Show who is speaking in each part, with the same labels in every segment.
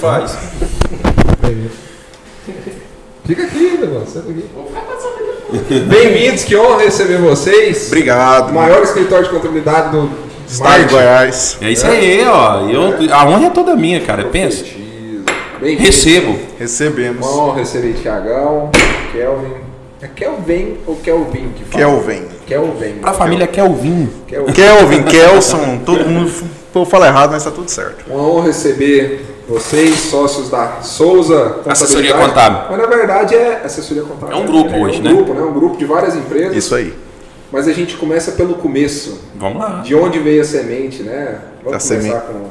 Speaker 1: faz.
Speaker 2: Fica aqui, negócio. Senta aqui. Bem-vindos, que honra receber vocês.
Speaker 3: Obrigado.
Speaker 2: O maior escritório de contabilidade do
Speaker 3: Estado de. Goiás.
Speaker 1: É isso aí, ó. Eu, a honra é toda minha, cara. Pensa. Recebo.
Speaker 3: Recebemos.
Speaker 2: Honra receber Tiagão, Kelvin. É Kelvin ou Kelvin que fala?
Speaker 3: Kelvin.
Speaker 2: Kelvin.
Speaker 1: Pra família Kelvin.
Speaker 2: Kelvin.
Speaker 3: Kelvin, Kelson, todo mundo. Pô, fala errado, mas tá tudo certo.
Speaker 2: Uma honra receber vocês, sócios da Souza
Speaker 1: Assessoria. Contábil.
Speaker 2: Mas na verdade é assessoria contábil.
Speaker 1: É um grupo hoje,
Speaker 2: é um
Speaker 1: né?
Speaker 2: grupo, né? Um grupo de várias empresas.
Speaker 3: Isso aí.
Speaker 2: Mas a gente começa pelo começo.
Speaker 1: Vamos lá.
Speaker 2: De onde veio a semente, né? Vamos
Speaker 3: Da
Speaker 2: começar
Speaker 3: semente.
Speaker 2: com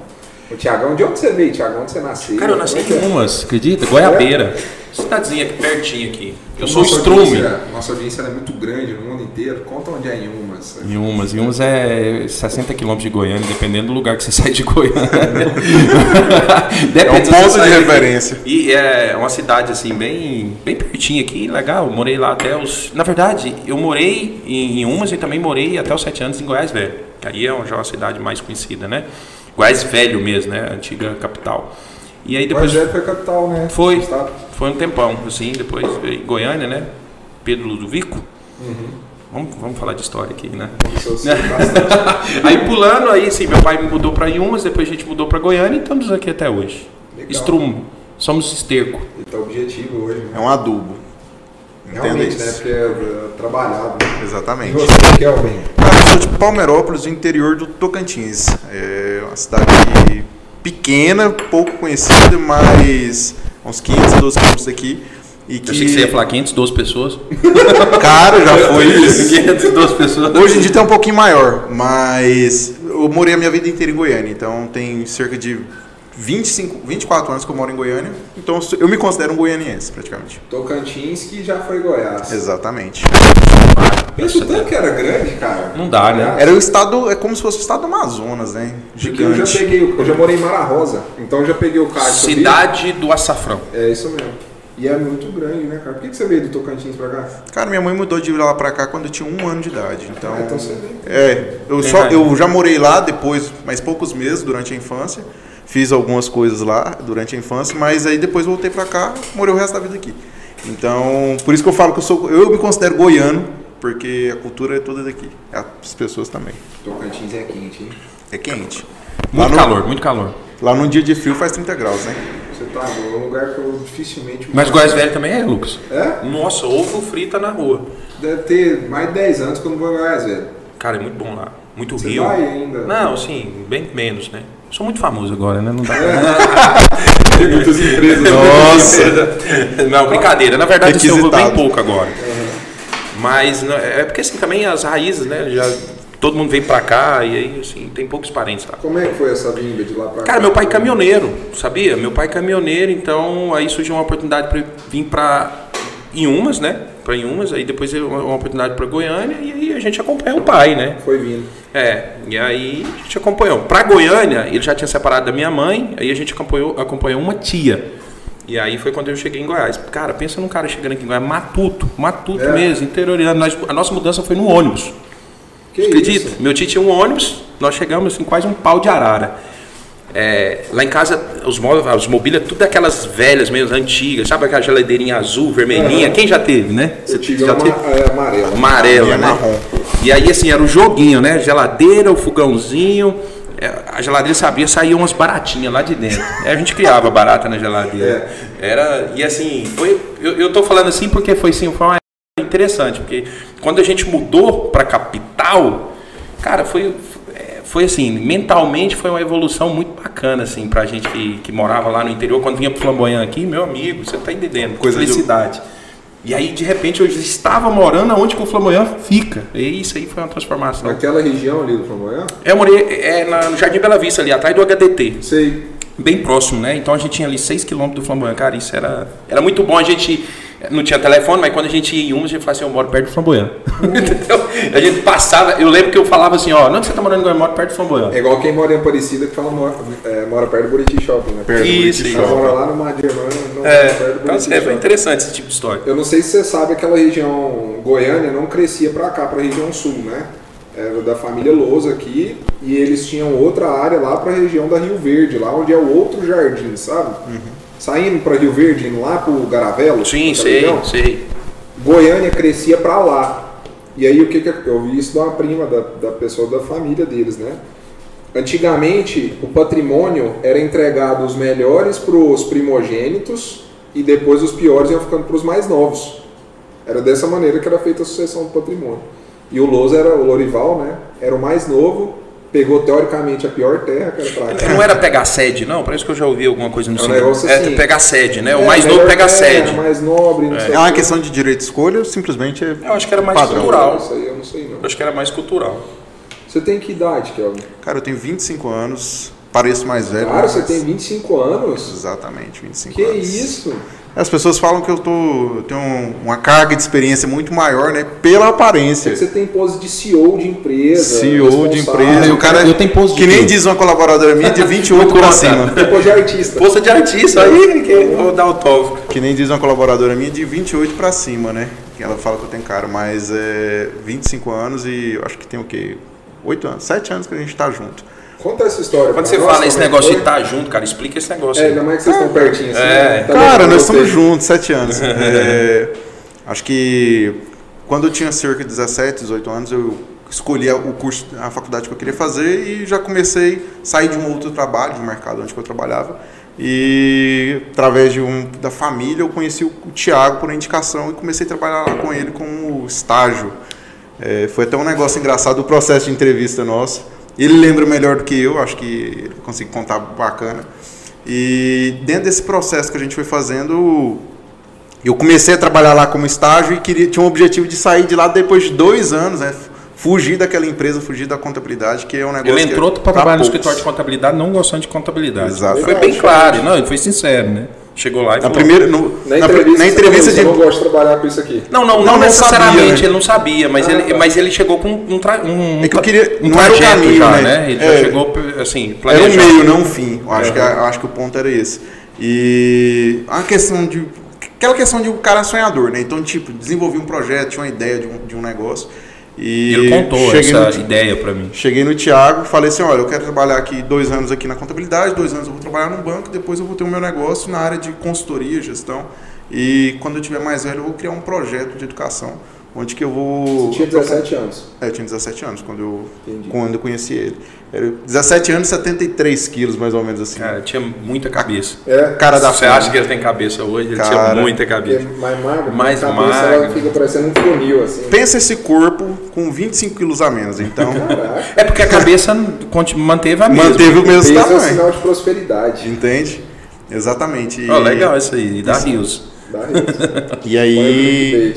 Speaker 2: o Tiagão. De onde você veio, Tiagão? Onde você nasceu?
Speaker 1: Cara, eu nasci
Speaker 2: é
Speaker 1: em
Speaker 2: é?
Speaker 1: Umas, acredita? Goiabeira. Cidadezinha aqui pertinho aqui. Eu sou
Speaker 2: Nossa
Speaker 1: estrume.
Speaker 2: audiência- Nossa audiência é muito grande no mundo inteiro. Conta onde é em Umas.
Speaker 1: Em Umas. Em Umas é 60 quilômetros de Goiânia, dependendo do lugar que você sai de Goiânia.
Speaker 3: É um
Speaker 1: Depende se você
Speaker 3: ponto de referência.
Speaker 1: E é uma cidade assim, bem, bem pertinho aqui, legal. Morei lá até os. Na verdade, eu morei em Umas e também morei até os 7 anos em Goiás Velho. que Aí é já uma cidade mais conhecida, né? Goiás Velho mesmo, né? Antiga capital. E aí depois.
Speaker 2: Depois foi capital, né?
Speaker 1: Foi. Foi um tempão, assim, depois veio Goiânia, né? Pedro Ludovico. Vamos, vamos falar de história aqui, né? Aí pulando, aí assim, meu pai me mudou para Iumas, depois a gente mudou para Goiânia e estamos aqui até hoje.
Speaker 2: Legal.
Speaker 1: Estrumo, somos esterco.
Speaker 2: Então, o objetivo hoje,
Speaker 3: É
Speaker 2: né?
Speaker 3: um adubo. Entenda
Speaker 2: Realmente, né?
Speaker 3: isso.
Speaker 2: Porque é, trabalhado. né? E
Speaker 3: Exatamente.
Speaker 2: você, Kelvin?
Speaker 3: Cara, eu sou de Palmeirópolis, do interior do Tocantins. É uma cidade pequena, pouco conhecida, mas uns 512 quilômetros daqui. E
Speaker 1: Eu achei que você ia falar 512 pessoas.
Speaker 3: Cara, já foi isso.
Speaker 1: 512 pessoas.
Speaker 3: Hoje em dia tá um pouquinho maior, mas eu morei a minha vida inteira em Goiânia, então tem cerca de 25, 24 anos que eu moro em Goiânia, então eu me considero um goianiense praticamente.
Speaker 2: Tocantins, que já foi Goiás.
Speaker 3: Exatamente.
Speaker 2: Pensa o tanto que era grande, cara.
Speaker 1: Não dá, né?
Speaker 3: Era o estado, é como se fosse o estado do Amazonas, né?
Speaker 2: Porque eu já
Speaker 3: Gigante.
Speaker 2: peguei, eu já morei em Mara Rosa, então eu já peguei o carro.
Speaker 1: Cidade do Açafrão.
Speaker 2: É isso mesmo. E é muito grande, né, cara? Por que, que você veio do Tocantins pra cá?
Speaker 3: Cara, minha mãe mudou de lá pra cá quando eu tinha um ano de idade, então...
Speaker 2: Ah, então você veio.
Speaker 3: É, eu,
Speaker 1: Tem
Speaker 3: só, eu já morei lá depois, mais poucos meses durante a infância. Fiz algumas coisas lá durante a infância, mas aí depois voltei pra cá, morei o resto da vida aqui. Então, por isso que eu falo que eu sou, eu me considero goiano, porque a cultura é toda daqui. As pessoas também.
Speaker 2: Tocantins é quente, hein?
Speaker 3: É quente.
Speaker 1: Muito
Speaker 3: no-
Speaker 1: calor, muito calor.
Speaker 3: Lá num dia de frio faz 30 graus, né?
Speaker 2: Você tá num lugar que eu dificilmente.
Speaker 1: Mas Goiás Velho também é, Lucas.
Speaker 2: É?
Speaker 1: Nossa, ovo frita na rua.
Speaker 2: Deve ter mais de 10 anos que eu não vou a Goiás, velho.
Speaker 1: Cara, é muito bom lá. Muito
Speaker 2: Você
Speaker 1: rio.
Speaker 2: vai ainda?
Speaker 1: Não, sim, bem menos, né? Sou muito famoso agora, né? Não dá
Speaker 2: Tem muitas empresas.
Speaker 3: Nossa!
Speaker 1: Não, brincadeira. Na verdade, assim, eu vou bem pouco agora. Mas né, é porque assim, também as raízes, né? Já, todo mundo vem pra cá e aí, assim, tem poucos parentes lá.
Speaker 2: Como é que foi essa vinda de lá pra cá?
Speaker 1: Cara, meu pai é caminhoneiro, sabia? Meu pai é caminhoneiro, então aí surgiu uma oportunidade para vir para Inhumas, né? Para Inhumas, aí depois uma oportunidade para Goiânia e aí a gente acompanha o pai, né?
Speaker 2: Foi vindo.
Speaker 1: É, e aí a gente acompanhou. Pra Goiânia, ele já tinha separado da minha mãe, aí a gente acompanhou, acompanhou uma tia. E aí foi quando eu cheguei em Goiás. Cara, pensa num cara chegando aqui em Goiás, matuto, matuto
Speaker 2: É.
Speaker 1: mesmo, interiorano. Nós- a nossa mudança foi no ônibus.
Speaker 2: Que
Speaker 1: Acredita? Meu tio tinha um ônibus, nós chegamos assim, quase um pau de arara. É, lá em casa, os móveis, as mobílias, tudo aquelas velhas mesmo, antigas, sabe aquela geladeirinha azul, vermelhinha?
Speaker 2: Aham.
Speaker 1: Quem já teve, né?
Speaker 2: Tive
Speaker 1: já
Speaker 2: uma
Speaker 1: teve?
Speaker 2: é, amarela.
Speaker 1: Amarela, né?
Speaker 3: marrom.
Speaker 1: E aí, assim, era o joguinho, né? Geladeira, o fogãozinho. é, A geladeira sabia, saía umas baratinhas lá de dentro. Aí a gente criava barata na geladeira. Era, e assim, foi, eu, eu tô falando assim porque foi assim, foi uma interessante, porque quando a gente mudou para capital, cara, foi é, foi assim, mentalmente foi uma evolução muito bacana assim pra gente que, que morava lá no interior, quando vinha pro Flamboyant aqui, meu amigo, você tá entendendo,
Speaker 3: Coisa de-
Speaker 1: felicidade. E aí de repente eu estava morando onde que o Flamboyant fica. E isso aí foi uma transformação.
Speaker 2: Naquela região ali do Flamboyant?
Speaker 1: Eu morei é, na- no Jardim Bela Vista ali, atrás do HDT
Speaker 2: Sei.
Speaker 1: bem próximo, né? Então a gente tinha ali 6 km do Flamboyant. Cara, isso era, era muito bom. A gente não tinha telefone, mas quando a gente ia em uma, a gente falava assim, eu moro perto do Flamboyant. Entendeu? A gente passava, eu lembro que eu falava assim, ó, onde você tá morando agora? Eu moro perto do Flamboyant.
Speaker 2: É igual quem mora em Aparecida que fala mora, é, mora perto do Buriti Shopping, né?
Speaker 3: Perto do
Speaker 1: Isso, isso.
Speaker 2: mora lá no Madeira, não,
Speaker 1: É,
Speaker 2: perto do
Speaker 1: então,
Speaker 2: Buriti
Speaker 1: assim, é
Speaker 2: Shopping.
Speaker 1: interessante esse tipo de história.
Speaker 2: Eu não sei se você sabe, aquela região Goiânia não crescia pra cá, pra região sul, né? era da família Lousa aqui, e eles tinham outra área lá para a região da Rio Verde, lá onde é o outro jardim, sabe? Saindo para Rio Verde, indo lá pro Garavelo.
Speaker 1: Sim, sei,
Speaker 2: região,
Speaker 1: sei.
Speaker 2: Goiânia crescia para lá. E aí o que, que eu vi isso de uma prima da, da pessoa da família deles, né? Antigamente o patrimônio era entregado os melhores para os primogênitos e depois os piores iam ficando para os mais novos. Era dessa maneira que era feita a sucessão do patrimônio. E o Lousa era o Lorival, né? Era o mais novo, pegou teoricamente a pior terra que era pra cá.
Speaker 1: Não era pegar sede, não? Parece que eu já ouvi alguma coisa no
Speaker 2: É um negócio
Speaker 1: É
Speaker 2: assim.
Speaker 1: pegar sede, né?
Speaker 2: É,
Speaker 1: O mais novo pega
Speaker 2: terra,
Speaker 1: sede.
Speaker 2: mais nobre, não sei
Speaker 3: É uma questão de direito de escolha, simplesmente é
Speaker 1: Eu acho que era mais
Speaker 3: padrão.
Speaker 1: cultural.
Speaker 2: Isso aí eu não sei não.
Speaker 1: Eu acho que era mais cultural.
Speaker 2: Você tem que idade, Kelvin?
Speaker 3: Cara, eu tenho 25 anos, pareço mais velho.
Speaker 2: Cara, você
Speaker 3: mas-
Speaker 2: tem 25 anos?
Speaker 3: Exatamente, 25
Speaker 2: Que
Speaker 3: anos.
Speaker 2: isso?
Speaker 3: As pessoas falam que eu tô, eu tenho um- uma carga de experiência muito maior, né? Pela aparência.
Speaker 2: Você tem pose de CEO de empresa.
Speaker 3: CEO de empresa. E o cara,
Speaker 4: eu tenho pose de
Speaker 3: que nem diz uma colaboradora minha, de 28 pra
Speaker 1: conta.
Speaker 3: cima.
Speaker 2: Depois de artista.
Speaker 1: Poça de artista, aí que eu vou dar o tovo.
Speaker 3: Que nem diz uma colaboradora minha, de 28 pra cima, né? Que ela fala que eu tenho cara, mas é 25 anos e eu acho que tem o quê? 8 anos, 7 anos que a gente tá junto.
Speaker 2: Conta essa história.
Speaker 1: Quando você
Speaker 2: nós,
Speaker 1: fala esse negócio de
Speaker 2: foi.
Speaker 1: estar junto, cara, explica esse negócio
Speaker 2: É, ainda mais que vocês estão pertinho assim.
Speaker 1: É.
Speaker 2: né? Tá
Speaker 3: Cara, nós estamos juntos, 7 anos. É, acho que quando eu tinha cerca de 17, 18 anos, eu escolhi o curso, a faculdade que eu queria fazer e já comecei a sair de um outro trabalho, de um mercado onde eu trabalhava. E através de um, da família eu conheci o, o Tiago por indicação e comecei a trabalhar lá com ele como estágio. É, foi até um negócio engraçado o processo de entrevista nosso. Ele lembra melhor do que eu, acho que ele consegue contar bacana. E dentro desse processo que a gente foi fazendo, eu comecei a trabalhar lá como estágio e queria, tinha um objetivo de sair de lá depois de dois anos, né? Fugir daquela empresa, fugir da contabilidade, que é um negócio.
Speaker 1: Ele entrou para trabalhar no escritório de contabilidade não gostando de contabilidade.
Speaker 3: Exato.
Speaker 1: Foi bem claro, não, ele foi sincero, né? Chegou lá e
Speaker 3: Na
Speaker 1: falou.
Speaker 3: primeira, no-
Speaker 2: Na
Speaker 3: na,
Speaker 2: entrevista,
Speaker 3: na de.
Speaker 2: Eu não gosto de trabalhar com isso aqui.
Speaker 1: Não, não, não,
Speaker 3: Não,
Speaker 1: necessariamente,
Speaker 3: sabia, né?
Speaker 1: ele não sabia, mas,
Speaker 2: Ah,
Speaker 1: ele,
Speaker 2: tá.
Speaker 1: mas ele chegou com um, tra... um,
Speaker 3: É que eu queria-
Speaker 1: um
Speaker 3: não era o caminho,
Speaker 1: já,
Speaker 3: né?
Speaker 1: né? Ele
Speaker 3: É.
Speaker 1: já chegou, assim,
Speaker 3: Era um
Speaker 1: planejado.
Speaker 3: meio, não um fim. Eu acho, que, eu acho que o ponto era esse. E a questão de. Aquela questão de o cara sonhador, né? Então, tipo, desenvolvi um projeto, tinha uma ideia de um, de um negócio. E
Speaker 1: Ele contou
Speaker 3: cheguei
Speaker 1: essa
Speaker 3: no,
Speaker 1: ideia para mim.
Speaker 3: Cheguei no Thiago, falei assim, olha, eu quero trabalhar aqui dois anos aqui na contabilidade, dois anos eu vou trabalhar no banco, depois eu vou ter o meu negócio na área de consultoria, gestão. E quando eu tiver mais velho, eu vou criar um projeto de educação, onde que eu vou...
Speaker 2: Você tinha 17 anos.
Speaker 3: É, eu tinha 17 anos quando eu,
Speaker 2: Entendi.
Speaker 3: quando eu conheci ele. Era 17 anos, 73 quilos, mais ou menos assim.
Speaker 1: Cara, tinha muita cabeça.
Speaker 2: É.
Speaker 3: Cara da
Speaker 1: Você
Speaker 3: fome.
Speaker 1: acha que ele tem cabeça hoje? Ele
Speaker 3: Cara.
Speaker 1: tinha muita cabeça.
Speaker 2: é mais magro.
Speaker 1: Mais
Speaker 2: a cabeça,
Speaker 1: magro.
Speaker 2: Ela fica parecendo um funil, assim.
Speaker 3: Pensa esse corpo com 25 quilos a menos, então
Speaker 2: Caraca.
Speaker 1: É porque a cabeça manteve a mesma.
Speaker 3: manteve o mesmo
Speaker 2: Peso é
Speaker 3: tamanho.
Speaker 2: sinal de prosperidade.
Speaker 3: Entende? Exatamente. E,
Speaker 1: Ó, legal isso aí, dá rios.
Speaker 2: Dá isso.
Speaker 3: E aí.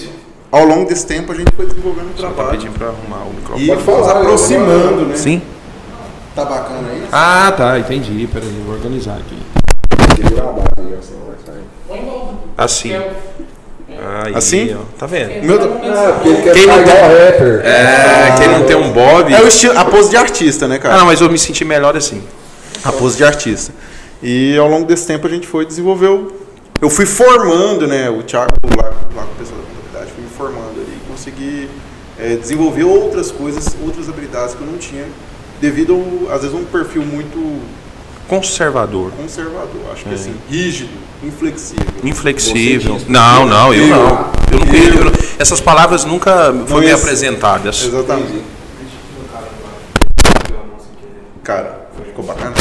Speaker 3: Ao longo desse tempo, a gente foi desenvolvendo um
Speaker 1: Só tá
Speaker 3: trabalho.
Speaker 1: pedindo pra arrumar o microfone.
Speaker 3: E
Speaker 2: falar,
Speaker 3: aproximando, né?
Speaker 1: Sim?
Speaker 3: Tá bacana aí?
Speaker 4: Ah, tá, entendi. Peraí, vou organizar aqui.
Speaker 1: Assim. Aí,
Speaker 3: Assim?
Speaker 1: ó. Tá vendo?
Speaker 3: Meu,
Speaker 2: Ah,
Speaker 1: Quem não
Speaker 2: igual rapper.
Speaker 1: É, quem não tem um bob.
Speaker 3: é o estilo, a pose de artista, né,
Speaker 1: Ah,
Speaker 3: cara?
Speaker 1: não, mas eu me senti melhor assim.
Speaker 3: A pose de artista. E ao longo desse tempo a gente foi desenvolveu. Eu fui formando, né, o Thiago lá, lá com o pessoal da contabilidade, fui me formando ali e consegui é, desenvolver outras coisas, outras habilidades que eu não tinha, devido, ao, às vezes, a um perfil muito
Speaker 1: Conservador.
Speaker 3: conservador, acho que assim, rígido, inflexível.
Speaker 1: Inflexível.
Speaker 2: Você.
Speaker 1: Não, não, eu
Speaker 3: Eu.
Speaker 1: não. Eu não.
Speaker 3: Eu.
Speaker 1: eu não- Essas palavras nunca foram me apresentadas.
Speaker 3: Exatamente. Cara, ficou bacana.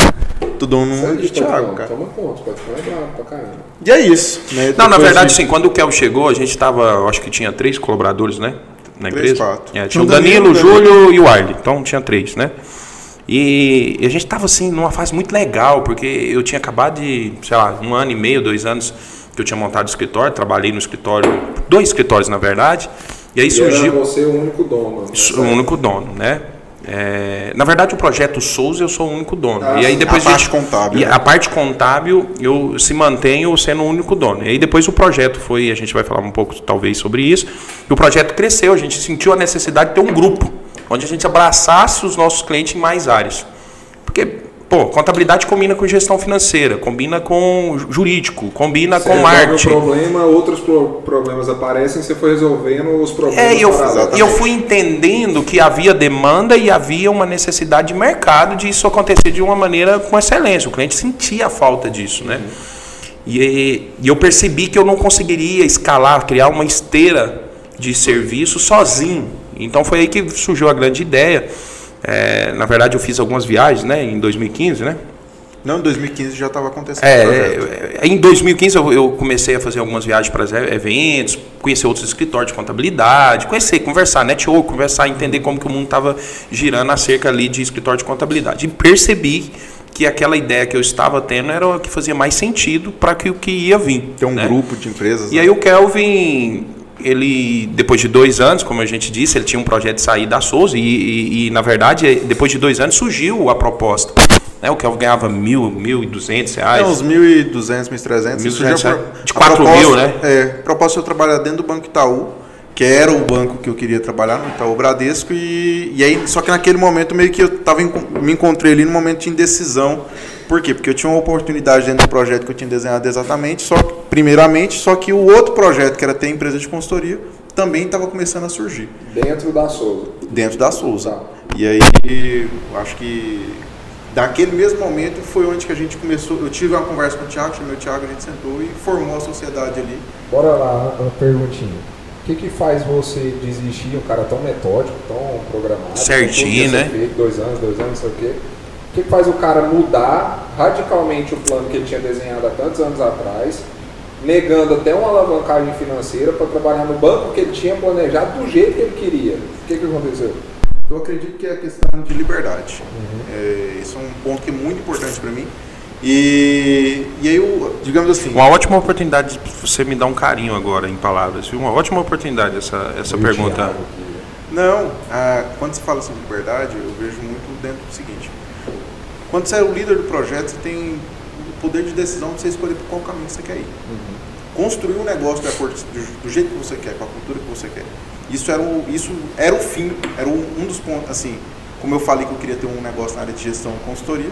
Speaker 3: Tu dou
Speaker 2: Sai
Speaker 3: um
Speaker 2: de
Speaker 3: de Thiago, cara.
Speaker 2: Toma conta, pode ficar bravo pra caramba.
Speaker 3: E é isso, né?
Speaker 1: Não, na verdade,
Speaker 3: de-
Speaker 1: sim, quando o Kel chegou, a gente tava, eu acho que tinha três colaboradores, né? Na
Speaker 3: Três,
Speaker 1: empresa.
Speaker 3: quatro.
Speaker 1: É,
Speaker 3: Tinha
Speaker 1: o
Speaker 3: Danilo,
Speaker 1: Danilo, o. Júlio e o Arley. Então tinha três, né? E a gente tava assim, numa fase muito legal, porque eu tinha acabado de, sei lá, um ano e meio, dois anos que eu tinha montado o escritório, trabalhei no escritório, dois escritórios na verdade, e aí
Speaker 2: E
Speaker 1: surgiu.
Speaker 2: era você o único dono. né?
Speaker 1: O único dono, né? É, na verdade, o projeto Souza eu sou o único dono.
Speaker 2: Ah,
Speaker 1: e aí depois
Speaker 3: A parte contábil,
Speaker 1: e
Speaker 3: né?
Speaker 1: a parte contábil eu se mantenho sendo o único dono. E aí depois o projeto foi, a gente vai falar um pouco talvez sobre isso. E o projeto cresceu, a gente sentiu a necessidade de ter um grupo onde a gente abraçasse os nossos clientes em mais áreas. Porque Pô, contabilidade combina com gestão financeira, combina com jurídico, combina
Speaker 2: Você
Speaker 1: com marketing.
Speaker 2: o problema, outros pro- problemas aparecem, você foi resolvendo os problemas.
Speaker 1: É, e eu, e eu fui entendendo que havia demanda e havia uma necessidade de mercado de isso acontecer de uma maneira com excelência. O cliente sentia a falta disso, né? E, e eu percebi que eu não conseguiria escalar, criar uma esteira de serviço sozinho. Então foi aí que surgiu a grande ideia. É, na verdade, eu fiz algumas viagens, né? Em 2015, né?
Speaker 3: Não, em 2015 já estava acontecendo.
Speaker 1: É,
Speaker 3: projeto.
Speaker 1: é, em 2015 eu, eu comecei a fazer algumas viagens para eventos, conhecer outros escritórios de contabilidade, conhecer, conversar, network, conversar, entender como que o mundo estava girando acerca ali de escritório de contabilidade. E percebi que aquela ideia que eu estava tendo era o que fazia mais sentido para que o que ia vir.
Speaker 3: Tem um
Speaker 1: né?
Speaker 3: grupo de empresas.
Speaker 1: E
Speaker 3: né?
Speaker 1: aí o Kelvin, ele, depois de dois anos, como a gente disse, ele tinha um projeto de sair da Souza e, e- e, na verdade, depois de dois anos surgiu a proposta. Né? O Kelvin ganhava mil, mil e duzentos reais.
Speaker 3: É, uns 1.200, 1.300. isso
Speaker 1: 1.200,
Speaker 3: já
Speaker 1: é.
Speaker 3: foi-
Speaker 1: De
Speaker 3: a
Speaker 1: 4
Speaker 3: proposta-
Speaker 1: mil, né?
Speaker 3: É, proposta eu trabalhar dentro do Banco Itaú, que era o banco que eu queria trabalhar, no Itaú Bradesco, e, e aí, só que naquele momento meio que eu tava, me encontrei ali no momento de indecisão. Por quê? Porque eu tinha uma oportunidade dentro do projeto que eu tinha desenhado exatamente, só que- primeiramente, só que o outro projeto, que era ter empresa de consultoria, também estava começando a surgir
Speaker 2: Dentro da Souza.
Speaker 3: dentro da Souza.
Speaker 2: Tá.
Speaker 3: E aí, eu acho que naquele mesmo momento foi onde que a gente começou. Eu tive uma conversa com o Thiago, chamei o Thiago, a gente sentou e formou a sociedade ali.
Speaker 2: Bora lá, uma perguntinha. O que, que faz você desistir, um cara tão metódico, tão programado?
Speaker 1: Certinho, né?
Speaker 2: feito, dois anos, dois anos, não sei o quê. O que, faz o cara mudar radicalmente o plano que ele tinha desenhado há tantos anos atrás, negando até uma alavancagem financeira para trabalhar no banco que ele tinha planejado do jeito que ele queria? O que, que aconteceu?
Speaker 3: Eu acredito que é a questão de liberdade.
Speaker 1: Uhum.
Speaker 3: É, isso é um ponto que é muito importante para mim. E, e aí, eu, digamos assim,
Speaker 1: Uma ótima oportunidade de você me dar um carinho agora em palavras, viu? Uma ótima oportunidade essa, essa pergunta.
Speaker 3: Não, ah, quando se fala sobre liberdade, eu vejo muito dentro do seguinte: quando você é o líder do projeto, você tem o poder de decisão de você escolher por qual caminho você quer ir. Construir um negócio de acordo do, do jeito que você quer, com a cultura que você quer. Isso era o, isso era o fim, era o- um dos pontos. Assim, como eu falei que eu queria ter um negócio na área de gestão e consultoria,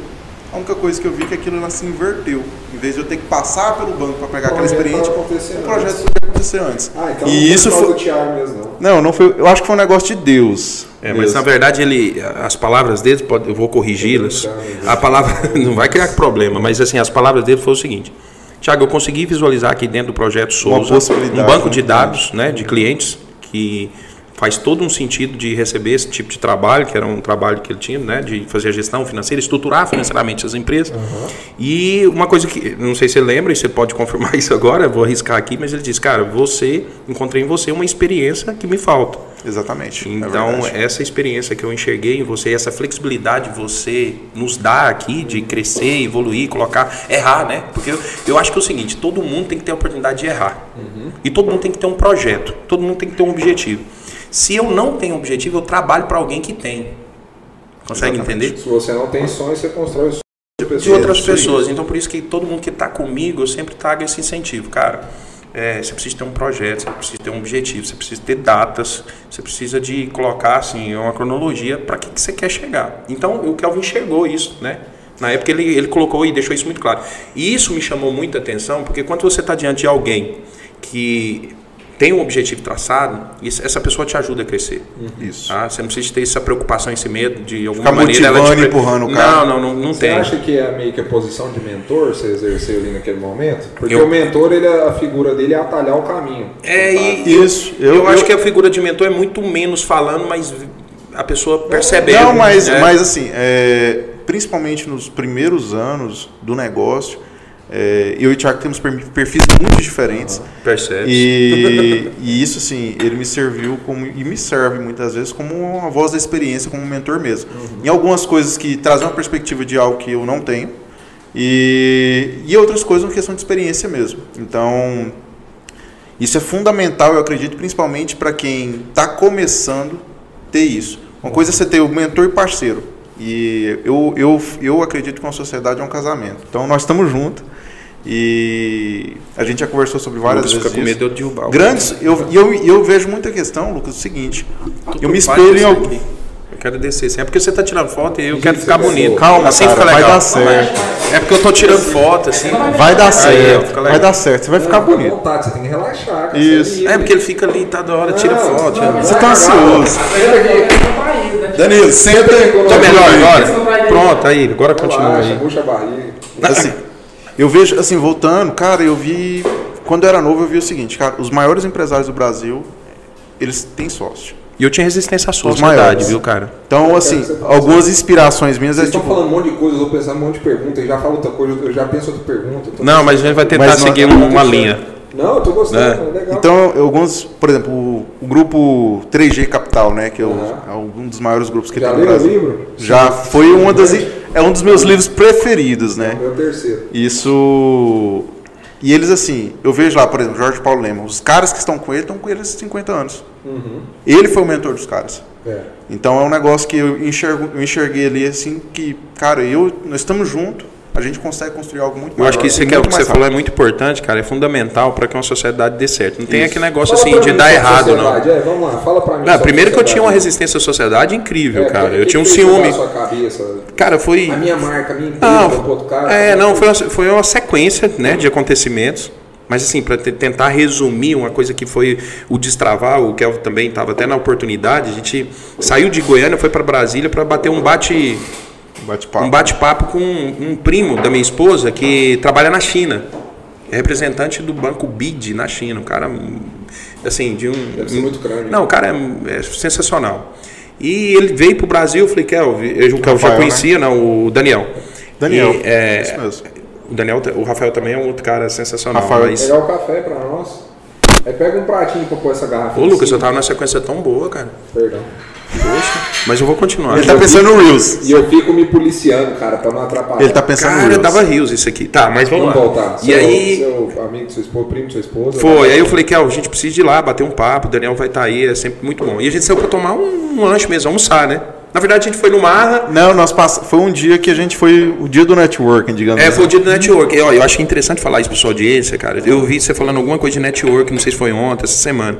Speaker 3: a única coisa que eu vi é que aquilo se inverteu. Em vez de eu ter que passar pelo banco para pegar aquela
Speaker 2: projeto
Speaker 3: experiência, o projeto
Speaker 2: antes.
Speaker 3: podia acontecer antes.
Speaker 2: Ah, então
Speaker 3: e
Speaker 2: não
Speaker 3: isso
Speaker 2: foi Thiago mesmo, não.
Speaker 3: Não, não foi. Eu acho que foi um negócio de Deus.
Speaker 1: É, mas
Speaker 3: Deus.
Speaker 1: na verdade ele, as palavras dele, pode- eu vou corrigi-las. A palavra não vai criar problema, mas assim as palavras dele foi o seguinte: Tiago, eu consegui visualizar aqui dentro do projeto Souza um banco de
Speaker 3: né?
Speaker 1: dados, né, de clientes que faz todo um sentido de receber esse tipo de trabalho, que era um trabalho que ele tinha, né, de fazer a gestão financeira, estruturar financeiramente as empresas. E uma coisa que, não sei se você lembra, e você pode confirmar isso agora, vou arriscar aqui, mas ele disse, cara, você, encontrei em você uma experiência que me falta.
Speaker 3: Exatamente. é
Speaker 1: Então,
Speaker 3: verdade.
Speaker 1: essa experiência que eu enxerguei em você, essa flexibilidade você nos dá aqui de crescer, evoluir, colocar, errar, né? Porque eu, eu acho que é o seguinte: todo mundo tem que ter a oportunidade de errar. E todo mundo tem que ter um projeto, todo mundo tem que ter um objetivo. Se eu não tenho objetivo, eu trabalho para alguém que tem. Consegue
Speaker 3: Exatamente.
Speaker 1: entender?
Speaker 2: Se você não tem sonho, você constrói sonho de pessoas.
Speaker 1: de outras pessoas. Então, por isso que todo mundo que está comigo, eu sempre trago esse incentivo. Cara, é, você precisa ter um projeto, você precisa ter um objetivo, você precisa ter datas, você precisa de colocar assim, uma cronologia para que, que você quer chegar. Então, o Kelvin enxergou isso, né? Na época ele, ele colocou e deixou isso muito claro. E isso me chamou muita atenção, porque quando você está diante de alguém que tem um objetivo traçado, isso- essa pessoa te ajuda a crescer.
Speaker 3: Isso.
Speaker 1: Tá? Você não precisa ter essa preocupação, esse medo de alguma
Speaker 3: Ficar
Speaker 1: maneira. ela te-
Speaker 3: e empurrando o cara.
Speaker 1: Não, não, não, não
Speaker 2: Você
Speaker 1: tem.
Speaker 2: acha que é meio que a posição de mentor você exerceu ali naquele momento? Porque
Speaker 1: Eu-
Speaker 2: o mentor, ele, a figura dele é atalhar o caminho.
Speaker 1: É, e
Speaker 3: Isso.
Speaker 1: eu,
Speaker 3: Eu-
Speaker 1: acho
Speaker 3: eu-
Speaker 1: que a figura de mentor é muito menos falando, mas a pessoa percebe.
Speaker 3: Não, mas,
Speaker 1: né?
Speaker 3: mas assim, é, principalmente nos primeiros anos do negócio, é, eu e o Thiago temos per- perfis muito diferentes.
Speaker 1: percebe.
Speaker 3: E, e isso, assim, ele me serviu como, e me serve muitas vezes como uma voz da experiência, como um mentor mesmo. Em algumas coisas que trazem uma perspectiva de algo que eu não tenho, e, e outras coisas uma questão de experiência mesmo. Então, isso é fundamental, eu acredito, principalmente para quem está começando ter isso. Uma coisa é você ter o mentor e parceiro. E eu, eu, eu acredito que uma sociedade é um casamento. Então nós estamos juntos e a gente já conversou sobre várias
Speaker 1: Lucas
Speaker 3: vezes.
Speaker 1: fica com medo de eu derrubar.
Speaker 3: Grandes, eu, e eu, e eu vejo muita questão, Lucas, é o seguinte: eu me espelho em alguém.
Speaker 1: aqui. quero descer. Assim. É porque você tá tirando foto e eu quero ficar bonito.
Speaker 3: Calma,
Speaker 1: assim
Speaker 3: cara,
Speaker 1: fica
Speaker 3: vai
Speaker 1: legal.
Speaker 3: dar certo.
Speaker 1: É porque eu tô tirando foto, assim.
Speaker 3: Vai dar certo. Vai dar certo. Você vai ficar
Speaker 2: Não,
Speaker 3: bonito.
Speaker 2: vontade, você tem que relaxar.
Speaker 3: Isso.
Speaker 2: Você
Speaker 1: É porque ele fica ali, tá da hora, tira
Speaker 2: Não,
Speaker 1: foto.
Speaker 2: não,
Speaker 1: né?
Speaker 3: Você tá ansioso. Danilo, senta aí.
Speaker 1: Tá melhor agora? Pronto, aí, agora continua aí.
Speaker 2: puxa a barriga.
Speaker 3: Assim, eu vejo, assim, voltando, cara, eu vi. Quando eu era novo, eu vi o seguinte, cara, os maiores empresários do Brasil, eles têm sócio.
Speaker 1: E eu tinha resistência à sociedade,
Speaker 3: maiores.
Speaker 1: viu, cara?
Speaker 3: Então, assim, algumas inspirações minhas é
Speaker 2: Vocês estão
Speaker 3: tipo.
Speaker 2: falando um monte de coisa, eu tô pensando um monte de perguntas, e já falo outra coisa, eu já penso outra pergunta.
Speaker 1: Não, mas a gente vai tentar
Speaker 3: Mas
Speaker 1: seguir
Speaker 3: não
Speaker 1: uma, uma linha.
Speaker 2: Não, eu tô gostando,
Speaker 1: É.
Speaker 2: é legal.
Speaker 3: Então, alguns, por exemplo, o, o grupo 3G Capital, né, que é, o-
Speaker 2: Aham.
Speaker 3: é um dos maiores grupos que
Speaker 2: já
Speaker 3: tem no Brasil.
Speaker 2: livro?
Speaker 3: Já foi uma das é um dos meus livros preferidos, né?
Speaker 2: Meu terceiro.
Speaker 3: Isso. E eles, assim, eu vejo lá, por exemplo, Jorge Paulo Lema, os caras que estão com ele estão com ele há 50 anos.
Speaker 2: Uhum.
Speaker 3: Ele foi o mentor dos caras.
Speaker 2: É.
Speaker 3: Então é um negócio que eu, enxergo, eu enxerguei ali, assim, que, cara, eu, nós estamos juntos, a gente consegue construir algo muito
Speaker 1: Eu acho que isso que, é que você
Speaker 3: mais
Speaker 1: falou é
Speaker 3: rápido.
Speaker 1: muito importante, cara. É fundamental para que uma sociedade dê certo. Não tem
Speaker 3: Isso.
Speaker 1: aquele negócio
Speaker 2: Fala
Speaker 1: assim de dar errado, não.
Speaker 2: É, vamos lá, fala pra mim.
Speaker 1: Não, primeiro que eu tinha uma resistência à sociedade incrível,
Speaker 2: É,
Speaker 1: cara. Eu
Speaker 2: que
Speaker 1: tinha um ciúme.
Speaker 2: a sua cabeça?
Speaker 1: Cara, foi.
Speaker 2: A minha marca, a minha empresa,
Speaker 1: Não,
Speaker 2: cara.
Speaker 1: é,
Speaker 2: como
Speaker 1: não,
Speaker 2: foi?
Speaker 1: foi uma, foi uma sequência né, de acontecimentos. Mas assim, para tentar resumir uma coisa que foi o destravar, o Kelvin também estava até na oportunidade, a gente saiu de Goiânia, foi para Brasília para bater um bate
Speaker 3: Bate-papo.
Speaker 1: um bate-papo com um primo da minha esposa que trabalha na China. É representante do banco BID na China, um cara assim, de um
Speaker 2: Deve ser muito grande.
Speaker 1: Não, o cara é, é sensacional. E ele veio pro Brasil, eu falei, Kelvin, eu, o Kelvin já
Speaker 3: Rafael,
Speaker 1: conhecia, né? o Daniel.
Speaker 3: Daniel,
Speaker 1: E, é,
Speaker 3: isso mesmo.
Speaker 1: o Daniel, o Rafael também é um outro cara sensacional.
Speaker 3: Rafael,
Speaker 1: mas...
Speaker 2: Pegar o café pra nós. Aí pega um pratinho pra pôr essa garrafa.
Speaker 1: Ô, Lucas,
Speaker 2: cima.
Speaker 1: eu tava numa sequência tão boa, cara.
Speaker 2: Perdão.
Speaker 1: Poxa, mas eu vou continuar.
Speaker 3: Ele tá pensando no Reels.
Speaker 2: E eu fico me policiando, cara, pra não atrapalhar.
Speaker 3: Ele tá pensando no
Speaker 1: Cara,
Speaker 3: Reels.
Speaker 1: dava rios isso aqui. Tá, mas vamos,
Speaker 2: Vamos
Speaker 1: lá.
Speaker 2: voltar.
Speaker 1: E
Speaker 2: Seu-
Speaker 1: aí,
Speaker 2: Seu amigo, seu esposo, primo, sua esposa.
Speaker 1: Foi,
Speaker 2: né?
Speaker 1: aí eu falei que a gente precisa ir lá, bater um papo, o Daniel vai estar aí, é sempre muito bom. E a gente saiu pra tomar um, um lanche mesmo, almoçar, né? Na verdade, a gente foi no Marra,
Speaker 3: Não, nós pass... foi um dia que a gente foi o dia do networking, digamos
Speaker 1: é,
Speaker 3: assim.
Speaker 1: foi o dia do network. E, ó, eu acho interessante falar isso pra sua audiência, cara. Eu vi você falando alguma coisa de network, não sei se foi ontem, essa semana.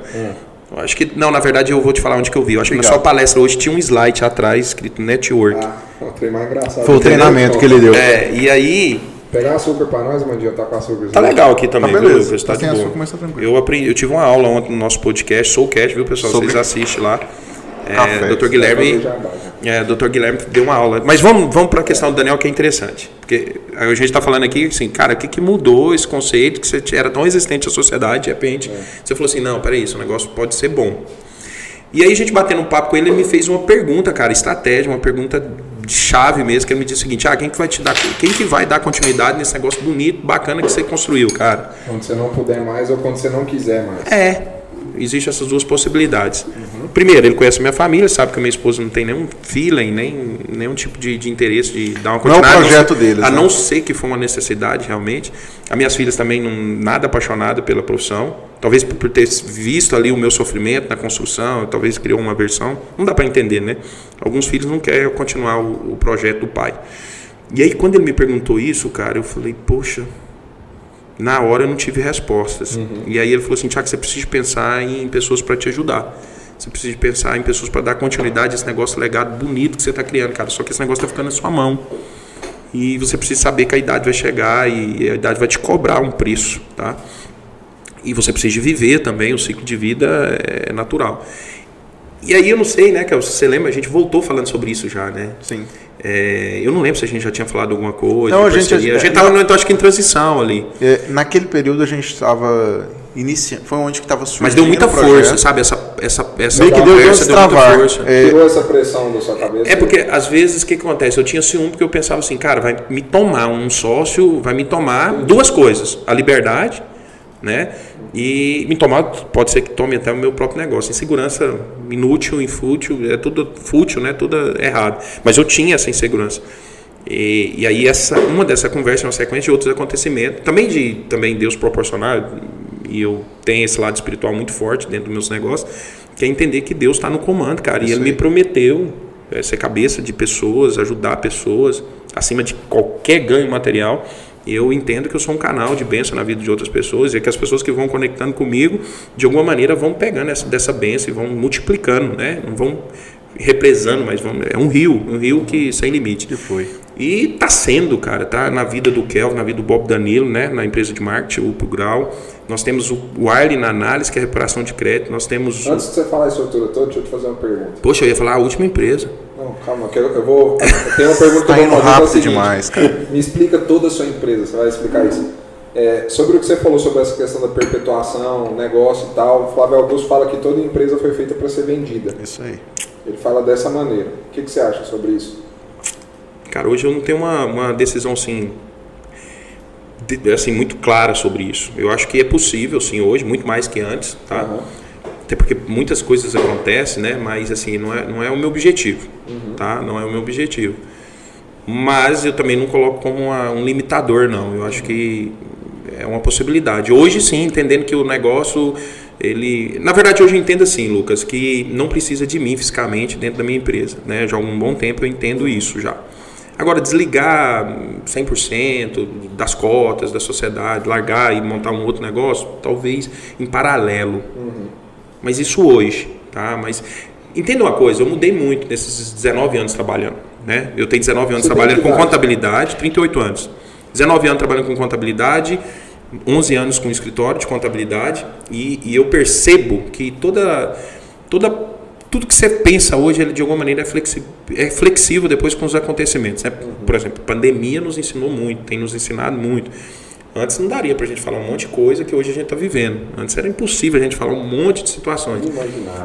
Speaker 1: Eu acho que, não, na verdade eu vou te falar onde que eu vi. Eu acho que na sua palestra hoje tinha um slide atrás escrito network.
Speaker 2: Ah, é o trem mais engraçado.
Speaker 3: Foi o treinamento que ele deu.
Speaker 1: É, e aí,
Speaker 2: Pegar açúcar pra nós, Mandinha, tá com açúcar.
Speaker 1: Tá legal aqui também,
Speaker 3: Tá
Speaker 1: viu,
Speaker 3: beleza.
Speaker 1: Lucas? Tá
Speaker 3: Tá
Speaker 1: de boa.
Speaker 3: açúcar, mas tá tranquilo.
Speaker 1: Eu aprendi, eu tive uma aula ontem no nosso podcast, Soulcast, viu, pessoal?
Speaker 3: Sobre-
Speaker 1: Vocês assistem lá. É. Dr. Guilherme, é, Dr. Guilherme deu uma aula. Mas vamos, vamos para a questão do Daniel que é interessante. Porque a gente está falando aqui assim, cara, o que, que mudou esse conceito que você era tão resistente à sociedade, de repente, você falou assim, não, peraí, esse negócio pode ser bom. E aí a gente batendo um papo com ele, ele me fez uma pergunta, cara, estratégia, uma pergunta de chave mesmo, que ele me disse o seguinte, ah, quem que vai te dar, quem que vai dar continuidade nesse negócio bonito, bacana que você construiu, cara?
Speaker 2: Quando você não puder mais ou quando você não quiser mais.
Speaker 1: É, existem essas duas possibilidades. Primeiro, ele conhece a minha família, sabe que a minha esposa não tem nenhum feeling, nem nenhum tipo de, de interesse de dar uma
Speaker 3: Não é o
Speaker 1: continuidade. a
Speaker 3: projeto
Speaker 1: ser-
Speaker 3: deles,
Speaker 1: A
Speaker 3: né?
Speaker 1: não ser que for uma necessidade, realmente. As minhas filhas também não nada apaixonadas pela profissão. Talvez por, por ter visto ali o meu sofrimento na construção, talvez criou uma versão. Não dá para entender, né? Alguns filhos não querem continuar o, o projeto do pai. E aí, quando ele me perguntou isso, cara, eu falei, poxa, na hora eu não tive respostas. E aí ele falou assim, Tiago, você precisa pensar em pessoas para te ajudar. Você precisa pensar em pessoas para dar continuidade a esse negócio legado bonito que você está criando, cara. Só que esse negócio está ficando na sua mão. E você precisa saber que a idade vai chegar e a idade vai te cobrar um preço, tá? E você precisa de viver também, o ciclo de vida é natural. E aí eu não sei, né, se você lembra, a gente voltou falando sobre isso já, né?
Speaker 3: Sim.
Speaker 1: É, eu não lembro se a gente já tinha falado alguma coisa.
Speaker 3: Não, a gente-
Speaker 1: parceria. a gente tava, no, então, acho que em transição ali.
Speaker 3: É, naquele período a gente estava iniciando. Foi onde que estava surgindo.
Speaker 1: Mas deu muita força, sabe? Essa, essa, essa
Speaker 3: Meio que deu, deu
Speaker 1: conversa deu muita
Speaker 3: destravar.
Speaker 1: força.
Speaker 3: É,
Speaker 2: Tirou essa pressão da sua cabeça?
Speaker 1: É porque, às vezes, o que que acontece? Eu tinha ciúme porque eu pensava assim, cara, vai me tomar um sócio, vai me tomar duas coisas. A liberdade, né? E me tomar, pode ser que tome até o meu próprio negócio. Insegurança inútil, infútil, é tudo fútil, né? Tudo errado. Mas eu tinha essa insegurança. E, e aí essa, uma dessa conversa é uma sequência de outros acontecimentos, também de também Deus proporcionar, e eu tenho esse lado espiritual muito forte dentro dos meus negócios, que é entender que Deus está no comando, cara. e ele me prometeu é, ser cabeça de pessoas, ajudar pessoas, acima de qualquer ganho material. E eu entendo que eu sou um canal de bênção na vida de outras pessoas e que as pessoas que vão conectando comigo, de alguma maneira, vão pegando essa, dessa bênção e vão multiplicando, né? Não vão represando, mas vamos, é um rio, um rio que sem limite.
Speaker 3: Que foi.
Speaker 1: E tá sendo, cara, tá na vida do Kelvin, na vida do Bob Danilo, né, na empresa de marketing, o Grau. Nós temos o Wiley na análise, que é a recuperação de crédito. Nós temos. o-
Speaker 2: Antes de você falar isso todo, deixa eu te fazer uma pergunta.
Speaker 1: Poxa, eu ia falar a última empresa.
Speaker 2: Não, calma, que eu, eu vou. Tem uma pergunta que
Speaker 3: Tá
Speaker 2: eu
Speaker 3: indo
Speaker 2: vou fazer. é
Speaker 3: rápido
Speaker 2: seguinte,
Speaker 3: demais, cara.
Speaker 2: Me explica toda a sua empresa, você vai explicar isso. É, sobre o que você falou sobre essa questão da perpetuação, negócio e tal, o Flávio Augusto fala que toda empresa foi feita para ser vendida.
Speaker 3: Isso aí.
Speaker 2: Ele fala dessa maneira. O que, que você acha sobre isso?
Speaker 1: Cara, hoje eu não tenho uma, uma decisão assim, de- assim muito clara sobre isso. Eu acho que é possível, sim, hoje, muito mais que antes, tá?
Speaker 2: Aham.
Speaker 1: Até porque muitas coisas acontecem, né? Mas assim, não é, não é o meu objetivo, tá? Não é o meu objetivo. Mas eu também não coloco como uma- um limitador, não. Eu acho que é uma possibilidade. Hoje sim, entendendo que o negócio, ele... Na verdade, hoje eu entendo assim, Lucas, que não precisa de mim fisicamente dentro da minha empresa, né? Já há um bom tempo eu entendo isso já. Agora, desligar 100% das cotas da sociedade, largar e montar um outro negócio, talvez em paralelo. Mas isso hoje, tá? Mas entenda uma coisa, eu mudei muito nesses 19 anos trabalhando, né? Eu tenho 19 anos
Speaker 2: Você
Speaker 1: trabalhando com
Speaker 2: idade?
Speaker 1: contabilidade, 38 anos. 19 anos trabalhando com contabilidade, 11 anos com escritório de contabilidade e, e eu percebo que toda toda tudo que você pensa hoje, ele de alguma maneira é, flexi é flexível depois com os acontecimentos. Né? Por exemplo, a pandemia nos ensinou muito, tem nos ensinado muito. Antes não daria para a gente falar um monte de coisa que hoje a gente está vivendo. Antes era impossível a gente falar um monte de situações.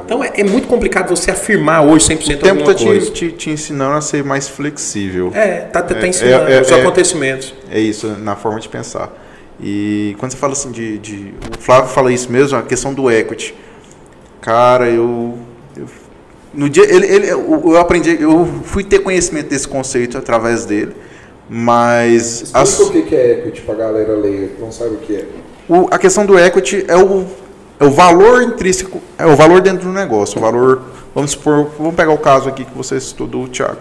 Speaker 1: Então é, é muito complicado você afirmar hoje 100%
Speaker 3: O tempo
Speaker 1: alguma
Speaker 3: está te,
Speaker 1: coisa.
Speaker 3: te, te ensinando a ser mais flexível.
Speaker 1: É, tá, tá, tá
Speaker 3: É,
Speaker 1: ensinando
Speaker 3: é,
Speaker 1: os
Speaker 3: é.
Speaker 1: acontecimentos.
Speaker 3: É isso, na forma de pensar. E quando você fala assim de, de- O Flávio fala isso mesmo, a questão do equity. Cara, eu. eu no dia. Ele, ele, eu, eu aprendi. Eu fui ter conhecimento desse conceito através dele. Mas.
Speaker 2: Explica
Speaker 3: as-
Speaker 2: o que que é equity pra galera leiga que não sabe o que é.
Speaker 3: o- a questão do equity é o, é o valor intrínseco, é o valor dentro do negócio. O valor. Vamos supor, vamos pegar o caso aqui que você do Thiago.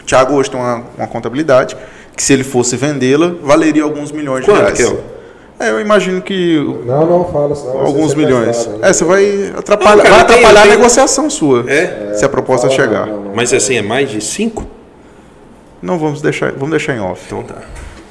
Speaker 3: O Thiago hoje tem uma, uma contabilidade que se ele fosse vendê-la, valeria alguns milhões de
Speaker 1: Quanto,
Speaker 3: reais.
Speaker 1: Kel?
Speaker 3: É, eu imagino que
Speaker 2: Não, não fala, senão
Speaker 3: alguns milhões.
Speaker 2: ainda.
Speaker 3: É, você vai atrapalhar,
Speaker 1: Não, cara,
Speaker 3: vai
Speaker 1: tenho-
Speaker 3: atrapalhar
Speaker 1: tenho-
Speaker 3: a negociação sua.
Speaker 1: É?
Speaker 3: se a proposta
Speaker 2: Fala,
Speaker 3: chegar.
Speaker 2: não, não, não.
Speaker 1: Mas assim, é mais de 5?
Speaker 3: Não vamos deixar, vamos deixar em off.
Speaker 1: Então tá.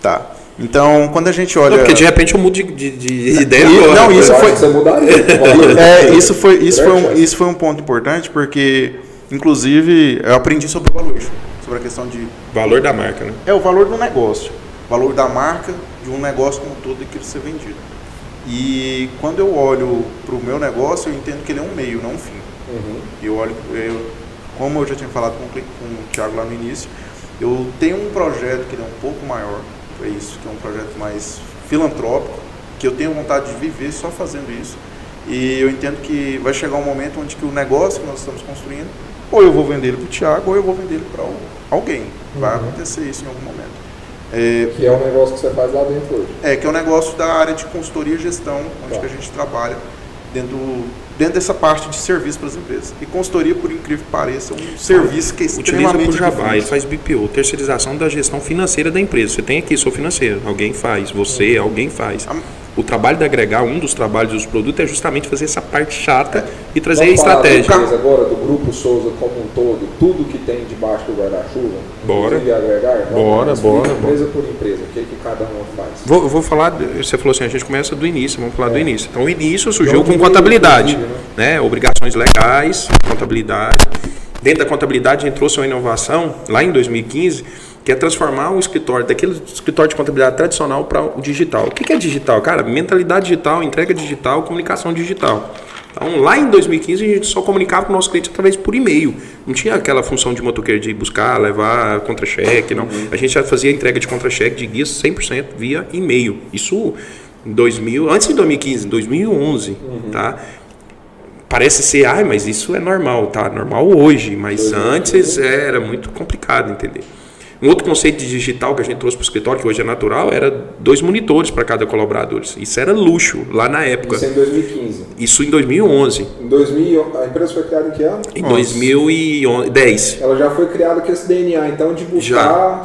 Speaker 3: Tá. Então, quando a gente olha
Speaker 1: Não, porque de repente eu mudo de, de, de ideia
Speaker 3: E-
Speaker 1: agora.
Speaker 3: não, isso foi-
Speaker 2: Você mudaria.
Speaker 3: É, isso foi, isso, foi um, isso foi um ponto importante porque, inclusive, eu aprendi sobre o valuation, sobre a questão de.
Speaker 1: Valor da marca, né?
Speaker 3: É o valor do negócio, o valor da marca de um negócio como um todo que ser vendido. E quando eu olho para o meu negócio, eu entendo que ele é um meio, não um fim.
Speaker 2: Uhum.
Speaker 3: Eu olho, eu, como eu já tinha falado com, com o Thiago lá no início, eu tenho um projeto que é um pouco maior, é isso, que é um projeto mais filantrópico, que eu tenho vontade de viver só fazendo isso. E eu entendo que vai chegar um momento onde que o negócio que nós estamos construindo, ou eu vou vender ele para o Thiago, ou eu vou vender ele para alguém. Vai acontecer isso em algum momento. É,
Speaker 2: Que é um negócio que você faz lá dentro hoje.
Speaker 3: é, que é o negócio da área de consultoria e gestão, onde
Speaker 2: Tá.
Speaker 3: que a gente trabalha dentro, dentro dessa parte de serviço para as empresas. E consultoria, por incrível que pareça, é um serviço que é
Speaker 1: Utiliza
Speaker 3: extremamente
Speaker 1: por Java, ele faz BPO, terceirização da gestão financeira da empresa. Você tem aqui, sou financeiro, alguém faz, você, alguém faz. O trabalho de agregar, um dos trabalhos dos produtos é justamente fazer essa parte chata e trazer a
Speaker 2: Vamos falar da
Speaker 1: estratégia.
Speaker 2: empresa agora, do Grupo Souza como um todo, tudo que tem debaixo do guarda-chuva,
Speaker 1: Bora. Bora, bora,
Speaker 2: empresa por empresa, o que, que cada uma faz.
Speaker 1: Vou, eu vou falar, você falou assim, a gente começa do início, vamos falar do
Speaker 2: É.
Speaker 1: início. Então o início surgiu com
Speaker 2: de
Speaker 1: contabilidade,
Speaker 2: inclusive,
Speaker 1: né? Obrigações legais, contabilidade. Dentro da contabilidade entrou uma inovação lá em 2015, que é transformar o escritório daquele escritório de contabilidade tradicional para o digital. O que é digital? Cara, mentalidade digital, entrega digital, comunicação digital. Então, lá em 2015, a gente só comunicava com o nosso cliente através por e-mail. Não tinha aquela função de motoqueiro de buscar, levar contra-cheque, não. A gente já fazia entrega de contra-cheque de guias 100% via e-mail. Isso em 2000, antes de 2015, em 2011, tá? Parece ser, ai, mas isso é normal, tá? Normal hoje, mas antes era muito complicado entender. Um outro conceito de digital que a gente trouxe para o escritório, que hoje é natural, era dois monitores para cada colaborador. Isso era luxo lá na época.
Speaker 2: Isso é em 2015.
Speaker 1: Isso em 2011.
Speaker 2: Em 2000, a empresa foi criada em que ano?
Speaker 1: Em 2010.
Speaker 2: Ela já foi criada com esse DNA, então, de buscar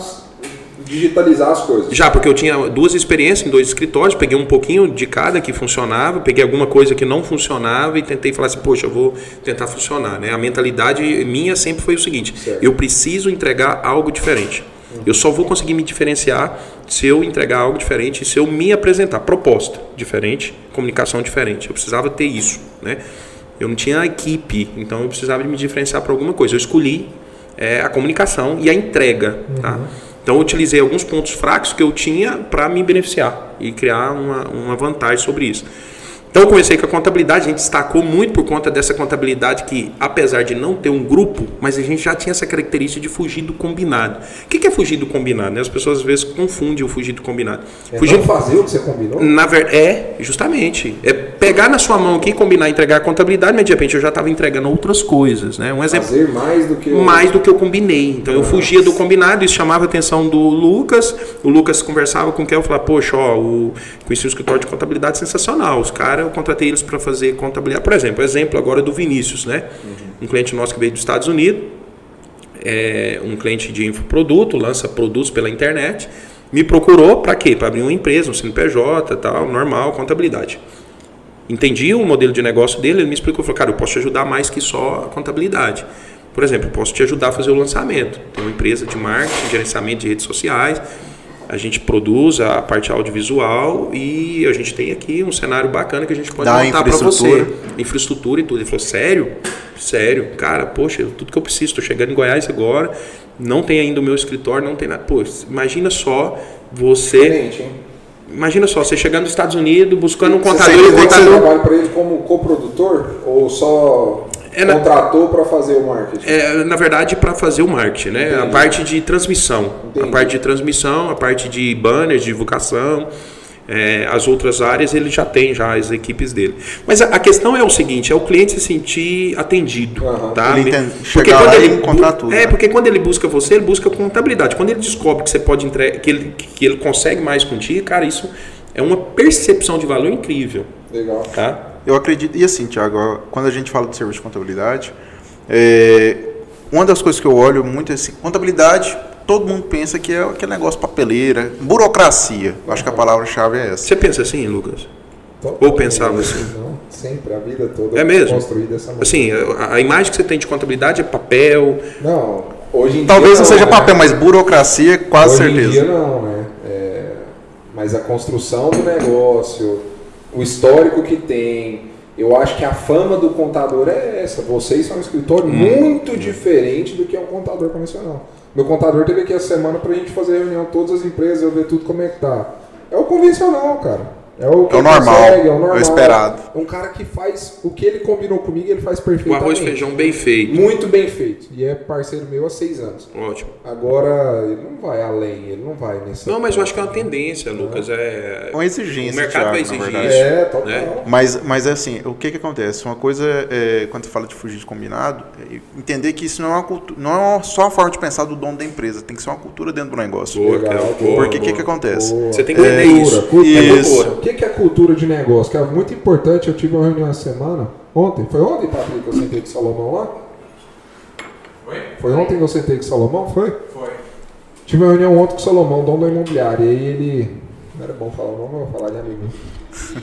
Speaker 2: digitalizar as coisas.
Speaker 1: Já, porque eu tinha duas experiências em dois escritórios, peguei um pouquinho de cada que funcionava, peguei alguma coisa que não funcionava e tentei falar assim, poxa, eu vou tentar funcionar. Né? A mentalidade minha sempre foi o seguinte:
Speaker 2: Certo.
Speaker 1: eu preciso entregar algo diferente. Eu só vou conseguir me diferenciar se eu entregar algo diferente, se eu me apresentar. Proposta diferente, comunicação diferente. Eu precisava ter isso. Né? Eu não tinha equipe, então eu precisava de me diferenciar para alguma coisa. Eu escolhi é, a comunicação e a entrega. Tá? Então eu utilizei alguns pontos fracos que eu tinha para me beneficiar e criar uma, uma vantagem sobre isso. Então eu comecei com a contabilidade, a gente destacou muito por conta dessa contabilidade que, apesar de não ter um grupo, mas a gente já tinha essa característica de fugir do combinado. O que é fugir do combinado? né? As pessoas às vezes confundem o fugir do combinado.
Speaker 2: É
Speaker 1: Fugir
Speaker 2: não fazer o que você combinou?
Speaker 1: na verdade, é, justamente. É pegar na sua mão aqui, combinar, entregar a contabilidade, mas de repente eu já estava entregando outras coisas, né? Um exemplo
Speaker 2: Fazer mais do que o-
Speaker 1: mais do que eu combinei. Então eu fugia do combinado, isso chamava a atenção do Lucas. O Lucas conversava com quem eu falava, poxa, ó, o, conheci um escritório de contabilidade sensacional. Os caras, eu contratei eles para fazer contabilidade. Por exemplo, exemplo agora do Vinícius, né? Um cliente nosso que veio dos Estados Unidos, é um cliente de infoproduto, lança produtos pela internet, me procurou para quê? Para abrir uma empresa, um CNPJ, tal, normal, contabilidade. Entendi o modelo de negócio dele, ele me explicou, falou, cara, eu posso te ajudar mais que só a contabilidade. Por exemplo, eu posso te ajudar a fazer o lançamento. Tem uma empresa de marketing, gerenciamento de redes sociais, a gente produz a parte audiovisual e a gente tem aqui um cenário bacana que a gente pode
Speaker 3: Dá
Speaker 1: montar para você.
Speaker 3: infraestrutura.
Speaker 1: E tudo. Ele falou, sério? Sério? Cara, poxa, tudo que eu preciso, estou chegando em Goiás agora, não tem ainda o meu escritório, não tem nada. Pô, imagina só você... Imagina só, você chegando nos Estados Unidos, buscando um contador e o
Speaker 2: tem que você
Speaker 1: contador...
Speaker 2: trabalha para ele como coprodutor ou só
Speaker 1: É na-
Speaker 2: contratou para fazer o marketing?
Speaker 1: É, na verdade, para fazer o marketing, né? A
Speaker 2: Entendi.
Speaker 1: parte de transmissão.
Speaker 2: Entendi.
Speaker 1: A parte de transmissão, a parte de banners, de divulgação. é, as outras áreas ele já tem já as equipes dele. Mas a, a questão é o seguinte, é o cliente se sentir atendido,
Speaker 2: Aham.
Speaker 1: tá?
Speaker 3: Ele entende-
Speaker 1: Porque
Speaker 3: chegar
Speaker 1: quando
Speaker 3: lá e
Speaker 1: ele
Speaker 3: encontrar tudo,
Speaker 1: É,
Speaker 3: né?
Speaker 1: porque quando ele busca você, ele busca contabilidade. Quando ele descobre que você pode entregar, que ele, que ele consegue mais contigo, cara, isso é uma percepção de valor incrível,
Speaker 2: Legal.
Speaker 1: tá?
Speaker 3: Eu acredito. E assim, Tiago, quando a gente fala de serviço de contabilidade, é, uma das coisas que eu olho muito é assim, contabilidade, todo mundo pensa que é aquele negócio papeleira, burocracia. Eu acho que a palavra-chave é essa.
Speaker 1: Você pensa assim, Lucas? Ou pensava assim?
Speaker 2: Não, sempre, a vida toda
Speaker 1: É mesmo?
Speaker 2: construída dessa maneira.
Speaker 1: Assim, a, a imagem que você tem de contabilidade é papel,
Speaker 2: Não, hoje em
Speaker 3: Talvez
Speaker 2: dia
Speaker 3: não seja
Speaker 2: né?
Speaker 3: papel, mas burocracia, quase
Speaker 2: Hoje em
Speaker 3: certeza.
Speaker 2: dia não, né? É, mas a construção do negócio, o histórico que tem, eu acho que a fama do contador é essa. Vocês são um escritório muito diferente do que é um contador convencional. Meu contador teve aqui essa semana pra gente fazer reunião com todas as empresas, eu ver tudo como é que tá. É o convencional, cara. É o, que
Speaker 3: É o normal,
Speaker 2: consegue,
Speaker 3: é o
Speaker 2: normal.
Speaker 3: esperado.
Speaker 2: É um cara que faz o que ele combinou comigo, ele faz perfeitamente.
Speaker 1: arroz e feijão bem feito.
Speaker 2: Muito bem feito. E é parceiro meu há seis anos.
Speaker 1: Ótimo.
Speaker 2: Agora, ele não vai além, ele não vai nessa.
Speaker 1: Não, mas eu acho que é uma tendência, Lucas. É...
Speaker 3: Uma exigência,
Speaker 1: O mercado vai exigir isso.
Speaker 2: É, total.
Speaker 1: né?
Speaker 3: Mas, mas é assim, o que que acontece? Uma coisa é, quando você fala de fugir de combinado, é entender que isso não é, uma cultu- não é uma- só a forma de pensar do dono da empresa, tem que ser uma cultura dentro do negócio.
Speaker 1: Boa,
Speaker 2: Legal, boa,
Speaker 3: Porque o que que acontece?
Speaker 2: Boa.
Speaker 1: Você tem que
Speaker 3: É,
Speaker 1: entender isso.
Speaker 2: cultura.
Speaker 1: É
Speaker 3: Isso.
Speaker 2: Que que é cultura de negócio? Que é muito importante. Eu tive uma reunião essa semana, ontem. Foi ontem, Patrick, que eu sentei com o Salomão lá?
Speaker 1: Foi?
Speaker 2: Foi ontem que eu sentei com o Salomão? Foi?
Speaker 1: Foi.
Speaker 2: Tive uma reunião ontem com o Salomão, dono da imobiliária. E aí ele. Não era bom falar o nome, eu vou falar de amigo.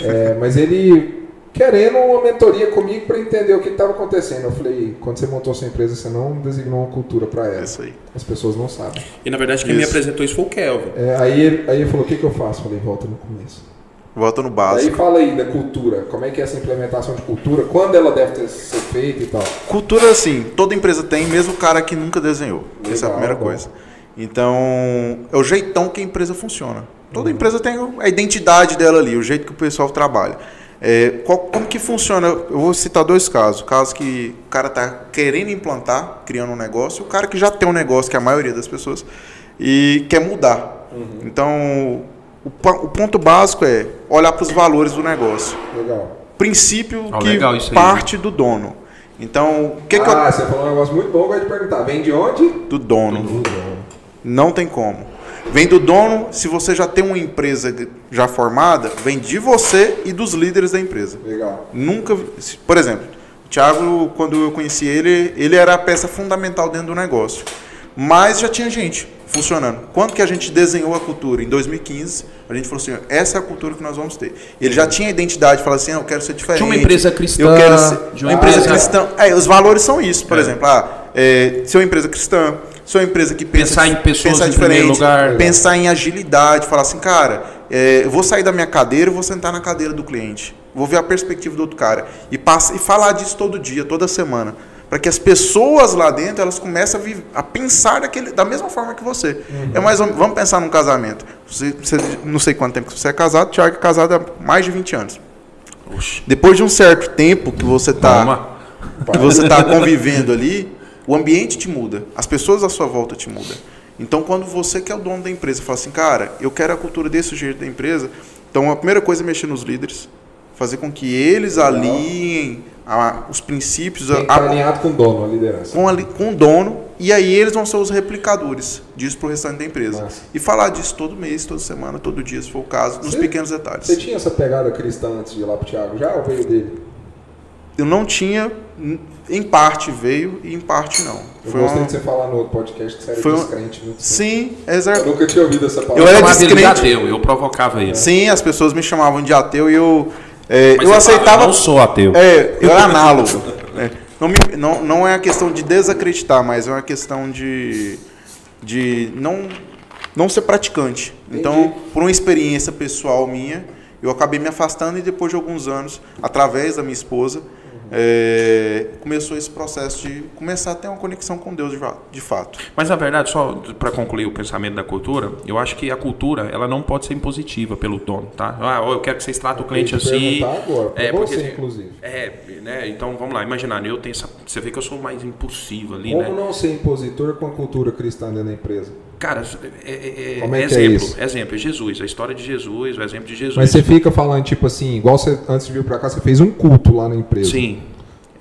Speaker 2: É, mas ele querendo uma mentoria comigo para entender o que estava acontecendo. Eu falei, quando você montou sua empresa, você não designou uma cultura para ela.
Speaker 3: isso aí.
Speaker 2: As pessoas não sabem.
Speaker 1: E na verdade quem me
Speaker 3: Isso.
Speaker 1: apresentou isso foi o Kelvin.
Speaker 2: É, aí, ele, aí ele falou, o que, que eu faço? Eu falei, volta no começo.
Speaker 3: Volta no
Speaker 2: Aí
Speaker 3: básico.
Speaker 2: fala aí da cultura, como é que é essa implementação de cultura, quando ela deve ter, ser feita e tal.
Speaker 3: Cultura, assim, toda empresa tem, mesmo o cara que nunca desenhou. Essa é a
Speaker 2: Legal,
Speaker 3: primeira
Speaker 2: bom.
Speaker 3: coisa. Então, é o jeitão que a empresa funciona. Toda empresa tem a identidade dela ali, o jeito que o pessoal trabalha. É, qual- como que funciona? Eu vou citar dois casos. O caso que o cara está querendo implantar, criando um negócio, e o cara que já tem um negócio, que é a maioria das pessoas, e quer mudar. Então, o, o ponto básico é olhar para os valores do negócio.
Speaker 2: Legal.
Speaker 3: Princípio
Speaker 4: Ah,
Speaker 3: que
Speaker 4: legal isso aí,
Speaker 3: parte do dono. Então, o que, que eu
Speaker 2: ah, você falou um negócio muito bom, eu de perguntar. Vem de onde?
Speaker 3: do dono. Não tem como. Vem do dono, se você já tem uma empresa já formada, vem de você e dos líderes da empresa.
Speaker 2: Legal.
Speaker 3: Nunca, por exemplo, o Thiago, quando eu conheci ele, ele era a peça fundamental dentro do negócio. Mas já tinha gente funcionando. Quando que a gente desenhou a cultura? Em 2015, a gente falou assim, essa é a cultura que nós vamos ter. Ele já tinha identidade, falou assim, ah, eu quero ser diferente.
Speaker 1: De uma empresa cristã,
Speaker 3: Eu quero ser,
Speaker 1: de uma
Speaker 3: empresa
Speaker 1: empresa-
Speaker 3: cristã. É, os valores são isso, por
Speaker 1: É.
Speaker 3: exemplo, ah, é, ser uma empresa cristã, ser uma empresa que pensa,
Speaker 1: Pensar em pessoas
Speaker 3: pensar
Speaker 1: em primeiro lugar.
Speaker 3: pensar em agilidade, falar assim, cara, é, eu vou sair da minha cadeira e vou sentar na cadeira do cliente. Vou ver a perspectiva do outro cara. E, passa, e falar disso todo dia, toda semana. Para que as pessoas lá dentro elas comecem a, vi- a pensar daquele, da mesma forma que você. É mais vamos pensar num casamento. Você, você- não sei quanto tempo que você é casado, Thiago é casado há mais de 20 anos.
Speaker 1: Oxi.
Speaker 3: Depois de um certo tempo que você está que você está convivendo ali, o ambiente te muda, as pessoas à sua volta te mudam. Então, quando você que é o dono da empresa fala assim, cara, eu quero a cultura desse jeito da empresa, então a primeira coisa é mexer nos líderes, fazer com que eles alinhem a- os princípios
Speaker 2: Tem estar alinhado com o dono, a liderança.
Speaker 3: com, a com o dono, e aí eles vão ser os replicadores disso para o restante da empresa.
Speaker 2: Massa.
Speaker 3: E falar disso todo mês, toda semana, todo dia, se for o caso, nos
Speaker 2: Você-
Speaker 3: pequenos detalhes.
Speaker 2: Você tinha essa pegada cristã antes de ir lá pro Thiago? Já ou veio dele?
Speaker 3: Eu não tinha, em parte veio e em parte não.
Speaker 2: Eu
Speaker 3: Foi
Speaker 2: gostei
Speaker 3: uma-
Speaker 2: de você falar no outro podcast que você era
Speaker 3: Foi um-
Speaker 2: descrente. Muito
Speaker 3: Sim,
Speaker 2: Eu
Speaker 3: exato.
Speaker 2: nunca tinha ouvido essa
Speaker 3: Eu
Speaker 2: palavra.
Speaker 3: era
Speaker 1: chamava ele de
Speaker 3: descrente.
Speaker 1: ateu, eu provocava ele.
Speaker 3: Sim, as pessoas me chamavam de ateu e eu, é, eu aceitava.
Speaker 1: eu não sou ateu.
Speaker 3: É, eu era análogo. É, não, me- não, não é a questão de desacreditar, mas é uma questão de, de não, não ser praticante. Então, por uma experiência pessoal minha, eu acabei me afastando e depois de alguns anos, através da minha esposa, é, começou esse processo de começar a ter uma conexão com Deus de, fato.
Speaker 1: Mas na verdade, só para concluir o pensamento da cultura, eu acho que a cultura ela não pode ser impositiva pelo dono, tá? Ah, eu quero que vocês tratem o cliente assim.
Speaker 2: agora,
Speaker 1: é,
Speaker 2: você,
Speaker 1: porque,
Speaker 2: inclusive.
Speaker 1: É, né? Então vamos lá, imaginar, eu tenho essa. Você vê que eu sou mais impulsivo ali,
Speaker 2: Como
Speaker 1: né?
Speaker 2: não ser impositor com a cultura cristã dentro da empresa?
Speaker 1: Cara, é, é- é-
Speaker 2: Como é que é
Speaker 1: exemplo,
Speaker 2: isso?
Speaker 1: exemplo, é Jesus, a história de Jesus, o exemplo de Jesus.
Speaker 2: Mas você fica falando, tipo assim, igual você antes de vir pra cá, você fez um culto lá na empresa.
Speaker 1: Sim.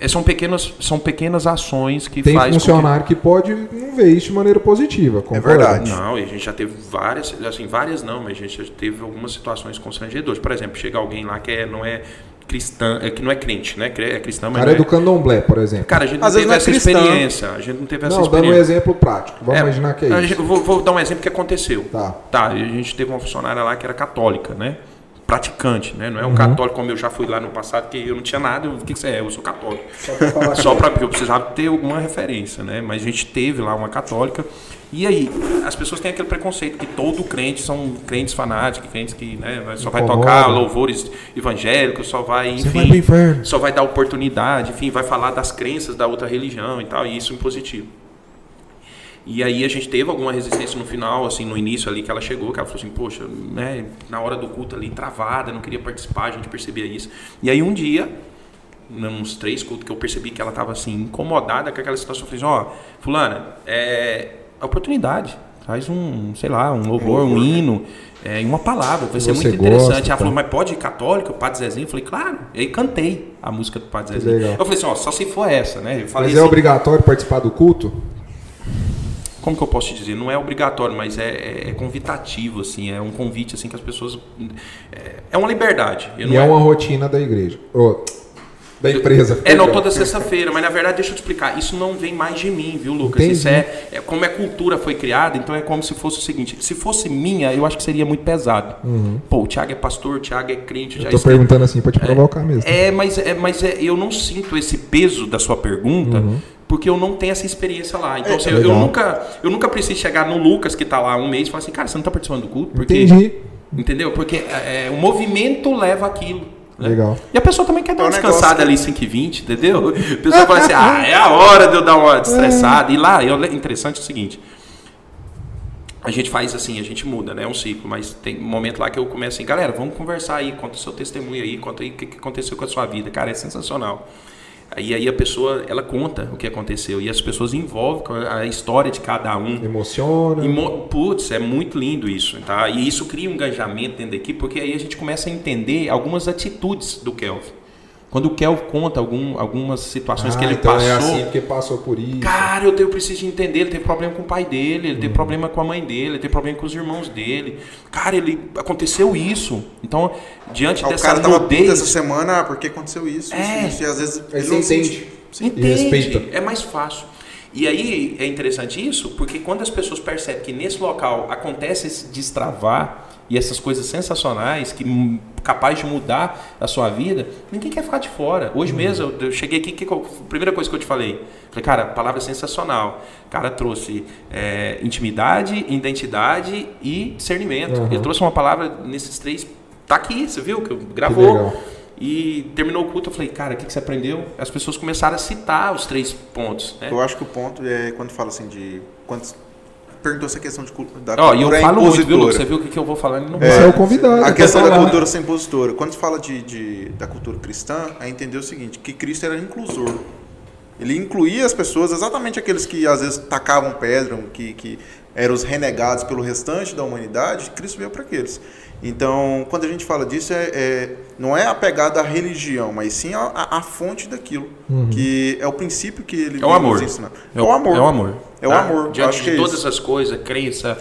Speaker 1: É, são, pequenas, são pequenas ações que
Speaker 2: Tem
Speaker 1: faz com que-
Speaker 2: funcionário que... pode não ver isso de maneira positiva. concorda?
Speaker 3: verdade.
Speaker 1: Não, e a gente já teve várias, assim, várias não, mas a gente já teve algumas situações constrangedoras. Por exemplo, chega alguém lá que é, não é cristã, é, que não é crente, né? É cristã, mas
Speaker 2: cara
Speaker 1: não
Speaker 2: é do candomblé, por exemplo.
Speaker 1: Cara, a gente não
Speaker 3: Às vezes
Speaker 1: teve
Speaker 3: não é
Speaker 1: essa experiência. A gente não teve essa
Speaker 2: não, dando um
Speaker 1: experiência.
Speaker 2: exemplo prático. Vamos
Speaker 1: É,
Speaker 2: imaginar que é isso.
Speaker 1: gente- vou, vou dar um exemplo que aconteceu.
Speaker 2: Tá.
Speaker 1: Tá, a gente teve uma funcionária lá que era católica, né? Praticante, né? Não é um
Speaker 2: Uhum.
Speaker 1: católico como eu já fui lá no passado, que eu não tinha nada. eu- O que, que você é? Eu sou católico.
Speaker 2: Só
Speaker 1: para porque eu precisava ter alguma referência, né? Mas a gente teve lá uma católica. E aí, as pessoas têm aquele preconceito que todo crente são crentes fanáticos, crentes que né, só vai tocar louvores evangélicos, só vai, enfim,
Speaker 2: vai
Speaker 1: só vai dar oportunidade, enfim, vai falar das crenças da outra religião e tal, e isso é impositivo. E aí a gente teve alguma resistência no final, assim, no início ali que ela chegou, que ela falou assim, poxa, né, na hora do culto ali, travada, não queria participar, a gente percebia isso. E aí um dia, uns três cultos que eu percebi que ela estava assim, incomodada com aquela situação, eu falei assim, ó, fulana, é oportunidade, faz um, sei lá, um louvor, um hino, é, uma palavra, vai ser
Speaker 2: você
Speaker 1: muito interessante.
Speaker 2: gosta,
Speaker 1: ela falou,
Speaker 2: tá.
Speaker 1: mas pode ir católico, Padre Zezinho? Eu falei, claro. E aí cantei a música do Padre Zezinho. Eu falei assim, ó, só se for essa, né? Eu falei
Speaker 2: Mas é
Speaker 1: assim,
Speaker 2: obrigatório participar do culto?
Speaker 1: Como que eu posso te dizer? Não é obrigatório, mas é, é, é convidativo, assim, é um convite assim que as pessoas é, é uma liberdade.
Speaker 2: E
Speaker 1: não
Speaker 2: é uma rotina da igreja. Ô, da empresa.
Speaker 1: É, não toda sexta-feira, mas na verdade, deixa eu te explicar, isso não vem mais de mim, viu, Lucas?
Speaker 2: Entendi.
Speaker 1: Isso é, é como a cultura foi criada, então é como se fosse o seguinte: se fosse minha, eu acho que seria muito pesado. Pô, o Thiago é pastor, o Thiago é crente,
Speaker 2: Uhum.
Speaker 1: já
Speaker 2: Eu tô
Speaker 1: escreve-
Speaker 2: perguntando assim pra te provocar mesmo.
Speaker 1: É, mas, é, mas é, eu não sinto esse peso da sua pergunta. Porque eu não tenho essa experiência lá. Então, assim, eu, eu.
Speaker 2: É, legal.
Speaker 1: nunca, eu nunca preciso chegar no Lucas, que tá lá um mês, e falar assim, cara, você não tá participando do culto? Porque,
Speaker 2: Entendi.
Speaker 1: Entendeu? Porque é, o movimento leva aquilo. né?
Speaker 2: Legal.
Speaker 1: E a pessoa também quer dar
Speaker 3: É
Speaker 1: uma
Speaker 3: um negócio
Speaker 1: descansada
Speaker 3: que-
Speaker 1: ali 5 e 20, entendeu? A pessoa fala assim, ah, é a hora de eu dar uma destressada. E lá, eu, interessante é o seguinte, a gente faz assim, a gente muda, né? É um ciclo, mas tem um momento lá que eu começo assim, galera, vamos conversar aí, conta o seu testemunho aí, conta aí o que, que aconteceu com a sua vida. Cara, é sensacional. Aí, aí a pessoa, ela conta o que aconteceu e as pessoas envolvem a história de cada um.
Speaker 2: Emociona.
Speaker 1: E, mo- putz, é muito lindo isso, tá? E isso cria um engajamento dentro da equipe, porque aí a gente começa a entender algumas atitudes do Kelvin. Quando o Kelvin conta algum, algumas situações que
Speaker 2: Ah,
Speaker 1: ele
Speaker 2: então
Speaker 1: passou,
Speaker 2: é assim porque passou por isso.
Speaker 1: Cara, eu, tenho, eu preciso de entender. Ele teve problema com o pai dele, ele
Speaker 2: Uhum.
Speaker 1: teve problema com a mãe dele, ele teve problema com os irmãos dele. Cara, ele aconteceu isso. Então, diante
Speaker 3: Ah, o
Speaker 1: dessa
Speaker 3: cara tava puto
Speaker 1: nudez,
Speaker 3: essa semana, ah, porque aconteceu isso,
Speaker 1: É.
Speaker 3: isso, isso. E às vezes ele não
Speaker 2: entende.
Speaker 1: entende,
Speaker 2: respeita.
Speaker 1: é mais fácil. E aí é interessante isso, porque quando as pessoas percebem que nesse local acontece esse destravar e essas coisas sensacionais que capaz de mudar a sua vida, ninguém quer ficar de fora. Hoje mesmo eu, cheguei aqui, que, que eu- a primeira coisa que eu te falei, falei, cara, palavra sensacional. O cara trouxe é, intimidade, identidade e discernimento.
Speaker 2: Uhum.
Speaker 1: Ele trouxe uma palavra nesses três. Tá aqui, você viu que gravou.
Speaker 2: legal.
Speaker 1: E terminou o culto, eu falei, cara, o que, que você aprendeu? As pessoas começaram a citar os três pontos. Né?
Speaker 3: Eu acho que o ponto é quando fala assim de. Quando perguntou essa questão de cultura da
Speaker 1: Ó, e eu
Speaker 3: cultura
Speaker 1: falo muito, viu,
Speaker 3: impositora.
Speaker 1: Você viu o que, que eu vou falar? Ele não
Speaker 2: Você é o convidado.
Speaker 3: A questão da cultura sem impositora. Quando se fala de, de- da cultura cristã, é entender o seguinte, que Cristo era inclusor. Ele incluía as pessoas, exatamente aqueles que às vezes tacavam pedra, que, que eram os renegados pelo restante da humanidade, Cristo veio para aqueles. Então, quando a gente fala disso, é, é- não é apegado à religião, mas sim à, à- à fonte daquilo, que é o princípio que ele
Speaker 1: É o amor.
Speaker 3: nos ensinando. É o amor.
Speaker 1: É o amor.
Speaker 3: É o
Speaker 1: tá?
Speaker 3: amor. Eu
Speaker 1: Diante
Speaker 3: acho que
Speaker 1: de
Speaker 3: é
Speaker 1: todas
Speaker 3: isso.
Speaker 1: as coisas, crença.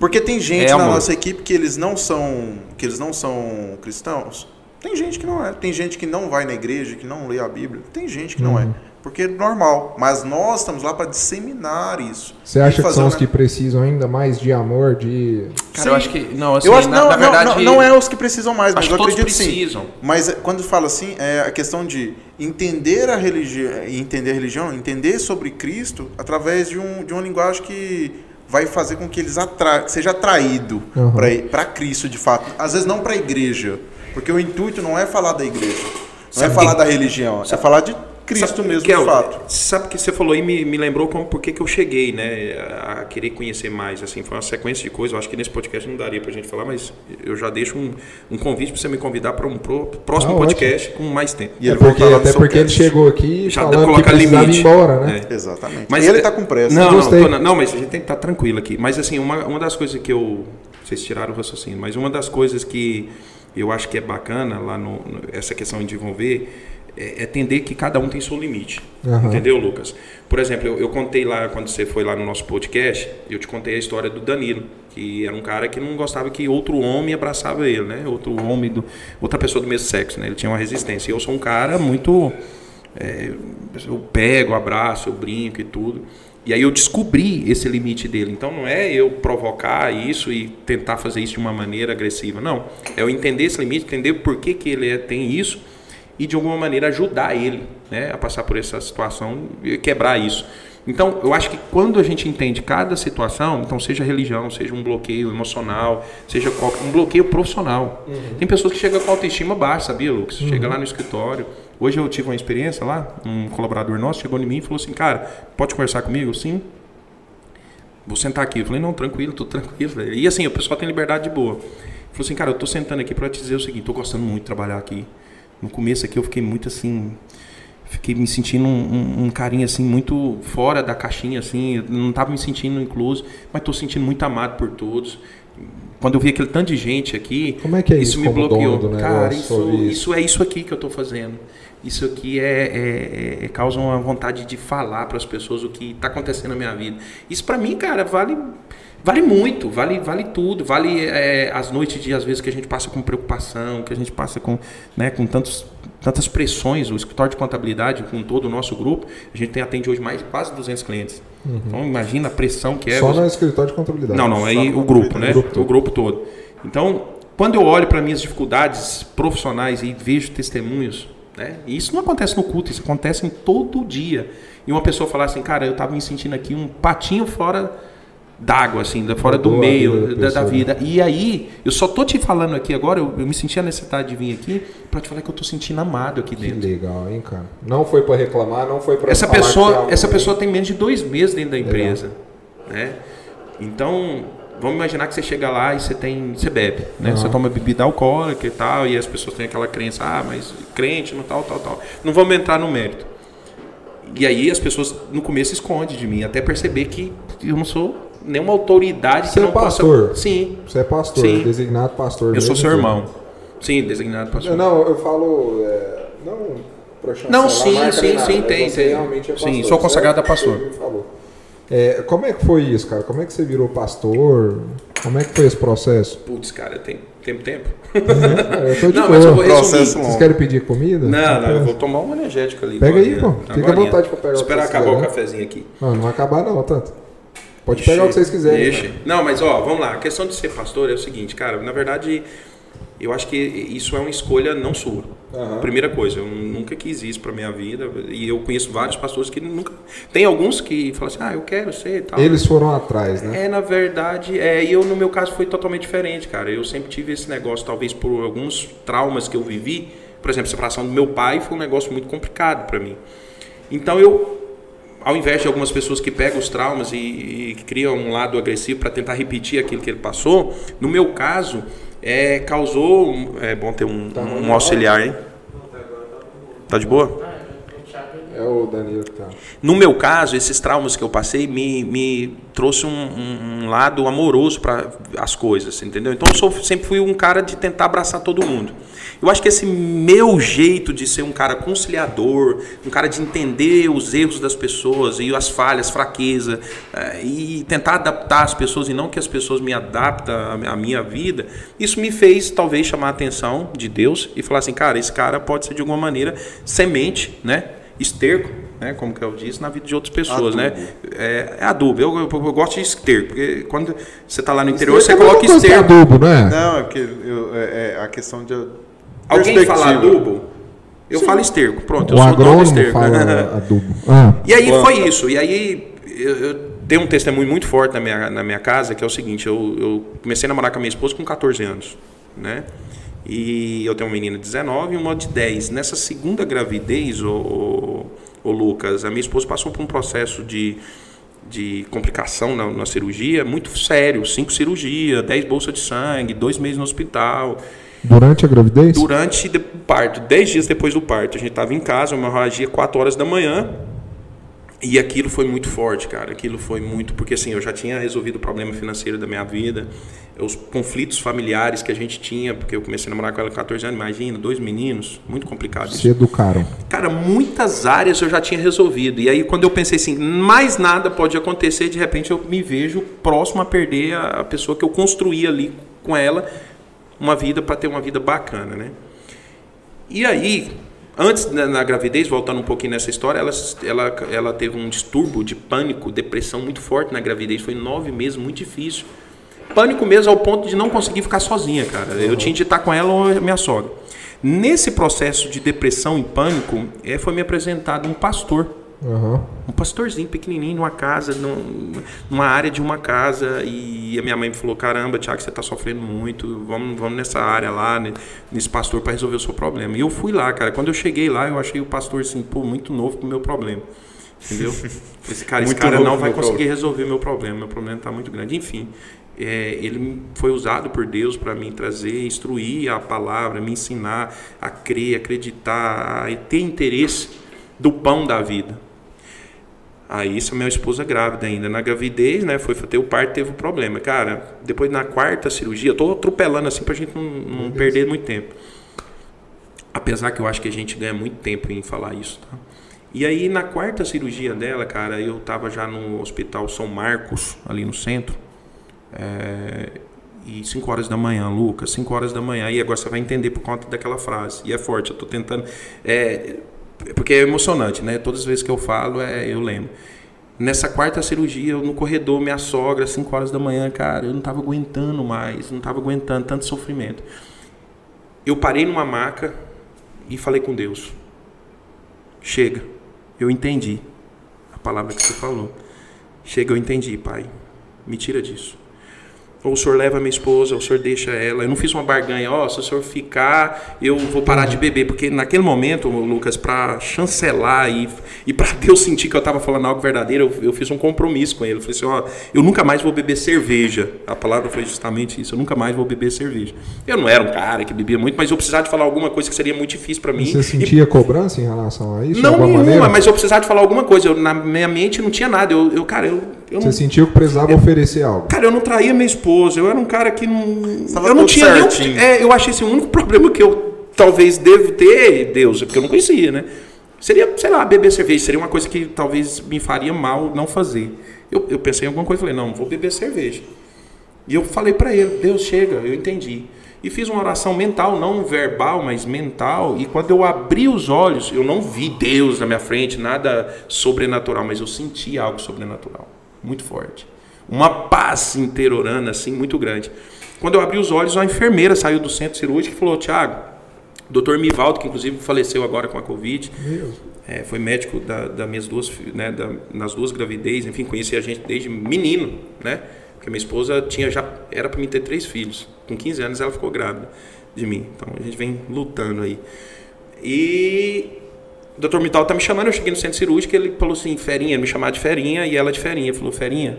Speaker 3: Porque tem gente
Speaker 1: É
Speaker 3: na
Speaker 1: amor.
Speaker 3: nossa equipe que eles não são, que eles não são cristãos. Tem gente que não é. Tem gente que não vai na igreja, que não lê a Bíblia. Tem gente que não é. Porque é normal. Mas nós estamos lá para disseminar isso.
Speaker 2: Você acha que são
Speaker 3: uma-
Speaker 2: os que precisam ainda mais de amor, de.
Speaker 1: Cara, eu acho que. Não, assim,
Speaker 3: eu acho
Speaker 1: na,
Speaker 3: não,
Speaker 1: na
Speaker 3: não,
Speaker 1: verdade.
Speaker 3: não, não é os que precisam mais, mas
Speaker 1: acho
Speaker 3: eu
Speaker 1: que todos
Speaker 3: acredito sim.
Speaker 1: precisam.
Speaker 3: Mas é, quando fala assim, é a questão de entender a religião, entender a religião, entender sobre Cristo através de, um, de uma linguagem que vai fazer com que eles atra seja atraído
Speaker 2: Uhum.
Speaker 3: para Cristo de fato. Às vezes não para a igreja, porque o intuito não é falar da igreja, não é
Speaker 1: Sabe
Speaker 3: falar
Speaker 1: que-
Speaker 3: da religião, é falar de Cristo
Speaker 1: Sabe,
Speaker 3: mesmo
Speaker 1: Kel,
Speaker 3: de fato.
Speaker 1: Sabe que você falou e me, me lembrou como por que que eu cheguei, né, a querer conhecer mais, assim, foi uma sequência de coisas, eu acho que nesse podcast não daria pra gente falar, mas eu já deixo um, um convite pra você me convidar para um pro- próximo
Speaker 2: Tá
Speaker 1: podcast com mais tempo.
Speaker 3: E
Speaker 2: É
Speaker 3: ele
Speaker 2: porque,
Speaker 3: voltar lá no
Speaker 2: até porque ele chegou aqui
Speaker 1: Já
Speaker 2: falando que
Speaker 1: coloca
Speaker 2: precisava
Speaker 1: limite.
Speaker 2: ir embora, né?
Speaker 1: É.
Speaker 3: Exatamente.
Speaker 1: Mas
Speaker 3: e ele
Speaker 1: é-
Speaker 3: tá com pressa.
Speaker 1: Não, não, na- não, mas a gente tem que estar tranquilo aqui. Mas assim, uma, uma das coisas que eu. Vocês tiraram o raciocínio, mas uma das coisas que eu acho que é bacana lá no, no- essa questão de envolver é, é entender que cada um tem seu limite.
Speaker 2: Aham.
Speaker 1: Entendeu, Lucas? Por exemplo, eu, eu contei lá, quando você foi lá no nosso podcast, eu te contei a história do Danilo, que era um cara que não gostava que outro homem abraçava ele, né? Outro homem, do, outra pessoa do mesmo sexo, né? Ele tinha uma resistência. E eu sou um cara muito. é, eu pego, abraço, eu brinco e tudo. E aí eu descobri esse limite dele. Então não é eu provocar isso e tentar fazer isso de uma maneira agressiva. Não. É eu entender esse limite, entender por que, que ele é- tem isso e de alguma maneira ajudar ele né, a passar por essa situação e quebrar isso. Então, eu acho que quando a gente entende cada situação, então seja religião, seja um bloqueio emocional, seja qualquer- um bloqueio profissional. Tem pessoas que chegam com autoestima baixa, sabia, Lucas? Chega lá no escritório. Hoje eu tive uma experiência lá, um colaborador nosso chegou em mim e falou assim, cara, pode conversar comigo? Sim. Vou sentar aqui. Eu falei, não, tranquilo, tudo tranquilo. E assim, o pessoal tem liberdade de boa. Ele falou assim, cara, eu tô sentando aqui para te dizer o seguinte, tô gostando muito de trabalhar aqui. No começo aqui eu fiquei muito assim, fiquei me sentindo um, um- um carinho assim muito fora da caixinha assim, não estava me sentindo incluso, mas estou sentindo muito amado por todos. Quando eu vi aquele tanto de gente aqui,
Speaker 2: Como é que é
Speaker 1: isso
Speaker 2: isso
Speaker 1: me bloqueou. Cara, isso,
Speaker 2: isso?
Speaker 1: isso é isso aqui que eu estou fazendo. Isso aqui é, é- é- causa uma vontade de falar para as pessoas o que está acontecendo na minha vida. Isso para mim, cara, vale vale muito, vale vale tudo, vale é, as noites de às vezes que a gente passa com preocupação, que a gente passa com, né, com tantos tantas pressões, o escritório de contabilidade com todo o nosso grupo, a gente tem atende hoje mais de quase 200 clientes. Então imagina a pressão que é
Speaker 2: Só
Speaker 1: você-
Speaker 2: no escritório de contabilidade.
Speaker 1: não, não, aí o grupo, né?
Speaker 2: o grupo todo.
Speaker 1: O grupo todo. Então, quando eu olho para minhas dificuldades profissionais e vejo testemunhos, né? E isso não acontece no culto, isso acontece em todo dia. E uma pessoa falar assim, cara, eu estava me sentindo aqui um patinho fora d'água, assim, da- fora do
Speaker 2: vida
Speaker 1: meio
Speaker 2: da
Speaker 1: da, vida. E aí, eu só tô te falando aqui agora, eu, eu me senti a necessidade de vir aqui para te falar que eu tô sentindo amado aqui
Speaker 2: Que
Speaker 1: dentro.
Speaker 2: legal, hein, cara? Não foi pra reclamar, não foi pra
Speaker 1: Essa
Speaker 2: que é
Speaker 1: pessoa,
Speaker 2: algo
Speaker 1: essa pessoa tem menos de dois meses dentro da empresa, né? Então, vamos imaginar que você chega lá e você tem, você bebe, né? Você toma bebida alcoólica e tal, e as pessoas têm aquela crença, ah, mas crente, não tal, tal, tal. Não vamos entrar no mérito. E aí as pessoas no começo escondem de mim, até perceber que eu não sou nenhuma autoridade
Speaker 2: Você
Speaker 1: que
Speaker 2: é
Speaker 1: não
Speaker 2: pastor?
Speaker 1: possa. Sim,
Speaker 2: Você é pastor,
Speaker 1: Sim.
Speaker 2: designado pastor.
Speaker 1: eu sou seu
Speaker 2: tudo.
Speaker 1: irmão. Sim, designado pastor.
Speaker 2: Não, eu falo. é, não pra chancelar
Speaker 1: Não, sim, sim,
Speaker 2: nada,
Speaker 1: sim, tem, tem.
Speaker 2: realmente é
Speaker 1: Sim, sou consagrado a pastor.
Speaker 2: É, como é que foi isso, cara? Como é que você virou pastor? Como é que foi esse processo?
Speaker 1: Putz, cara, tem tempo, tempo.
Speaker 2: É, eu tô de
Speaker 1: Não,
Speaker 2: boa.
Speaker 1: mas eu vou resumir.
Speaker 3: Processo
Speaker 2: Vocês querem pedir comida?
Speaker 1: Não, não, eu vou tomar um energético ali.
Speaker 2: Pega aí, pô. Fica à vontade pra pegar o que
Speaker 1: Esperar
Speaker 2: vocês
Speaker 1: acabar o cafezinho aqui.
Speaker 2: Não, não vai acabar não, tanto. Pode
Speaker 1: Deixa-
Speaker 2: pegar o que vocês quiserem.
Speaker 1: deixa. Não, mas ó, vamos lá. A questão de ser pastor é o seguinte, cara. Na verdade, eu acho que isso é uma escolha não sua.
Speaker 2: Aham.
Speaker 1: Primeira coisa, eu nunca quis isso pra minha vida. E eu conheço vários pastores que nunca. Tem alguns que falam assim, ah, eu quero ser e tal.
Speaker 2: Eles foram atrás, né?
Speaker 1: É, na verdade, é, e eu no meu caso foi totalmente diferente, cara. Eu sempre tive esse negócio, talvez por alguns traumas que eu vivi. Por exemplo, a separação do meu pai foi um negócio muito complicado pra mim. Então eu, ao invés de algumas pessoas que pegam os traumas e, e criam um lado agressivo para tentar repetir aquilo que ele passou, no meu caso, é, causou. É bom ter um, um auxiliar, hein? Tá de boa?
Speaker 2: É o Danilo que tá.
Speaker 1: No meu caso, esses traumas que eu passei me, me trouxe um, um- um lado amoroso para as coisas, entendeu? Então eu sou- sempre fui um cara de tentar abraçar todo mundo. Eu acho que esse meu jeito de ser um cara conciliador, um cara de entender os erros das pessoas e as falhas, fraqueza, eh, e tentar adaptar as pessoas e não que as pessoas me adaptem à minha vida, isso me fez talvez chamar a atenção de Deus e falar assim, cara, esse cara pode ser de alguma maneira semente, né? Esterco, né? Como que eu disse, na vida de outras pessoas, né? É, é adubo. Eu, eu- eu gosto de esterco, porque quando você está lá no interior, você coloca esterco.
Speaker 2: adubo, não é?
Speaker 3: Não, é porque eu- é, é a questão de.
Speaker 1: Alguém fala adubo? Eu falo esterco. Pronto, eu
Speaker 2: O
Speaker 1: sou o dono esterco.
Speaker 2: fala adubo. Ah,
Speaker 1: E aí
Speaker 3: Planta.
Speaker 1: foi isso. E aí eu, eu tenho um testemunho muito forte na minha, na minha casa, que é o seguinte, eu, eu comecei a namorar com a minha esposa com 14 anos, né? E eu tenho uma menina de 19 e uma de 10. Nessa segunda gravidez, o, o, o Lucas, a minha esposa passou por um processo de, de complicação na, na cirurgia muito sério. Cinco cirurgias, 10 bolsas de sangue, dois meses no hospital.
Speaker 2: Durante a gravidez?
Speaker 1: Durante o parto, 10 dias depois do parto, a gente estava em casa, uma hemorragia 4 horas da manhã. E aquilo foi muito forte, cara. Aquilo foi muito. Porque assim, eu já tinha resolvido o problema financeiro da minha vida, os conflitos familiares que a gente tinha, porque eu comecei a namorar com ela com 14 anos, imagina, dois meninos, muito complicado isso.
Speaker 2: Se educaram.
Speaker 1: Cara, muitas áreas eu já tinha resolvido. E aí, quando eu pensei assim, mais nada pode acontecer, de repente eu me vejo próximo a perder a pessoa que eu construí ali com ela uma vida para ter uma vida bacana, né? E aí, antes na, na gravidez, voltando um pouquinho nessa história, ela, ela, ela teve um distúrbio de pânico, depressão muito forte na gravidez. Foi nove meses, muito difícil. Pânico mesmo ao ponto de não conseguir ficar sozinha, cara. Eu tinha de estar com ela ou minha sogra. Nesse processo de depressão e pânico, é, foi me apresentado um pastor
Speaker 2: Aham.
Speaker 1: um pastorzinho pequenininho numa casa, num- numa área de uma casa, e a minha mãe me falou: Caramba, Tiago, você está sofrendo muito, vamos, vamos nessa área lá, né, nesse pastor, para resolver o seu problema. E eu fui lá, cara. Quando eu cheguei lá, eu achei o pastor assim, pô, muito novo pro meu problema. Entendeu? Esse cara, esse cara não vai conseguir
Speaker 3: problema.
Speaker 1: resolver meu problema, meu problema está muito grande. Enfim, é, ele foi usado por Deus para me trazer, instruir a palavra, me ensinar a crer, acreditar, a ter interesse do pão da vida. Aí, isso, minha esposa grávida ainda. Na gravidez, né, foi ter o parto, teve o problema. Cara, depois na quarta cirurgia, eu tô atropelando assim pra gente não, não perder muito tempo. Apesar que eu acho que a gente ganha muito tempo em falar isso, tá? E aí, na quarta cirurgia dela, cara, eu tava já no Hospital São Marcos, ali no centro. É, e 5 horas da manhã, Lucas, 5 horas da manhã. E agora você vai entender por conta daquela frase. E é forte, eu tô tentando. É, porque é emocionante, né? Todas as vezes que eu falo, é, eu lembro. Nessa quarta cirurgia, eu no corredor, minha sogra, 5 horas da manhã, cara, eu não tava aguentando mais, não tava aguentando tanto sofrimento. Eu parei numa maca e falei com Deus. Chega, eu entendi a palavra que você falou. Chega, eu entendi, pai. Me tira disso. Ou o senhor leva minha esposa, ou o senhor deixa ela. Eu não fiz uma barganha, ó, se o senhor ficar, eu vou parar de beber. Porque naquele momento, Lucas, para chancelar e, e para Deus sentir que eu estava falando algo verdadeiro, eu, eu fiz um compromisso com ele. Eu falei assim, ó, eu nunca mais vou beber cerveja. A palavra foi justamente isso, eu nunca mais vou beber cerveja. Eu não era um cara que bebia muito, mas eu precisava de falar alguma coisa que seria muito difícil para mim.
Speaker 2: Você
Speaker 1: E
Speaker 2: sentia cobrança em relação a isso? de
Speaker 1: não nenhuma,
Speaker 2: maneira?
Speaker 1: mas eu precisava de falar alguma coisa. Eu, na minha mente não tinha nada. Eu, eu cara, eu, eu não
Speaker 2: Você sentiu que precisava oferecer algo?
Speaker 1: Cara, eu não traía minha esposa, eu era um cara que não.
Speaker 3: Tava
Speaker 1: eu não tinha nenhum.
Speaker 3: certinho.
Speaker 1: É, eu achei esse o único problema que eu talvez devo ter, Deus, é porque eu não conhecia, né? Seria, sei lá, beber cerveja, seria uma coisa que talvez me faria mal não fazer. Eu, eu pensei em alguma coisa e falei, não, vou beber cerveja. E eu falei para ele, Deus chega, eu entendi. E fiz uma oração mental, não verbal, mas mental. E quando eu abri os olhos, eu não vi Deus na minha frente, nada sobrenatural, mas eu senti algo sobrenatural, muito forte. Uma paz interiorana, assim, muito grande. Quando eu abri os olhos, uma enfermeira saiu do centro cirúrgico e falou: Tiago, doutor Mivaldo, que inclusive faleceu agora com a Covid, é, foi médico da, da minhas duas, né, da- nas duas gravidez, enfim, conhecia a gente desde menino, né? Porque minha esposa tinha já era para mim ter três filhos. Com 15 anos ela ficou grávida de mim. Então a gente vem lutando aí. E o doutor Mital tá me chamando, eu cheguei no centro cirúrgico, ele falou assim, Ferinha, me chamar de Ferinha, e ela de Ferinha. Falou, Ferinha,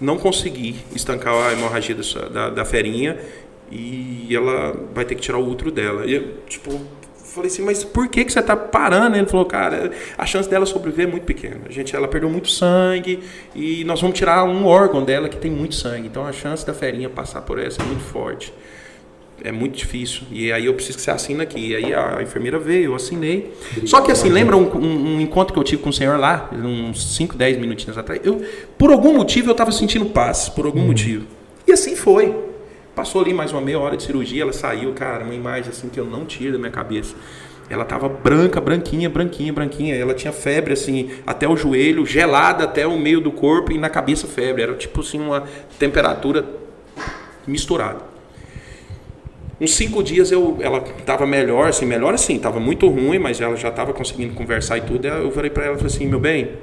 Speaker 1: não consegui estancar a hemorragia da, da, da Ferinha e ela vai ter que tirar o útero dela. E eu, tipo, falei assim, mas por que, que você tá parando? Ele falou, cara, a chance dela sobreviver é muito pequena. A gente, ela perdeu muito sangue e nós vamos tirar um órgão dela que tem muito sangue. Então a chance da Ferinha passar por essa é muito forte é muito difícil. E aí eu preciso que você assine aqui. E aí a enfermeira veio, eu assinei. Só que assim, lembra um, um- um encontro que eu tive com o senhor lá, uns 5, 10 minutinhos atrás? Eu, por algum motivo eu estava sentindo paz, por algum motivo. E assim foi. Passou ali mais uma meia hora de cirurgia, ela saiu, cara, uma imagem assim que eu não tiro da minha cabeça. Ela tava branca, branquinha, branquinha, branquinha. Ela tinha febre, assim, até o joelho, gelada até o meio do corpo e na cabeça febre. Era tipo assim, uma temperatura misturada. Uns cinco dias eu, ela estava melhor, assim, melhor assim, estava muito ruim, mas ela já estava conseguindo conversar e tudo. Eu falei para ela, falei assim, meu bem,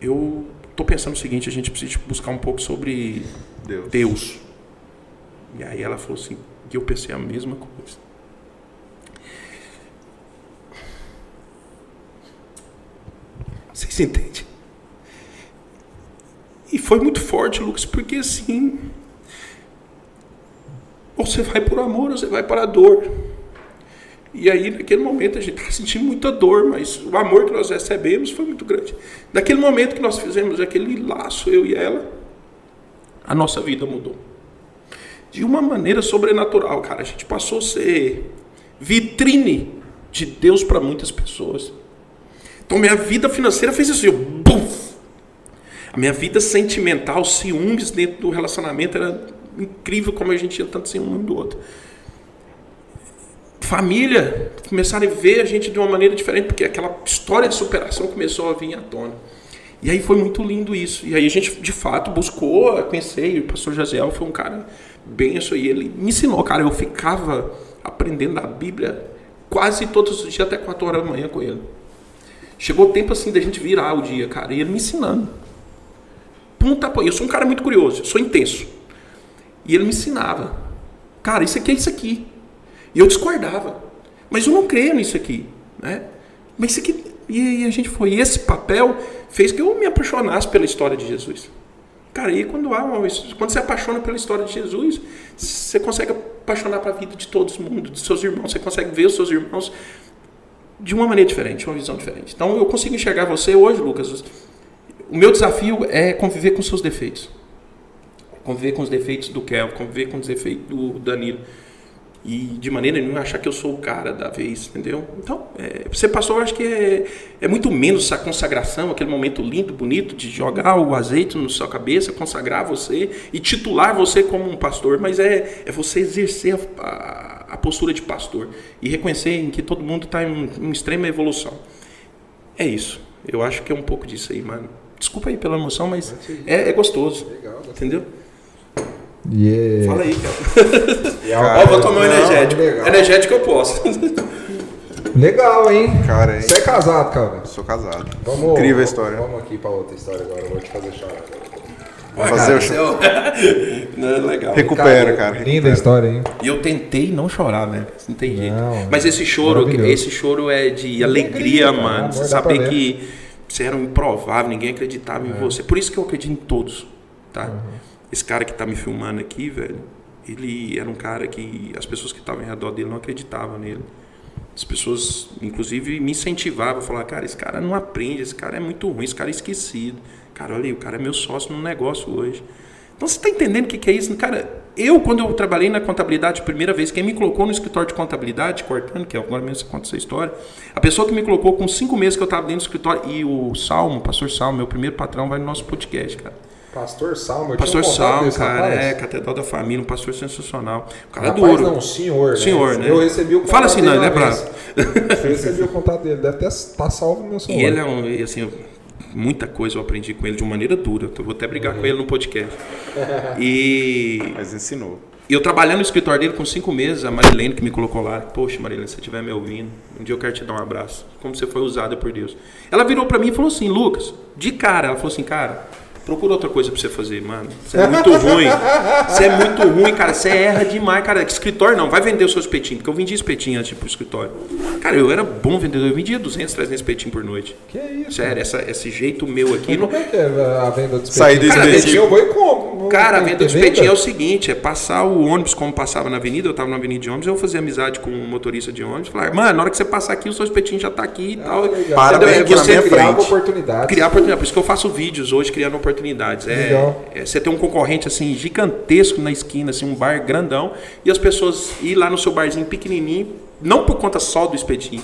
Speaker 1: eu tô pensando o seguinte, a gente precisa buscar um pouco sobre
Speaker 3: Deus.
Speaker 1: Deus. E aí ela falou assim, e eu pensei a mesma coisa. Vocês entendem? E foi muito forte, Lucas, porque assim, ou você vai por amor ou você vai para a dor. E aí, naquele momento, a gente está sentindo muita dor, mas o amor que nós recebemos foi muito grande. Naquele momento que nós fizemos aquele laço, eu e ela, a nossa vida mudou. De uma maneira sobrenatural, cara. A gente passou a ser vitrine de Deus para muitas pessoas. Então, minha vida financeira fez assim, ó, buf! A minha vida sentimental, ciúmes dentro do relacionamento, era incrível como a gente tinha tanto ciúme um do outro. Família, começaram a ver a gente de uma maneira diferente, porque aquela história de superação começou a vir à tona. E aí foi muito lindo isso. E aí a gente, de fato, buscou conhecer, e o pastor Jaziel foi um cara benção, e ele me ensinou, cara, eu ficava aprendendo a Bíblia quase todos os dias, até 4 horas da manhã com ele. Chegou o tempo assim da gente virar o dia, cara, e ele me ensinando. Ponta Eu sou um cara muito curioso, sou intenso. E ele me ensinava. Cara, isso aqui é isso aqui. E eu discordava. Mas eu não creio nisso aqui. Né? Mas isso aqui. E, e a gente foi. E esse papel fez que eu me apaixonasse pela história de Jesus. Cara, e quando, há uma, quando você apaixona pela história de Jesus, você consegue apaixonar para a vida de todo mundo, de seus irmãos. Você consegue ver os seus irmãos de uma maneira diferente, uma visão diferente. Então eu consigo enxergar você hoje, Lucas. O meu desafio é conviver com seus defeitos. Conviver com os defeitos do Kel, conviver com os defeitos do Danilo. E de maneira nenhuma achar que eu sou o cara da vez, entendeu? Então, é, ser pastor eu acho que é, é muito menos essa consagração, aquele momento lindo, bonito de jogar o azeite na sua cabeça, consagrar você e titular você como um pastor, mas é, é você exercer a, a, a postura de pastor e reconhecer em que todo mundo está em, em extrema evolução. É isso. Eu acho que é um pouco disso aí, mano. Desculpa aí pela emoção, mas é, é gostoso.
Speaker 2: Legal?
Speaker 1: Entendeu?
Speaker 2: Yeah.
Speaker 1: Fala aí, cara.
Speaker 2: É
Speaker 1: Ó, vou tomar um energético.
Speaker 2: legal.
Speaker 1: Energético eu posso.
Speaker 2: Legal, hein?
Speaker 3: Cara, hein?
Speaker 2: Você é casado, cara.
Speaker 3: Sou casado.
Speaker 2: Vamos,
Speaker 3: Incrível a história.
Speaker 2: Vamos aqui pra outra história agora. Eu vou te fazer chorar.
Speaker 3: Vou fazer o show.
Speaker 1: Não, é legal.
Speaker 3: Recupera, cara.
Speaker 2: Linda
Speaker 3: recupera.
Speaker 2: a história, hein?
Speaker 1: E eu tentei não chorar, velho. Não tem jeito.
Speaker 2: Não,
Speaker 1: Mas esse choro, esse choro é de
Speaker 2: alegria, cara.
Speaker 1: mano.
Speaker 2: Amor,
Speaker 1: saber que você era um improvável, ninguém acreditava em você. Por isso que eu acredito em todos, tá? Esse cara que tá me filmando aqui, velho, ele era um cara que as pessoas que estavam em redor dele não acreditavam nele. As pessoas, inclusive, me incentivavam a falar, cara, esse cara não aprende, esse cara é muito ruim, esse cara é esquecido. Cara, olha aí, o cara é meu sócio no negócio hoje. Então você está entendendo o que, é isso? Cara, eu, quando eu trabalhei na contabilidade a primeira vez, quem me colocou no escritório de contabilidade, cortando, que agora mesmo você conta essa história, a pessoa que me colocou com cinco meses que eu estava dentro do escritório, e o Salmo, o pastor Salmo, meu primeiro patrão, vai no nosso podcast, cara.
Speaker 2: Pastor Salmo, eu
Speaker 1: Pastor
Speaker 2: tinha contato
Speaker 1: Sal,
Speaker 2: desse
Speaker 1: cara,
Speaker 2: rapaz.
Speaker 1: é, Catedral da Família, um pastor sensacional. O cara é
Speaker 2: Rapaz,
Speaker 1: duro.
Speaker 2: não, senhor, né?
Speaker 1: Senhor, né?
Speaker 2: Eu recebi o contato
Speaker 1: Fala assim, não, ele é bravo.
Speaker 2: Eu recebi o contato dele, deve estar salvo no meu
Speaker 1: E
Speaker 2: celular.
Speaker 1: ele é um, e, assim, muita coisa eu aprendi com ele de uma maneira dura. Eu vou até brigar com ele no podcast. E
Speaker 3: Mas ensinou.
Speaker 1: E eu trabalhando no escritório dele com cinco meses, a Marilene que me colocou lá, poxa Marilene, se você estiver me ouvindo, um dia eu quero te dar um abraço, como você foi usada por Deus. Ela virou pra mim e falou assim, Lucas, de cara, ela falou assim, cara, procura outra coisa pra você fazer, mano, você é muito ruim, você é muito ruim, cara, você erra demais, cara, escritório não, vai vender os seus espetinhos, porque eu vendia espetinho antes pro escritório. Cara, eu era bom vendedor, eu vendia 200, 300 espetinhos por noite.
Speaker 2: Que isso?
Speaker 1: Sério, essa, esse jeito meu aqui, não,
Speaker 2: como é que é a venda do
Speaker 3: Sair do
Speaker 2: Cara,
Speaker 3: espetinho.
Speaker 2: eu vou e compro.
Speaker 1: Cara, a
Speaker 2: Tem-
Speaker 1: venda do
Speaker 2: tem
Speaker 1: espetinho é o seguinte, é passar o ônibus como passava na avenida, eu tava na avenida de ônibus, eu fazia amizade com um motorista de ônibus, falar, mano, na hora que você passar aqui, o seu espetinho já tá aqui e tal.
Speaker 2: Ah, legal.
Speaker 3: Para bem
Speaker 1: É você
Speaker 2: criava
Speaker 3: frente.
Speaker 2: oportunidades.
Speaker 1: criar oportunidade. Por isso que eu faço vídeos hoje criando oportunidades. É, é você ter um concorrente assim gigantesco na esquina, assim, um bar grandão, e as pessoas ir lá no seu barzinho pequenininho, não por conta só do espetinho.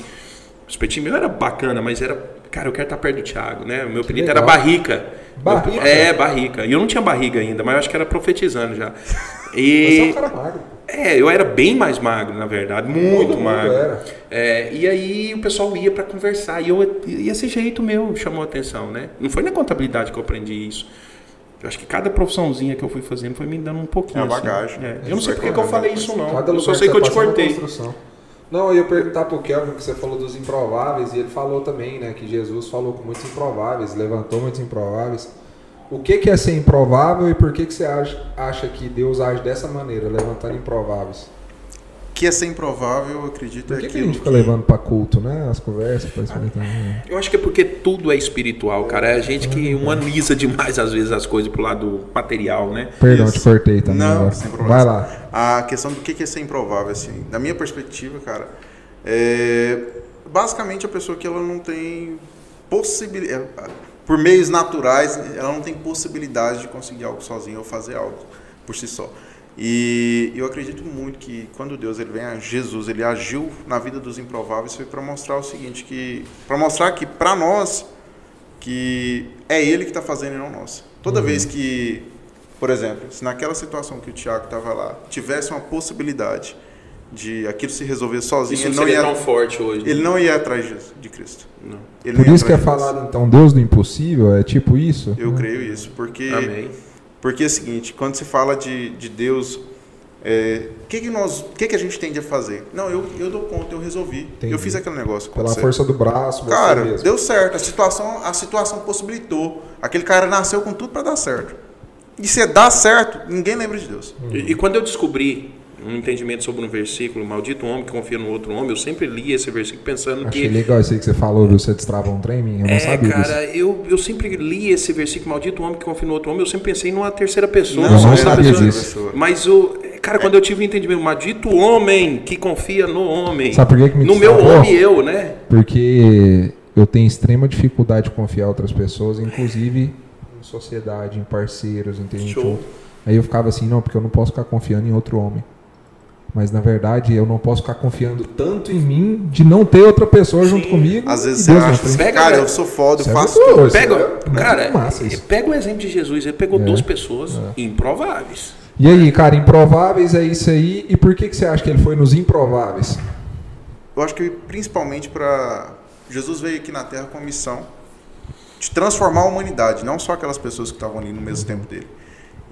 Speaker 1: O espetinho meu era bacana, mas era, cara, eu quero estar perto do Thiago, né? O meu apelido era. Barrica.
Speaker 2: Barrica?
Speaker 1: É, Barrica. E eu não tinha barriga ainda, mas eu acho que era profetizando já.
Speaker 2: Você é
Speaker 1: E
Speaker 2: um cara magro.
Speaker 1: é, eu era bem mais magro, na verdade, muito
Speaker 2: mundo
Speaker 1: magro.
Speaker 2: era.
Speaker 1: É, e aí o pessoal ia para conversar e, eu, e esse jeito meu chamou a atenção, né? Não foi na contabilidade que eu aprendi isso. Eu acho que cada profissãozinha que eu fui fazendo foi me dando um pouquinho.
Speaker 3: É a
Speaker 1: assim.
Speaker 3: bagagem.
Speaker 1: É, Eu não sei porque que eu falei isso, não. Eu só sei que eu te
Speaker 2: é uma
Speaker 1: cortei.
Speaker 2: Não, eu ia perguntar pro Kelvin que você falou dos improváveis e ele falou também, né, que Jesus falou com muitos improváveis, levantou muitos improváveis. O que, que é ser improvável e por que, que você acha, acha que Deus age dessa maneira, levantando improváveis?
Speaker 3: Que é ser improvável, eu acredito,
Speaker 2: Por
Speaker 3: é
Speaker 2: que, que a
Speaker 3: aquilo
Speaker 2: gente fica levando pra culto, né? As conversas pra experimentar. né?
Speaker 1: Eu acho que é porque tudo é espiritual, cara. É a gente que humaniza demais, às vezes, as coisas pro lado material, né?
Speaker 2: Perdão,
Speaker 3: Isso.
Speaker 2: te cortei também.
Speaker 3: Não,
Speaker 2: agora.
Speaker 3: sem problema.
Speaker 2: Vai lá.
Speaker 3: A questão do que que é ser improvável, assim, da minha perspectiva, cara, é basicamente a pessoa que ela não tem possibilidade, por meios naturais, ela não tem possibilidade de conseguir algo sozinha ou fazer algo por si só. E eu acredito muito que quando Deus ele vem a Jesus, ele agiu na vida dos improváveis foi para mostrar o seguinte, que para mostrar que para nós que é ele que está fazendo e não nós. Toda vez que, por exemplo, se naquela situação que o Tiago estava lá, tivesse uma possibilidade de aquilo se resolver sozinho,
Speaker 1: Isso
Speaker 3: ele
Speaker 1: não seria
Speaker 3: ia,
Speaker 1: tão forte hoje. né?
Speaker 3: ele não ia atrás de, de Cristo.
Speaker 1: Não.
Speaker 3: Ele
Speaker 2: Por isso que é falado, então, Deus do impossível? É tipo isso?
Speaker 3: Eu creio isso, porque
Speaker 1: Amém.
Speaker 3: Porque é o seguinte, quando se fala de, de Deus, é, o que que nós, o que que a gente tende a fazer? Não, eu, eu dou conta, eu resolvi,
Speaker 2: Entendi.
Speaker 3: eu fiz aquele negócio
Speaker 2: Pela
Speaker 3: acontecer.
Speaker 2: força do braço, você
Speaker 3: Cara,
Speaker 2: mesmo.
Speaker 3: deu certo. A situação, a situação possibilitou. Aquele cara nasceu com tudo para dar certo. E se dá certo, ninguém lembra de Deus.
Speaker 1: E, e quando eu descobri um entendimento sobre um versículo, maldito homem que confia no outro homem, eu sempre li esse versículo pensando
Speaker 2: Achei
Speaker 1: que
Speaker 2: legal isso aí que você falou, viu? Você destravou um trem eu não
Speaker 1: É,
Speaker 2: sabia
Speaker 1: cara,
Speaker 2: disso.
Speaker 1: eu, eu sempre li esse versículo, maldito homem que confia no outro homem, eu sempre pensei numa terceira pessoa.
Speaker 2: Não, não sabia
Speaker 1: pessoa.
Speaker 2: disso.
Speaker 1: Mas o. Cara, quando eu tive o entendimento, maldito homem que confia no homem.
Speaker 2: Sabe por que que me
Speaker 1: No meu
Speaker 2: destravou?
Speaker 1: homem eu, né?
Speaker 2: Porque eu tenho extrema dificuldade de confiar em outras pessoas, inclusive em sociedade, em parceiros, entende?
Speaker 1: Show.
Speaker 2: Aí eu ficava assim, não, porque eu não posso ficar confiando em outro homem. Mas na verdade eu não posso ficar confiando tanto em mim de não ter outra pessoa junto comigo.
Speaker 3: Às vezes você
Speaker 2: Deus na
Speaker 3: acha,
Speaker 2: frente.
Speaker 3: assim,
Speaker 1: Pega,
Speaker 3: cara, eu sou foda, eu
Speaker 2: é
Speaker 3: faço tudo.
Speaker 2: doido.
Speaker 1: Pega,
Speaker 2: é-
Speaker 1: cara,
Speaker 2: é massa isso.
Speaker 1: pega o exemplo de Jesus, ele pegou
Speaker 2: É.
Speaker 1: duas pessoas improváveis.
Speaker 2: E aí, cara, improváveis é isso aí. E por que, que você acha que ele foi nos improváveis?
Speaker 3: Eu acho que principalmente para Jesus veio aqui na Terra com a missão de transformar a humanidade, não só aquelas pessoas que estavam ali no mesmo tempo dele.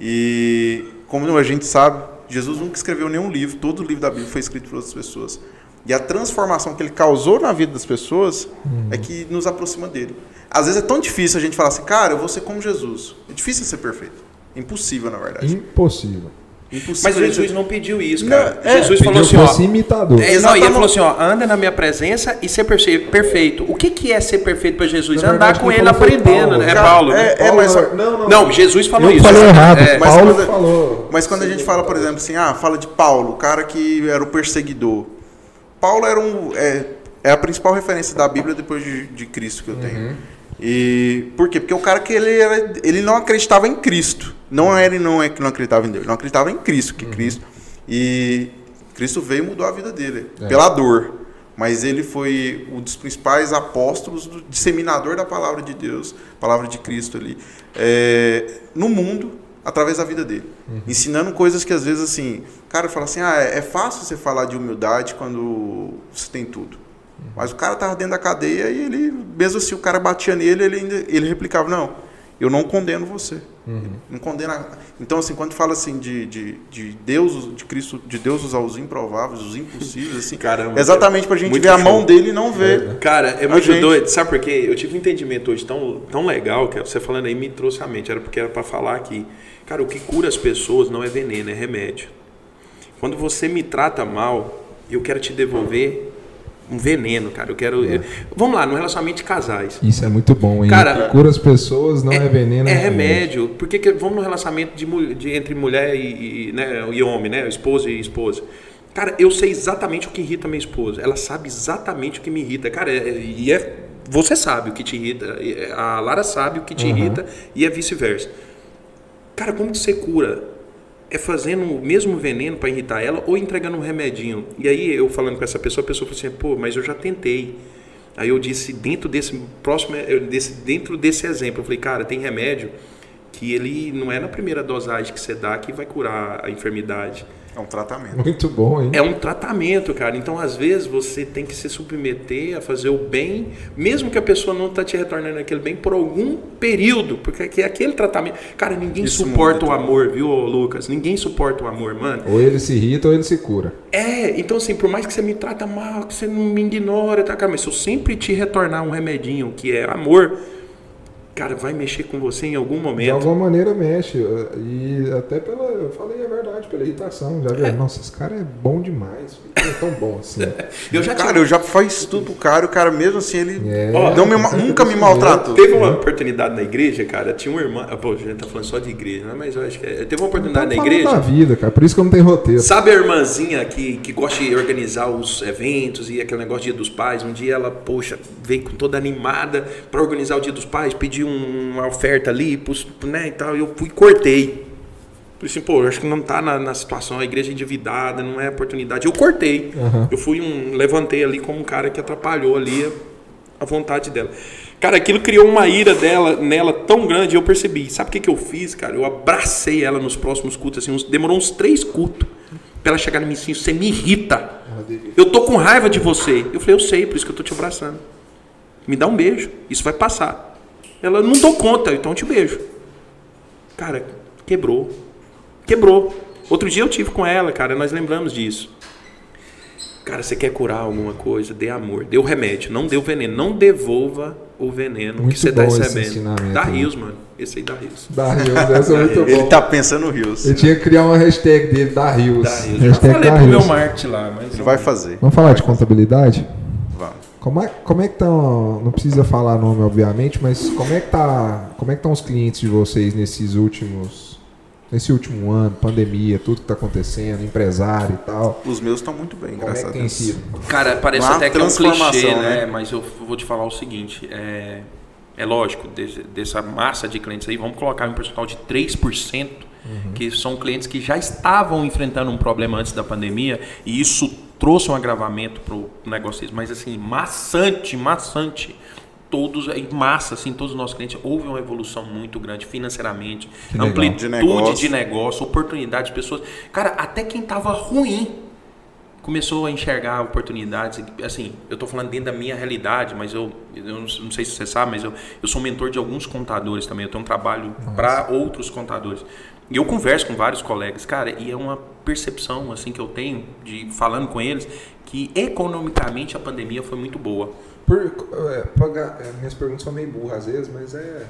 Speaker 3: E como a gente sabe, Jesus nunca escreveu nenhum livro, todo o livro da Bíblia foi escrito por outras pessoas. E a transformação que ele causou na vida das pessoas é que nos aproxima dele. Às vezes é tão difícil a gente falar assim, cara, eu vou ser como Jesus. É difícil ser perfeito. Impossível, na verdade.
Speaker 2: Impossível.
Speaker 3: Impossível.
Speaker 1: Mas Jesus não pediu isso,
Speaker 3: Não,
Speaker 1: cara.
Speaker 3: é,
Speaker 1: Jesus falou assim, ó.
Speaker 2: imitador.
Speaker 1: É, não, e ele
Speaker 3: Exatamente.
Speaker 1: falou assim, ó, anda na minha presença e ser perfe- perfeito. O que, que é ser perfeito para Jesus?
Speaker 2: Na
Speaker 1: Andar
Speaker 2: verdade,
Speaker 1: com ele aprendendo,
Speaker 2: Paulo.
Speaker 1: né? É
Speaker 3: Cara,
Speaker 1: Paulo. né?
Speaker 3: é- mas-
Speaker 2: não, não.
Speaker 1: Não, Jesus falou
Speaker 2: eu
Speaker 1: isso.
Speaker 2: falei errado.
Speaker 1: É,
Speaker 3: mas
Speaker 2: Paulo
Speaker 3: quando-
Speaker 2: falou.
Speaker 3: Mas quando a gente fala, por exemplo, assim, ah, fala de Paulo, o cara que era o perseguidor. Paulo era um, é, é a principal referência da Bíblia depois de, de Cristo que eu tenho. E por quê? Porque o cara que ele era, ele não acreditava em Cristo. Não era ele não é que não acreditava em Deus, ele não acreditava em Cristo, que Cristo e Cristo veio e mudou a vida dele
Speaker 2: É.
Speaker 3: pela dor. mas ele foi um dos principais apóstolos, do disseminador da palavra de Deus, palavra de Cristo ali, é, no mundo, através da vida dele. Uhum. Ensinando coisas que às vezes assim, cara fala assim, ah, é, é fácil você falar de humildade quando você tem tudo. Mas o cara estava dentro da cadeia e ele, mesmo assim, o cara batia nele, ele, ainda, ele replicava, não, eu não condeno você. Uhum. Não condena. Então, assim, quando fala assim de, de, de Deus, de Cristo, de Deus usar os improváveis, os impossíveis, assim, Caramba, exatamente para a gente ver a mão dele e não ver.
Speaker 1: É. Cara, é muito gente. doido. Sabe por quê? Eu tive um entendimento hoje tão, tão legal que você falando aí me trouxe à mente. Era porque era para falar que, cara, o que cura as pessoas não é veneno, é remédio. Quando você me trata mal, eu quero te devolver um veneno, cara. Eu quero. É. Eu, vamos lá, no relacionamento de casais.
Speaker 2: Isso é muito bom, hein? Cara, cura as pessoas, não é, é veneno.
Speaker 1: É, é remédio. Porque que, vamos no relacionamento de, de entre mulher e, e, né, e homem, né? Esposa e esposa. Cara, eu sei exatamente o que irrita minha esposa. Ela sabe exatamente o que me irrita. Cara, é, é e é. Você sabe o que te irrita. A Lara sabe o que te uhum. irrita e é vice-versa. Cara, como que você cura? É fazendo o mesmo veneno para irritar ela ou entregando um remedinho. E aí eu falando com essa pessoa, a pessoa falou assim: "Pô, mas eu já tentei". Aí eu disse dentro desse próximo desse, dentro desse exemplo, eu falei: "Cara, tem remédio que ele não é na primeira dosagem que você dá que vai curar a enfermidade.
Speaker 3: É um tratamento.
Speaker 2: Muito bom, hein?
Speaker 1: É um tratamento, cara. Então, às vezes, você tem que se submeter a fazer o bem, mesmo que a pessoa não está te retornando aquele bem por algum período, porque é aquele tratamento. Cara, ninguém Isso suporta o amor, viu, Lucas? Ninguém suporta o amor, mano.
Speaker 2: Ou ele se irrita ou ele se cura.
Speaker 1: É, então, assim, por mais que você me trata mal, que você não me ignora, tá, cara, mas se eu sempre te retornar um remedinho que é amor cara, vai mexer com você em algum momento. De
Speaker 2: alguma maneira mexe. E até pela. Eu falei a verdade, pela irritação. Já viu? É. Nossa, esse cara é bom demais. É tão bom assim.
Speaker 3: eu já cara, tinha... eu já fiz tudo pro cara, o cara mesmo assim, ele é, não me, nunca me maltratou.
Speaker 1: Teve uma oportunidade na igreja, cara, tinha um irmão. Pô, a gente tá falando só de igreja, né? mas eu acho que é, teve uma oportunidade na igreja.
Speaker 2: da vida, cara, por isso que eu não tenho roteiro.
Speaker 1: Sabe a irmãzinha que, que gosta de organizar os eventos e aquele negócio Dia dos Pais? Um dia ela, poxa, veio com toda animada para organizar o Dia dos Pais, pediu uma oferta ali, né, e tal, eu fui e cortei. Falei assim, pô, eu acho que não tá na, na, situação, a igreja é endividada, não é oportunidade. Eu cortei. Uhum. Eu fui um. Levantei ali como um cara que atrapalhou ali a, a, vontade dela. Cara, aquilo criou uma ira dela, nela tão grande, eu percebi. Sabe o que, que eu fiz, cara? Eu abracei ela nos próximos cultos, assim, uns, demorou uns três cultos pra ela chegar em mim assim, você me irrita. Eu tô com raiva de você. Eu falei, eu sei, por isso que eu tô te abraçando. Me dá um beijo, isso vai passar. Ela, não dou conta, então eu te beijo. Cara, quebrou. Quebrou. Outro dia eu tive com ela, cara, nós lembramos disso. Cara, você quer curar alguma coisa? Dê amor, dê o remédio, não dê o veneno. Não devolva o veneno
Speaker 2: muito
Speaker 1: que você
Speaker 2: está recebendo.
Speaker 1: Dá rios, mano. Esse aí dá rios.
Speaker 2: Dá rios, essa é muito bom.
Speaker 3: Ele tá pensando no rios.
Speaker 2: Eu tinha que criar uma hashtag dele, dá rios.
Speaker 1: Dá rios. Hashtag Eu falei pro meu marketing lá, mas.
Speaker 3: Ele vai fazer.
Speaker 2: Vamos falar de contabilidade? Como é, como é que estão, não precisa falar nome obviamente, mas como é que tá, como é que estão os clientes de vocês nesses últimos nesse último ano, pandemia, tudo que está acontecendo, empresário e tal?
Speaker 3: Os meus estão muito bem,
Speaker 2: como
Speaker 3: graças
Speaker 2: é
Speaker 3: a Deus. Sido?
Speaker 1: Cara, parece Uma até que é um clichê, né? né? Mas eu vou te falar o seguinte, é, é lógico, desse, dessa massa de clientes aí, vamos colocar um percentual de 3%, uhum. que são clientes que já estavam enfrentando um problema antes da pandemia, e isso trouxe um agravamento para o negócio, mas assim, maçante, maçante. Todos, em massa, assim, todos os nossos clientes, houve uma evolução muito grande financeiramente, amplitude de negócio. de negócio, oportunidades, pessoas. Cara, até quem estava ruim começou a enxergar oportunidades. Assim, eu estou falando dentro da minha realidade, mas eu, eu não sei se você sabe, mas eu, eu sou mentor de alguns contadores também. Eu tenho um trabalho para outros contadores. E eu converso com vários colegas, cara, e é uma percepção assim que eu tenho de falando com eles que economicamente a pandemia foi muito boa.
Speaker 2: Por, é, pagar, é, minhas perguntas são meio burras às vezes, mas é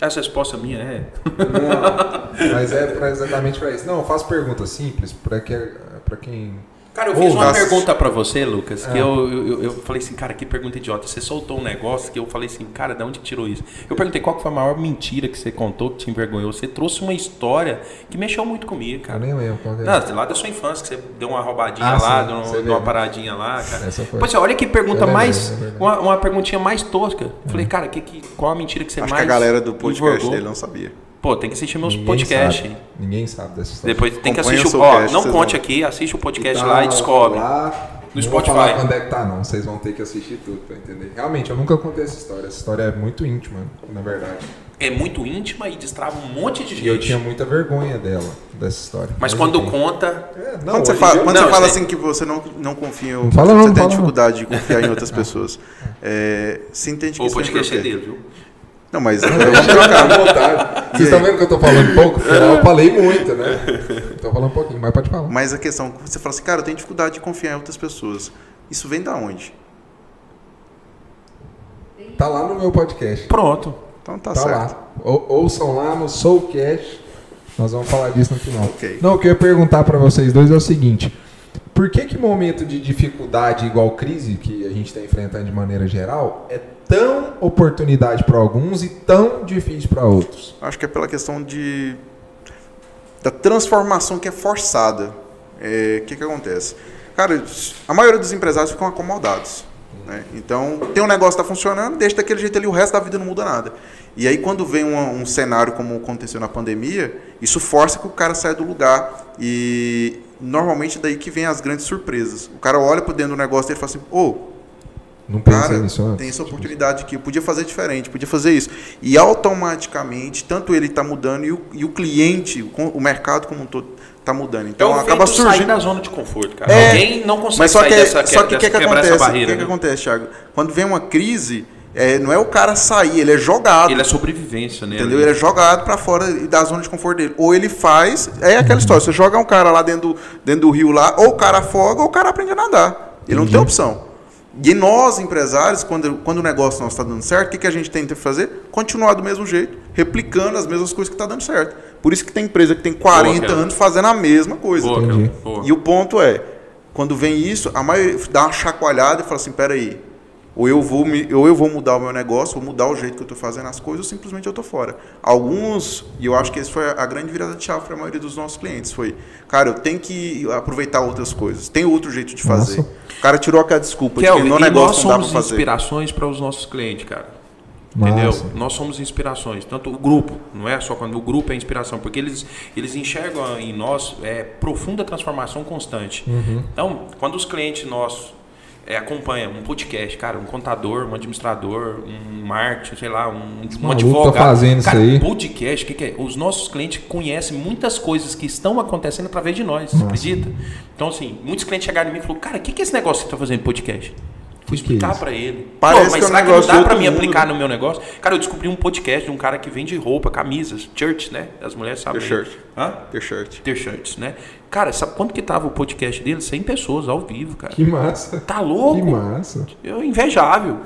Speaker 1: essa resposta minha é.
Speaker 2: Não, mas é pra exatamente para isso. Não, eu faço perguntas simples para que, quem
Speaker 1: Cara, eu fiz uma nossa. pergunta para você, Lucas, que é. eu, eu, eu, falei assim, cara, que pergunta idiota. Você soltou um negócio que eu falei assim, cara, de onde que tirou isso? Eu perguntei qual foi a maior mentira que você contou, que te envergonhou. Você trouxe uma história que mexeu muito comigo, cara.
Speaker 2: Eu nem lembro qual
Speaker 1: é. Não, lá da sua infância, que você deu uma roubadinha ah, lá, sim, deu, deu uma paradinha lá, cara. Essa foi. Pois é, olha que pergunta mais. É uma, uma perguntinha mais tosca. Eu falei, cara, que, que, qual a mentira que você
Speaker 3: Acho
Speaker 1: mais.
Speaker 3: Que a galera do podcast dele não sabia.
Speaker 1: Pô, tem que assistir meus podcasts.
Speaker 2: Ninguém sabe dessa história.
Speaker 1: Depois tem que assistir o. Ó, não conte aqui, assiste o podcast lá e descobre. Lá,
Speaker 2: Não
Speaker 1: Spotify.
Speaker 2: vou falar quando é que tá, não. Vocês vão ter que assistir tudo pra entender. Realmente, eu nunca contei essa história. Essa história é muito íntima, na verdade.
Speaker 1: É muito íntima e destrava um monte de gente.
Speaker 2: E eu tinha muita vergonha dela, dessa história.
Speaker 1: Mas quando
Speaker 2: enfim.
Speaker 1: conta.
Speaker 2: É, não,
Speaker 3: quando você fala, quando
Speaker 1: Não,
Speaker 3: você fala assim que você não, não confia, em
Speaker 2: Não fala não,
Speaker 3: você
Speaker 2: não
Speaker 3: tem
Speaker 2: fala não.
Speaker 3: dificuldade de confiar em outras pessoas, é, você entende que
Speaker 1: O
Speaker 3: isso
Speaker 1: é dele, viu?
Speaker 3: Não, mas
Speaker 2: Eu
Speaker 3: vamos
Speaker 2: vou
Speaker 3: trocar.
Speaker 2: vontade. Vocês estão vendo que eu tô falando pouco? Eu falei muito, né? Tô falando um pouquinho, mas pode falar.
Speaker 3: Mas a questão, você fala assim, cara, eu tenho dificuldade de confiar em outras pessoas. Isso vem da onde?
Speaker 2: Tá lá no meu podcast.
Speaker 1: Pronto.
Speaker 3: Então tá,
Speaker 2: Tá
Speaker 3: certo.
Speaker 2: lá. Ou- ouçam lá no Soulcast. Nós vamos falar disso no final.
Speaker 3: Ok.
Speaker 2: Não, o que eu ia perguntar pra vocês dois é o seguinte. Por que que momento de dificuldade igual crise que a gente está enfrentando de maneira geral é tão oportunidade para alguns e tão difícil para outros?
Speaker 3: Acho que é pela questão de da transformação que é forçada. É, O que que acontece? Cara, a maioria dos empresários ficam acomodados. né? Então, tem um negócio que está funcionando, deixa daquele jeito ali, o resto da vida não muda nada. E aí, quando vem um cenário como aconteceu na pandemia, isso força que o cara saia do lugar. E normalmente daí que vem as grandes surpresas. O cara olha para dentro do negócio e fala assim, ô,
Speaker 2: Não
Speaker 3: Cara,
Speaker 2: nisso antes?
Speaker 3: tem essa oportunidade aqui, eu podia fazer diferente, podia fazer isso. E automaticamente, tanto ele está mudando e o, e o cliente, o, o mercado como um todo, está mudando. Então
Speaker 1: Então
Speaker 3: acaba
Speaker 1: sair
Speaker 3: surgindo.
Speaker 1: da zona de conforto, cara.
Speaker 3: É,
Speaker 1: Alguém não consegue
Speaker 3: Mas só
Speaker 1: sair
Speaker 3: que,
Speaker 1: dessa,
Speaker 3: só que o que,
Speaker 1: dessa-
Speaker 3: que
Speaker 1: quebrar
Speaker 3: acontece?
Speaker 1: essa
Speaker 3: O
Speaker 1: barreira.
Speaker 3: que, que
Speaker 1: né?
Speaker 3: acontece, Thiago? Quando vem uma crise, é, não é o cara sair, ele é jogado.
Speaker 1: Ele é sobrevivência, né?
Speaker 3: Entendeu? Ele é jogado pra fora da zona de conforto dele. Ou ele faz, é aquela história, você joga um cara lá dentro do, dentro do rio lá, ou o cara afoga, ou o cara aprende a nadar. Ele não tem opção. E nós, empresários, quando, quando o negócio não está dando certo, o que, que a gente tenta fazer? Continuar do mesmo jeito, replicando as mesmas coisas que está dando certo. Por isso que tem empresa que tem 40
Speaker 1: cara.
Speaker 3: anos fazendo a mesma coisa.
Speaker 1: Boa, boa.
Speaker 3: E o ponto é, quando vem isso, a maioria dá uma chacoalhada e fala assim, peraí, ou eu vou me, ou eu vou mudar o meu negócio, vou mudar o jeito que eu estou fazendo as coisas, ou simplesmente eu estou fora. Alguns, e eu acho que esse foi a grande virada de chave para a maioria dos nossos clientes, foi, cara, eu tenho que aproveitar outras coisas, tem outro jeito de fazer.
Speaker 2: Nossa.
Speaker 3: O cara tirou aquela desculpa de
Speaker 1: Kelvin,
Speaker 3: que no
Speaker 1: e nós
Speaker 3: negócio não dá para
Speaker 1: somos
Speaker 3: fazer.
Speaker 1: inspirações para os nossos clientes, cara. Entendeu?
Speaker 2: Massa.
Speaker 1: Nós somos inspirações, tanto o grupo, não é só quando o grupo é inspiração, porque eles, eles enxergam em nós é, profunda transformação constante.
Speaker 2: Uhum.
Speaker 1: Então, quando os clientes nossos é, acompanham um podcast, cara, um contador, um administrador, um marketing, sei lá, um, um advogado.
Speaker 2: tá fazendo isso
Speaker 1: cara,
Speaker 2: aí.
Speaker 1: podcast, o que, que é? Os nossos clientes conhecem muitas coisas que estão acontecendo através de nós, você acredita? Então, assim, muitos clientes chegaram em mim e falaram, cara, o que, que é esse negócio que você está fazendo podcast? Fui
Speaker 2: é
Speaker 1: explicar pra ele.
Speaker 3: Parece
Speaker 1: Pô, mas
Speaker 3: que é um
Speaker 1: será que não dá pra mim aplicar no meu negócio? Cara, eu descobri um podcast de um cara que vende roupa, camisas, shirts, né? As mulheres sabem.
Speaker 3: T-shirt.
Speaker 1: Hã?
Speaker 3: T-shirt.
Speaker 1: T-shirts, né? Cara, sabe quanto que tava o podcast dele? 100 pessoas ao vivo, cara.
Speaker 2: Que massa.
Speaker 1: Tá louco?
Speaker 2: Que massa.
Speaker 1: Eu, invejável.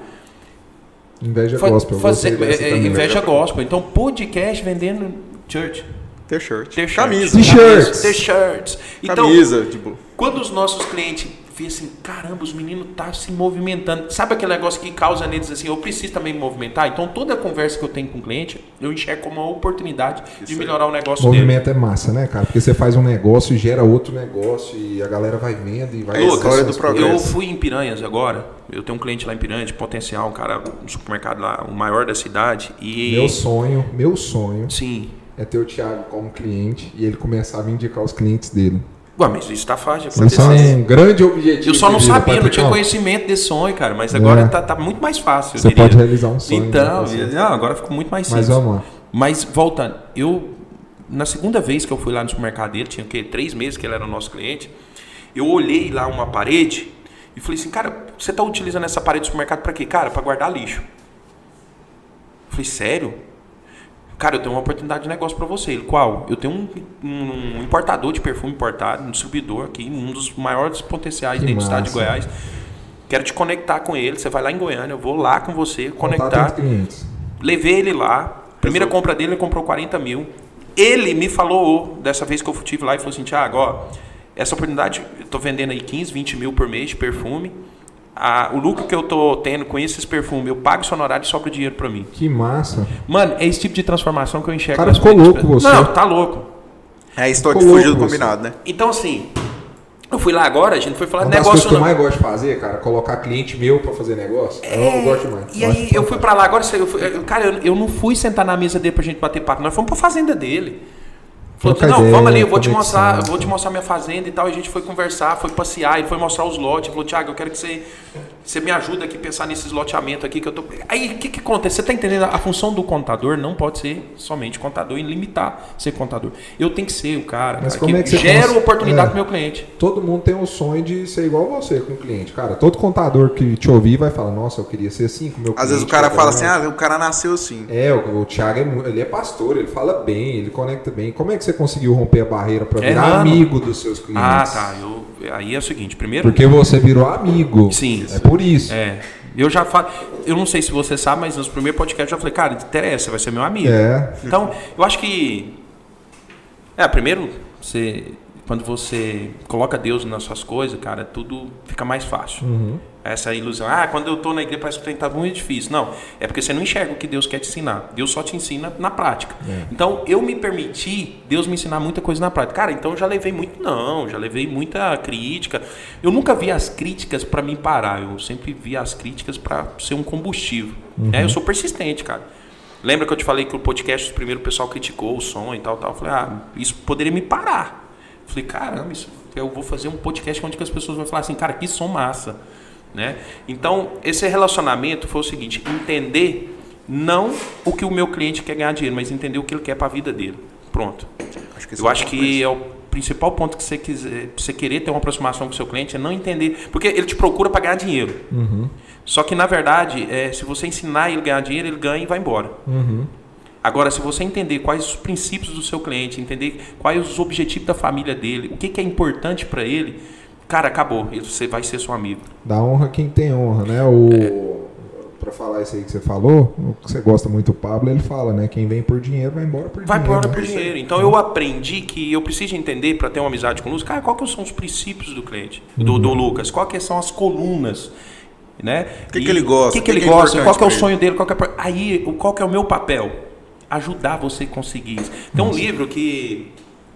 Speaker 2: Inveja
Speaker 1: Fa-
Speaker 2: gospel.
Speaker 1: fazer- é, é, inveja gospel. Então, podcast vendendo.
Speaker 3: T-shirt.
Speaker 1: T-shirt.
Speaker 3: Camisa.
Speaker 2: T-shirts.
Speaker 1: T-shirts. Então,
Speaker 3: Camisa, tipo...
Speaker 1: Quando os nossos clientes vê assim, caramba, os meninos tá se movimentando. Sabe aquele negócio que causa neles assim, eu preciso também me movimentar? Então toda conversa que eu tenho com o cliente, eu enxergo como uma oportunidade de melhorar o negócio dele.
Speaker 2: Movimento é massa, né, cara? Porque você faz um negócio e gera outro negócio e a galera vai vendo e vai...
Speaker 3: É a história
Speaker 2: acontecendo
Speaker 3: do progresso.
Speaker 1: Eu fui em Piranhas agora. Eu tenho um cliente lá em Piranhas de potencial, um cara, um supermercado lá, o maior da cidade. E
Speaker 2: Meu sonho, meu sonho
Speaker 1: sim.
Speaker 2: é ter o Thiago como cliente e ele começar a indicar os clientes dele.
Speaker 1: Ué, mas isso tá fácil de
Speaker 2: Isso é
Speaker 1: acontecer.
Speaker 2: um grande objetivo.
Speaker 1: Eu só não sabia, não tinha conhecimento desse sonho, cara. Mas agora
Speaker 2: É.
Speaker 1: tá, tá muito mais fácil.
Speaker 2: Você
Speaker 1: diria.
Speaker 2: pode realizar um sonho.
Speaker 1: Então,
Speaker 2: né, você?
Speaker 1: não, agora ficou muito mais
Speaker 2: Mas
Speaker 1: simples.
Speaker 2: vamos lá.
Speaker 1: Mas voltando, eu na segunda vez que eu fui lá no supermercado dele, tinha o quê? Três meses que ele era o nosso cliente. Eu olhei lá uma parede e falei assim, cara, você está utilizando essa parede do supermercado para quê? Cara, para guardar lixo. Eu falei, sério? Cara, eu tenho uma oportunidade de negócio para você. Ele, qual? Eu tenho um, um- importador de perfume importado, um distribuidor aqui, um dos maiores potenciais
Speaker 2: Que
Speaker 1: dentro do estado de
Speaker 2: massa.
Speaker 1: Goiás. Quero te conectar com ele. Você vai lá em Goiânia, eu vou lá com você, conectar. Levei ele lá. Primeira compra dele, ele comprou 40 mil. Ele me falou, dessa vez que eu estive lá, e falou assim: Tiago, ó, essa oportunidade, eu tô vendendo aí 15, 20 mil por mês de perfume. Ah, o lucro que eu tô tendo com esses perfumes, eu pago esse honorário e sobra dinheiro pra mim.
Speaker 2: Que massa.
Speaker 1: Mano, é esse tipo de transformação que eu enxergo.
Speaker 2: Cara,
Speaker 1: nas
Speaker 2: ficou
Speaker 1: coisas.
Speaker 2: louco você.
Speaker 1: Não, tá louco.
Speaker 3: É a história que fugiu do combinado, né?
Speaker 1: Então, assim, eu fui lá agora, a gente foi falar
Speaker 2: Uma
Speaker 1: de
Speaker 2: das coisas
Speaker 1: negócio
Speaker 2: que eu
Speaker 1: não.
Speaker 2: mais gosto de fazer, cara, colocar cliente meu pra fazer negócio. eu gosto demais.
Speaker 1: É, E aí eu fui pra lá agora, eu fui- cara, eu, eu não fui sentar na mesa dele pra gente bater papo, nós fomos pra fazenda dele. Falou, não,
Speaker 2: ideia,
Speaker 1: vamos ali, eu vou te mostrar, eu vou te mostrar minha fazenda e tal. E a gente foi conversar, foi passear, ele foi mostrar os lotes. Falou, Thiago, eu quero que você, você me ajude aqui a pensar nesses loteamentos aqui que eu tô. Aí o que, que acontece? Você tá entendendo? A função do contador não pode ser somente contador e limitar ser contador. Eu tenho que ser o cara,
Speaker 2: Mas
Speaker 1: cara,
Speaker 2: como
Speaker 1: que
Speaker 2: é que você
Speaker 1: gera
Speaker 2: cons-
Speaker 1: oportunidade
Speaker 2: É.
Speaker 1: pro meu cliente.
Speaker 2: Todo mundo tem o sonho de ser igual você com o cliente. Cara, todo contador que te ouvir vai falar, nossa, eu queria ser assim com o meu
Speaker 3: Às vezes o
Speaker 2: cliente,
Speaker 3: cara fala assim, ah, o cara nasceu assim.
Speaker 2: É, o, o Thiago é, ele é pastor, ele fala bem, ele conecta bem. Como é que você conseguiu romper a barreira para
Speaker 1: É,
Speaker 2: virar
Speaker 1: mano.
Speaker 2: amigo dos seus clientes?
Speaker 1: Ah, tá. Eu, aí é o seguinte, primeiro.
Speaker 2: Porque você virou amigo.
Speaker 1: Sim.
Speaker 2: É por isso.
Speaker 1: É. Eu já falo. Eu não sei se você sabe, mas nos primeiros podcasts eu já falei, cara, interessa, você vai ser meu amigo.
Speaker 2: É.
Speaker 1: Então, eu acho que. É, primeiro, você. Quando você coloca Deus nas suas coisas, cara, tudo fica mais fácil. Essa ilusão. Ah, quando eu tô na igreja parece que o trem tá muito difícil. Não, é porque você não enxerga o que Deus quer te ensinar. Deus só te ensina na prática. Então, eu me permiti Deus me ensinar muita coisa na prática. Cara, então eu já levei muito não, já levei muita crítica. Eu nunca vi as críticas para me parar. Eu sempre vi as críticas para ser um combustível. né? Eu sou persistente, cara. Lembra que eu te falei que o podcast, primeiro o pessoal criticou o som e tal, tal. Eu falei, ah, isso poderia me parar. Eu falei, caramba, isso, eu vou fazer um podcast onde que as pessoas vão falar assim, cara, que som massa. Né? Então, esse relacionamento foi o seguinte, entender não o que o meu cliente quer ganhar dinheiro, mas entender o que ele quer para a vida dele. Pronto.
Speaker 3: Acho
Speaker 1: Eu
Speaker 3: é
Speaker 1: acho que é o principal ponto que você quiser, você querer ter uma aproximação com o seu cliente é não entender, porque ele te procura para ganhar dinheiro. Só que na verdade, é, se você ensinar ele a ganhar dinheiro, ele ganha e vai embora. Agora, se você entender quais os princípios do seu cliente, entender quais os objetivos da família dele, o que, que é importante para ele, cara, acabou. Você vai ser seu amigo.
Speaker 2: Dá honra quem tem honra, né? O... Pra falar isso aí que você falou, o que você gosta muito do Pablo, ele fala, né? Quem vem por dinheiro vai embora por
Speaker 1: Vai
Speaker 2: dinheiro.
Speaker 1: embora
Speaker 2: né?
Speaker 1: por dinheiro. Então eu aprendi que eu preciso entender para ter uma amizade com o Lucas, cara, qual que são os princípios do cliente, do, do Lucas, qual que são as colunas, né?
Speaker 3: O que que ele gosta,
Speaker 1: O que, que
Speaker 3: que
Speaker 1: ele
Speaker 3: que é
Speaker 1: gosta? qual que é o sonho dele? Qual que é, aí, o- qual que é o meu papel? Ajudar você a conseguir isso. Tem um livro que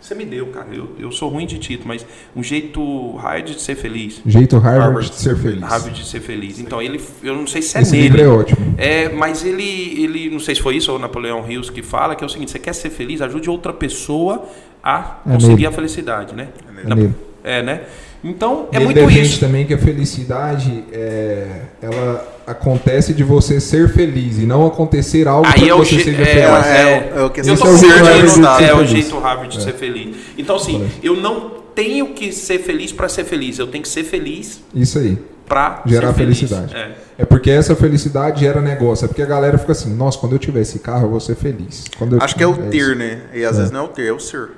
Speaker 1: você me deu, cara. Eu, eu sou ruim de título, mas um jeito Harvard de ser feliz.
Speaker 2: Jeito Harvard,
Speaker 3: Harvard.
Speaker 2: de ser feliz.
Speaker 1: Harvard de ser feliz. Então ele, eu não sei se é
Speaker 2: Esse
Speaker 1: nele.
Speaker 2: livro é ótimo.
Speaker 1: É, mas ele, ele, não sei se foi isso ou o Napoleão Hills que fala, que é o seguinte: você quer ser feliz, ajude outra pessoa a
Speaker 2: É
Speaker 1: conseguir
Speaker 2: nele.
Speaker 1: a felicidade, né?
Speaker 2: É nele.
Speaker 1: É, né? Então, é
Speaker 2: ele
Speaker 1: muito
Speaker 2: defende
Speaker 1: isso.
Speaker 2: também que a felicidade é, ela acontece de você ser feliz e não acontecer algo para
Speaker 1: é
Speaker 2: você seja
Speaker 1: é,
Speaker 2: feliz.
Speaker 1: é,
Speaker 3: É o- é o que
Speaker 1: eu tô
Speaker 2: é o jeito Harvard
Speaker 1: é o
Speaker 2: feliz.
Speaker 1: jeito Harvard de ser feliz. Então, assim, eu não tenho que ser feliz para ser feliz, eu tenho que ser feliz
Speaker 2: Isso aí.
Speaker 1: para
Speaker 2: Gerar
Speaker 1: ser feliz.
Speaker 2: felicidade.
Speaker 1: É.
Speaker 2: É porque essa felicidade gera negócio. É porque a galera fica assim, nossa, quando eu tiver esse carro, eu vou ser feliz. Quando eu
Speaker 3: Acho que é o ter,
Speaker 2: isso.
Speaker 3: né? E às vezes não é o ter, é o ser.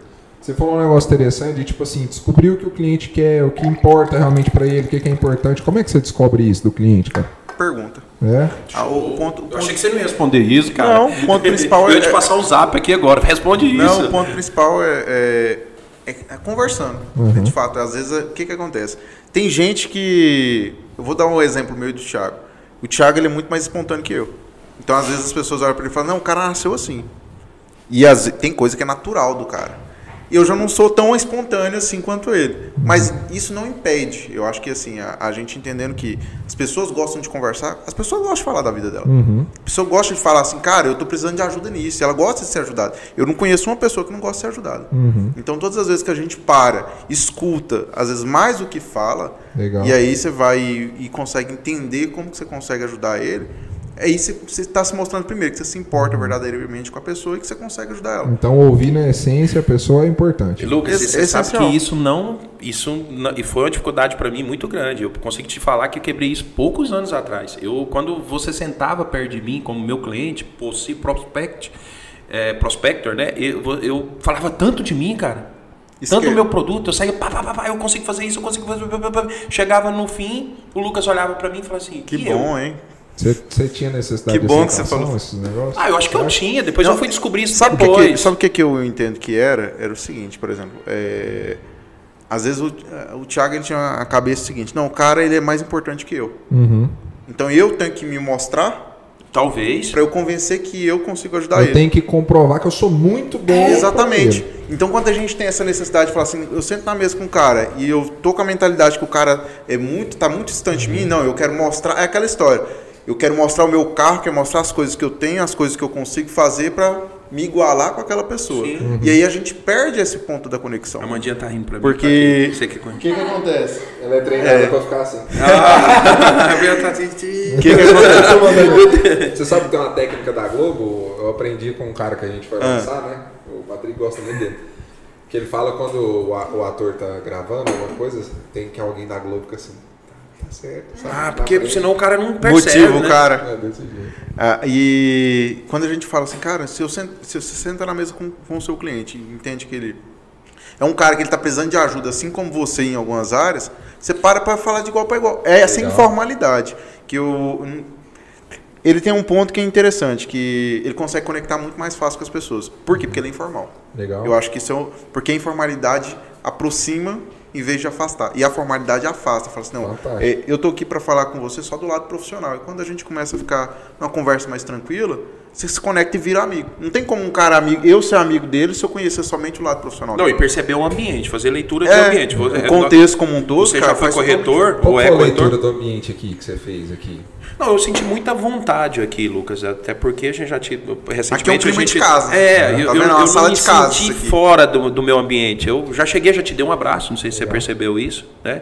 Speaker 2: Você falou um negócio interessante de tipo assim, descobrir o que o cliente quer, o que importa realmente para ele, o que é importante. Como é que você descobre isso do cliente, cara?
Speaker 3: Pergunta.
Speaker 2: É?
Speaker 3: Ah, o ponto, o
Speaker 1: Eu
Speaker 3: ponto-
Speaker 1: achei que você não ia responder isso, cara.
Speaker 3: Não, o ponto principal
Speaker 1: Eu ia te
Speaker 3: é-
Speaker 1: passar um zap aqui agora, responde isso.
Speaker 3: Não, o ponto principal é, é- é- é conversando. De fato, às vezes, é- o que, que acontece? Tem gente que. Eu vou dar um exemplo meu e do Thiago. O Thiago ele é muito mais espontâneo que eu. Então, às vezes, as pessoas olham para ele e falam: Não, o cara nasceu assim. E ve- tem coisa que é natural do cara. E eu já não sou tão espontâneo assim quanto ele. Mas isso não impede. Eu acho que assim, a, a gente entendendo que as pessoas gostam de conversar, as pessoas gostam de falar da vida dela. A pessoa gosta de falar assim, cara, eu tô precisando de ajuda nisso. Ela gosta de ser ajudada. Eu não conheço uma pessoa que não gosta de ser ajudada. Então todas as vezes que a gente para, escuta, às vezes mais do que fala,
Speaker 2: Legal.
Speaker 3: e aí você vai e, e consegue entender como que você consegue ajudar ele. Aí você está se mostrando primeiro que você se importa verdadeiramente com a pessoa e que você consegue ajudar ela.
Speaker 2: Então ouvir na essência a pessoa é importante.
Speaker 1: Lucas,
Speaker 3: Esse-
Speaker 1: você sabe que isso não, isso não- e foi uma dificuldade para mim muito grande. Eu consigo te falar que eu quebrei isso poucos anos atrás. Eu, quando você sentava perto de mim como meu cliente, possível prospect, é, prospector, né? Eu, eu falava tanto de mim, cara.
Speaker 3: Isso
Speaker 1: tanto
Speaker 3: que
Speaker 1: do
Speaker 3: é-
Speaker 1: meu produto, eu saía, pá, pá, pá, pá, eu consigo fazer isso, eu consigo fazer. pá, pá, pá. Chegava no fim, o Lucas olhava para mim e falava assim:
Speaker 3: Que
Speaker 1: "E eu?"
Speaker 3: bom, hein?
Speaker 2: Você, tinha necessidade
Speaker 3: Que
Speaker 2: de
Speaker 3: bom que você falou.
Speaker 2: esses negócios?
Speaker 1: Ah, eu acho que eu tinha. Depois
Speaker 3: Não,
Speaker 1: eu fui descobrir isso
Speaker 3: Sabe o que,
Speaker 1: depois.
Speaker 3: que, sabe o que, que eu entendo que era? Era o seguinte, por exemplo, é, às vezes o, o Thiago ele tinha a cabeça seguinte, não, o cara ele é mais importante que eu.
Speaker 2: Uhum.
Speaker 3: Então eu tenho que me mostrar
Speaker 1: Talvez.
Speaker 3: para eu convencer que eu consigo ajudar
Speaker 2: Eu
Speaker 3: ele.
Speaker 2: tenho que comprovar que eu sou muito bom.
Speaker 3: Exatamente.
Speaker 2: parceiro.
Speaker 3: Então, quando a gente tem essa necessidade de falar assim, eu sento na mesa com o cara e eu tô com a mentalidade que o cara é muito, tá muito distante de mim, não, eu quero mostrar, é aquela história. Eu quero mostrar o meu carro, quero mostrar as coisas que eu tenho, as coisas que eu consigo fazer para me igualar com aquela pessoa.
Speaker 1: Sim.
Speaker 3: E aí a gente perde esse ponto da conexão.
Speaker 1: A Mandinha tá rindo pra mim.
Speaker 3: Porque-
Speaker 1: que.
Speaker 3: O que, que acontece?
Speaker 2: Ela é treinada pra ficar assim.
Speaker 1: Ah, tá assim,
Speaker 3: O que, que acontece?
Speaker 2: Você sabe que tem uma técnica da Globo? Eu aprendi com um cara que a gente foi
Speaker 3: Ah.
Speaker 2: lançar, né? O Patrick gosta muito dele. Que ele fala quando o, ator tá gravando alguma coisa, tem que alguém da Globo fica assim. Tá, certo. sabe?
Speaker 1: Ah, porque senão o cara não percebe.
Speaker 3: Motivo,
Speaker 1: né?
Speaker 3: cara.
Speaker 2: É desse jeito.
Speaker 3: Ah, e quando a gente fala assim, cara, se, eu sento, se você senta na mesa com, com o seu cliente e entende que ele é um cara que ele está precisando de ajuda, assim como você em algumas áreas, você para para falar de igual para igual. É essa
Speaker 2: Legal.
Speaker 3: informalidade. Que o, ele tem um ponto que é interessante, que ele consegue conectar muito mais fácil com as pessoas. Por quê? Porque ele é informal.
Speaker 2: Legal.
Speaker 3: Eu acho que isso é um, porque a informalidade aproxima em vez de afastar. E a formalidade afasta. Fala assim, não,
Speaker 2: Fantástico.
Speaker 3: é, eu tô aqui para falar com você só do lado profissional. E quando a gente começa a ficar numa conversa mais tranquila, você se conecta e vira amigo. Não tem como um cara amigo, eu ser amigo dele se eu conhecer somente o lado profissional.
Speaker 1: Não, e
Speaker 3: dele.
Speaker 1: perceber o ambiente, fazer leitura de
Speaker 3: é,
Speaker 1: ambiente. Você-
Speaker 3: o contexto como um todo,
Speaker 1: Você
Speaker 3: cara,
Speaker 1: já foi corretor
Speaker 2: Qual
Speaker 1: ou é
Speaker 2: a
Speaker 1: corretor?
Speaker 2: leitura do ambiente aqui que você fez aqui?
Speaker 1: Não, eu senti muita vontade aqui, Lucas, até porque a gente já tinha recentemente
Speaker 3: Aqui é um clima
Speaker 1: a gente
Speaker 3: de casa.
Speaker 1: É,
Speaker 3: Tá
Speaker 1: eu,
Speaker 3: vendo?
Speaker 1: eu,
Speaker 3: É uma
Speaker 1: eu não
Speaker 3: sala
Speaker 1: me
Speaker 3: de casa
Speaker 1: senti fora do, do meu ambiente. Eu já cheguei, já te dei um abraço, não sei se você percebeu isso, né?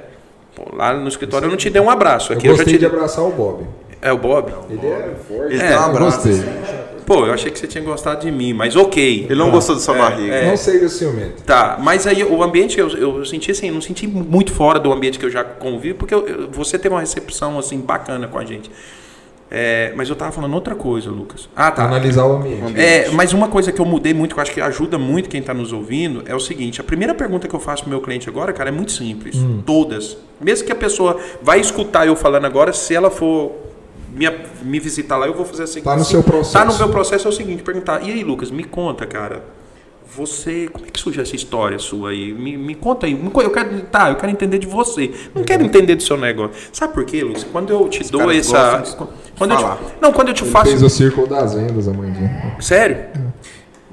Speaker 1: Pô, lá no escritório eu não te dei um abraço, aqui
Speaker 2: eu
Speaker 1: eu, já
Speaker 2: gostei
Speaker 1: te
Speaker 2: de abraçar o Bob.
Speaker 1: É o Bob?
Speaker 2: Ele é forte.
Speaker 3: Ele
Speaker 1: É,
Speaker 3: tem um
Speaker 1: eu
Speaker 3: abraço.
Speaker 2: Gostei.
Speaker 1: Pô, eu achei que você tinha gostado de mim, mas ok.
Speaker 3: Ele não gostou da sua barriga.
Speaker 1: é.
Speaker 2: Não sei do ciumento.
Speaker 1: Tá, mas aí o ambiente eu, eu senti assim, não senti muito fora do ambiente que eu já convivo, porque eu- eu- você teve uma recepção assim bacana com a gente. É, mas eu tava falando outra coisa, Lucas. Ah, tá.
Speaker 2: Analisar o ambiente.
Speaker 1: É, mas uma coisa que eu mudei muito, que eu acho que ajuda muito quem está nos ouvindo, é o seguinte: a primeira pergunta que eu faço pro meu cliente agora, cara, é muito simples.
Speaker 2: Hum.
Speaker 1: Todas. Mesmo que a pessoa vai escutar eu falando agora, se ela for me, me visitar lá, eu vou fazer assim.
Speaker 2: Tá no
Speaker 1: assim,
Speaker 2: seu processo.
Speaker 1: Tá no meu processo é o seguinte: perguntar, e aí, Lucas, me conta, cara. Você, como é que surge essa história sua aí? Me, me conta aí. Eu quero, tá, eu quero entender de você. Não quero entender do seu negócio. Sabe por quê, Lucas? Quando eu te dou
Speaker 3: caras
Speaker 1: essa. Quando eu te, não, quando eu te
Speaker 2: Ele
Speaker 1: faço.
Speaker 2: fez o círculo das vendas, Amandinha.
Speaker 1: Sério?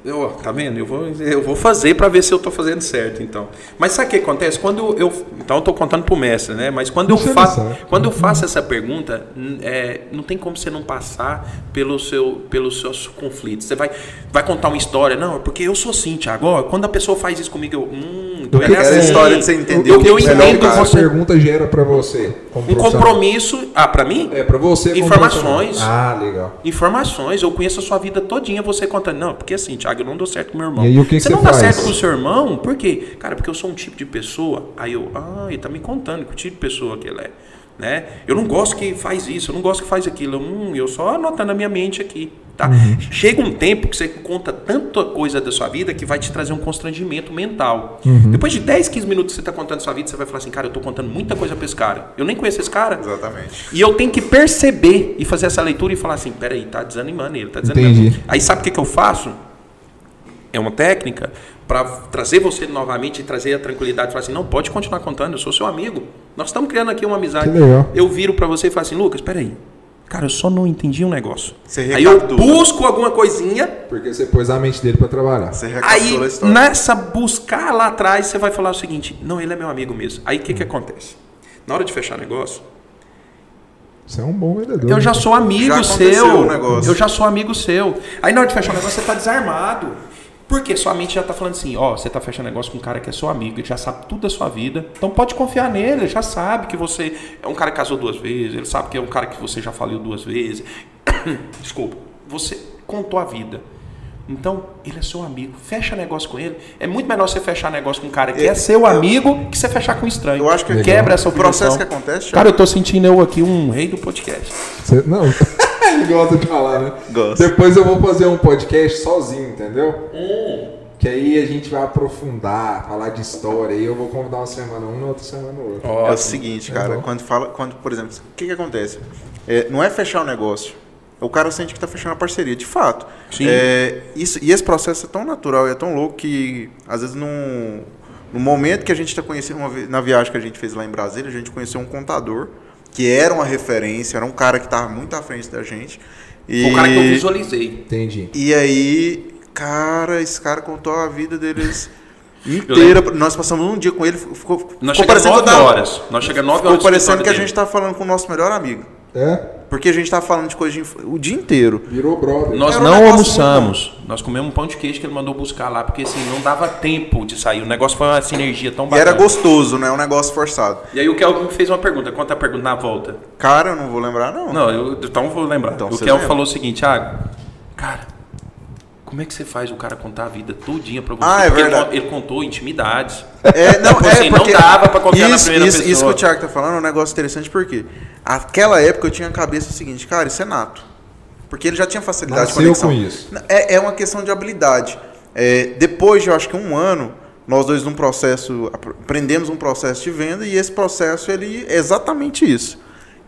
Speaker 1: Eu, tá vendo? Eu vou, eu vou fazer para ver se eu tô fazendo certo, então. Mas sabe o que acontece? Quando eu. Então eu tô contando pro mestre, né? Mas quando eu
Speaker 2: Você sabe.
Speaker 1: Quando eu faço essa pergunta, é, não tem como você não passar pelo seu, pelos seus conflitos. Você vai, vai contar uma história. Não, é porque eu sou assim, Thiago. Ó, quando a pessoa faz isso comigo, eu. Hum, então
Speaker 2: Eu
Speaker 1: é
Speaker 2: quero
Speaker 3: essa
Speaker 1: assim.
Speaker 3: história de você entender
Speaker 1: Eu,
Speaker 3: o que
Speaker 1: eu
Speaker 2: Melhor
Speaker 1: entendo
Speaker 2: que essa
Speaker 1: você.
Speaker 2: pergunta gera pra você.
Speaker 1: Um compromisso. Ah, para mim?
Speaker 2: É, pra você.
Speaker 1: Informações.
Speaker 2: Ah, legal.
Speaker 1: Informações, eu conheço a sua vida todinha, você contando. Não, porque assim, Thiago, eu não dou certo com meu irmão.
Speaker 2: E aí, o que que
Speaker 1: você
Speaker 2: você
Speaker 1: não dá certo com o seu irmão? Por quê? Cara, porque eu sou um tipo de pessoa. Aí eu, ah, ele tá me contando que tipo de pessoa que ele é. Né? Eu não gosto que faz isso, eu não gosto que faz aquilo. Hum, eu só anotando na minha mente aqui. Tá?
Speaker 2: Uhum.
Speaker 1: Chega um tempo que você conta tanta coisa da sua vida que vai te trazer um constrangimento mental.
Speaker 2: Uhum.
Speaker 1: Depois de 10, 15 minutos que você está contando sua vida, você vai falar assim, cara, eu tô contando muita coisa pra esse cara. Eu nem conheço esse cara.
Speaker 3: Exatamente.
Speaker 1: E eu tenho que perceber e fazer essa leitura e falar assim, peraí, tá desanimando ele, tá desanimando.
Speaker 2: Entendi.
Speaker 1: Aí sabe o que, que eu faço? É uma técnica para trazer você novamente e trazer a tranquilidade falar assim, não, pode continuar contando, eu sou seu amigo. Nós estamos criando aqui uma amizade.
Speaker 2: Que legal.
Speaker 1: Eu viro para você e falo assim, Lucas, peraí. Cara, eu só não entendi um negócio.
Speaker 3: Você
Speaker 1: Aí eu busco alguma coisinha,
Speaker 2: Porque você pôs a mente dele pra trabalhar.
Speaker 3: Você
Speaker 1: aí
Speaker 3: a história.
Speaker 1: nessa buscar lá atrás, você vai falar o seguinte, não, ele é meu amigo mesmo. Aí o que, que acontece? Na hora de fechar negócio,
Speaker 2: Você é um bom vendedor.
Speaker 1: Eu já
Speaker 2: né?
Speaker 1: sou amigo
Speaker 3: Já
Speaker 1: seu.
Speaker 3: negócio.
Speaker 1: Eu já sou amigo seu. Aí na hora de fechar o negócio, você tá desarmado. Porque sua mente já tá falando assim, ó, você tá fechando negócio com um cara que é seu amigo, ele já sabe tudo da sua vida. Então pode confiar nele, ele já sabe que você é um cara que casou duas vezes, ele sabe que é um cara que você já faliu duas vezes. Desculpa. Você contou a vida. Então, ele é seu amigo. Fecha negócio com ele. É muito melhor você fechar negócio com um cara que é, seu amigo que você fechar com um estranho.
Speaker 3: Eu acho que
Speaker 1: quebra essa
Speaker 3: o processo que acontece,
Speaker 1: Cara, eu tô sentindo eu aqui um rei do podcast.
Speaker 2: Você- Não. Ele gosta de falar, né?
Speaker 3: Gosta.
Speaker 2: Depois eu vou fazer um podcast sozinho, entendeu? Que aí a gente vai aprofundar, falar de história. E eu vou convidar uma semana um, outra semana outra.
Speaker 3: É o seguinte, cara,
Speaker 2: bom.
Speaker 3: quando fala, quando, por exemplo, o que, que acontece? É, não é fechar o negócio. O cara sente que está fechando a parceria, de fato.
Speaker 1: Sim.
Speaker 3: É, isso, e esse processo é tão natural e é tão louco que, às vezes, num, no momento que a gente está conhecendo, uma, na viagem que a gente fez lá em Brasília, a gente conheceu um contador, que era uma referência, era um cara que estava muito à frente da gente. E,
Speaker 1: Foi o cara que eu visualizei.
Speaker 2: Entendi.
Speaker 3: E aí, cara, esse cara contou a vida deles inteira. Nós passamos um dia com ele, ficou,
Speaker 1: Nós
Speaker 3: ficou
Speaker 1: chegamos
Speaker 3: parecendo
Speaker 1: 9
Speaker 3: que eu tava-
Speaker 1: horas. Nós chegamos 9
Speaker 3: Ficou
Speaker 1: horas. no
Speaker 3: parecendo que a gente tá falando com o nosso melhor amigo.
Speaker 5: É?
Speaker 3: Porque a gente tá falando de coisa de inf- o dia inteiro.
Speaker 2: Virou brother.
Speaker 1: Nós
Speaker 3: Era um
Speaker 1: não
Speaker 3: negócio
Speaker 1: almoçamos. Nós comemos um pão de queijo que ele mandou buscar lá, porque assim, não dava tempo de sair. O negócio foi uma sinergia tão
Speaker 3: E
Speaker 1: bacana.
Speaker 3: era gostoso, né? Um negócio forçado.
Speaker 1: E aí o Kelvin fez uma pergunta. Conta a pergunta na volta.
Speaker 3: Cara, eu não vou lembrar, não.
Speaker 1: Não, eu então vou lembrar.
Speaker 3: Então
Speaker 1: o Kelvin
Speaker 3: lembra.
Speaker 1: falou o seguinte, Thiago, cara, como é que você faz o cara contar a vida todinha pra você?
Speaker 3: Ah, é
Speaker 1: Porque ele
Speaker 3: verdade.
Speaker 1: con- Ele, contou intimidades.
Speaker 3: É, não,
Speaker 1: Tipo
Speaker 3: é
Speaker 1: assim, não
Speaker 3: porque
Speaker 1: dava pra confiar na
Speaker 3: isso,
Speaker 1: primeira
Speaker 3: isso, isso que
Speaker 1: pessoa.
Speaker 3: o Thiago tá falando é um negócio interessante porque aquela época eu tinha a cabeça o seguinte, cara, isso é nato. Porque ele já tinha facilidade de
Speaker 5: Nasceu
Speaker 3: conexão.
Speaker 5: com isso.
Speaker 3: É, é uma questão de habilidade. É, depois de, eu acho que um ano, nós dois num processo, apr- aprendemos um processo de venda e esse processo ele é exatamente isso.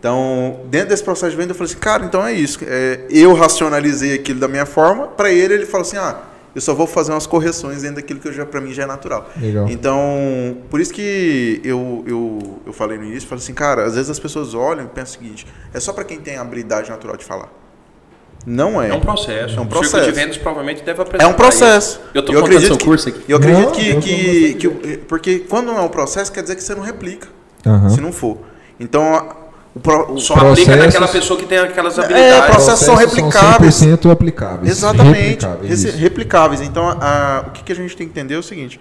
Speaker 3: Então, dentro desse processo de venda, eu falei assim, cara, então é isso. É, eu racionalizei aquilo da minha forma, para ele ele falou assim, ah, eu só vou fazer umas correções dentro daquilo que eu já para mim já é natural.
Speaker 5: Legal.
Speaker 3: Então, por isso que eu, eu, eu falei no início, falei assim, cara, às vezes as pessoas olham e pensam o seguinte, é só para quem tem a habilidade natural de falar. Não é.
Speaker 1: É um processo.
Speaker 3: É um
Speaker 1: O
Speaker 3: processo.
Speaker 1: de vendas provavelmente deve apresentar
Speaker 3: É um processo.
Speaker 1: isso. Eu tô
Speaker 3: Eu
Speaker 1: contando
Speaker 3: acredito
Speaker 1: seu
Speaker 3: que-
Speaker 1: curso aqui.
Speaker 3: Eu acredito
Speaker 5: Não,
Speaker 3: que,
Speaker 5: eu
Speaker 3: que, que o- Porque quando não é um processo, quer dizer que você não replica.
Speaker 5: Aham.
Speaker 3: Se não for. Então, o, pro- o-
Speaker 1: Só aplica
Speaker 5: Processos-
Speaker 1: naquela pessoa que tem aquelas
Speaker 3: É,
Speaker 1: habilidades.
Speaker 3: processo- são replicáveis.
Speaker 5: 100% aplicáveis.
Speaker 3: Exatamente.
Speaker 5: Replicáveis,
Speaker 3: replicáveis. Então, a- a- o que, que a gente tem que entender é o seguinte.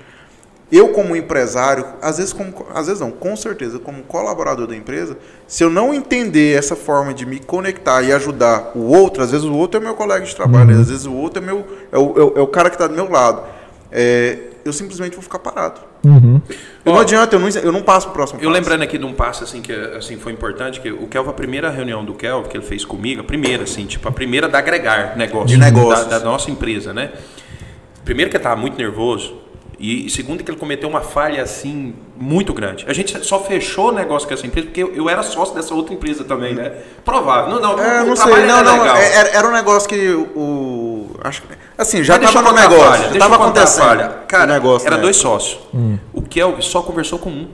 Speaker 3: Eu, como empresário, às vezes, como, às vezes não, com certeza, como colaborador da empresa, se eu não entender essa forma de me conectar e ajudar o outro, às vezes o outro é meu colega de trabalho, às vezes o outro é, meu, é, o, é o- é o cara que está do meu lado, é, eu simplesmente vou ficar parado.
Speaker 5: Uhum.
Speaker 3: Eu
Speaker 1: Ó,
Speaker 3: não adianta, eu não, eu não passo pro próximo
Speaker 1: Eu
Speaker 3: passo.
Speaker 1: lembrando aqui de um passo assim que assim foi importante, que o Kelvin, a primeira reunião do Kelvin que ele fez comigo, a primeira assim, tipo a primeira da agregar negócio,
Speaker 3: De negócios.
Speaker 1: Da, da nossa empresa, né? Primeiro que ele estava muito nervoso e segundo que ele cometeu uma falha assim muito grande. A gente só fechou o negócio com essa empresa porque eu, eu era sócio dessa outra empresa também, né? Provável. Não, não,
Speaker 3: É,
Speaker 1: o
Speaker 3: não sei, não,
Speaker 1: era
Speaker 3: não,
Speaker 1: legal.
Speaker 3: é- era, era um negócio que o, acho que, assim, já
Speaker 1: Mas deixa
Speaker 3: tava
Speaker 1: eu
Speaker 3: no negócio,
Speaker 1: falha,
Speaker 3: já tava acontecendo
Speaker 1: falha. Cara,
Speaker 3: o negócio,
Speaker 1: era
Speaker 3: né?
Speaker 1: dois sócios.
Speaker 5: Hum.
Speaker 1: O Kelvin só conversou com um.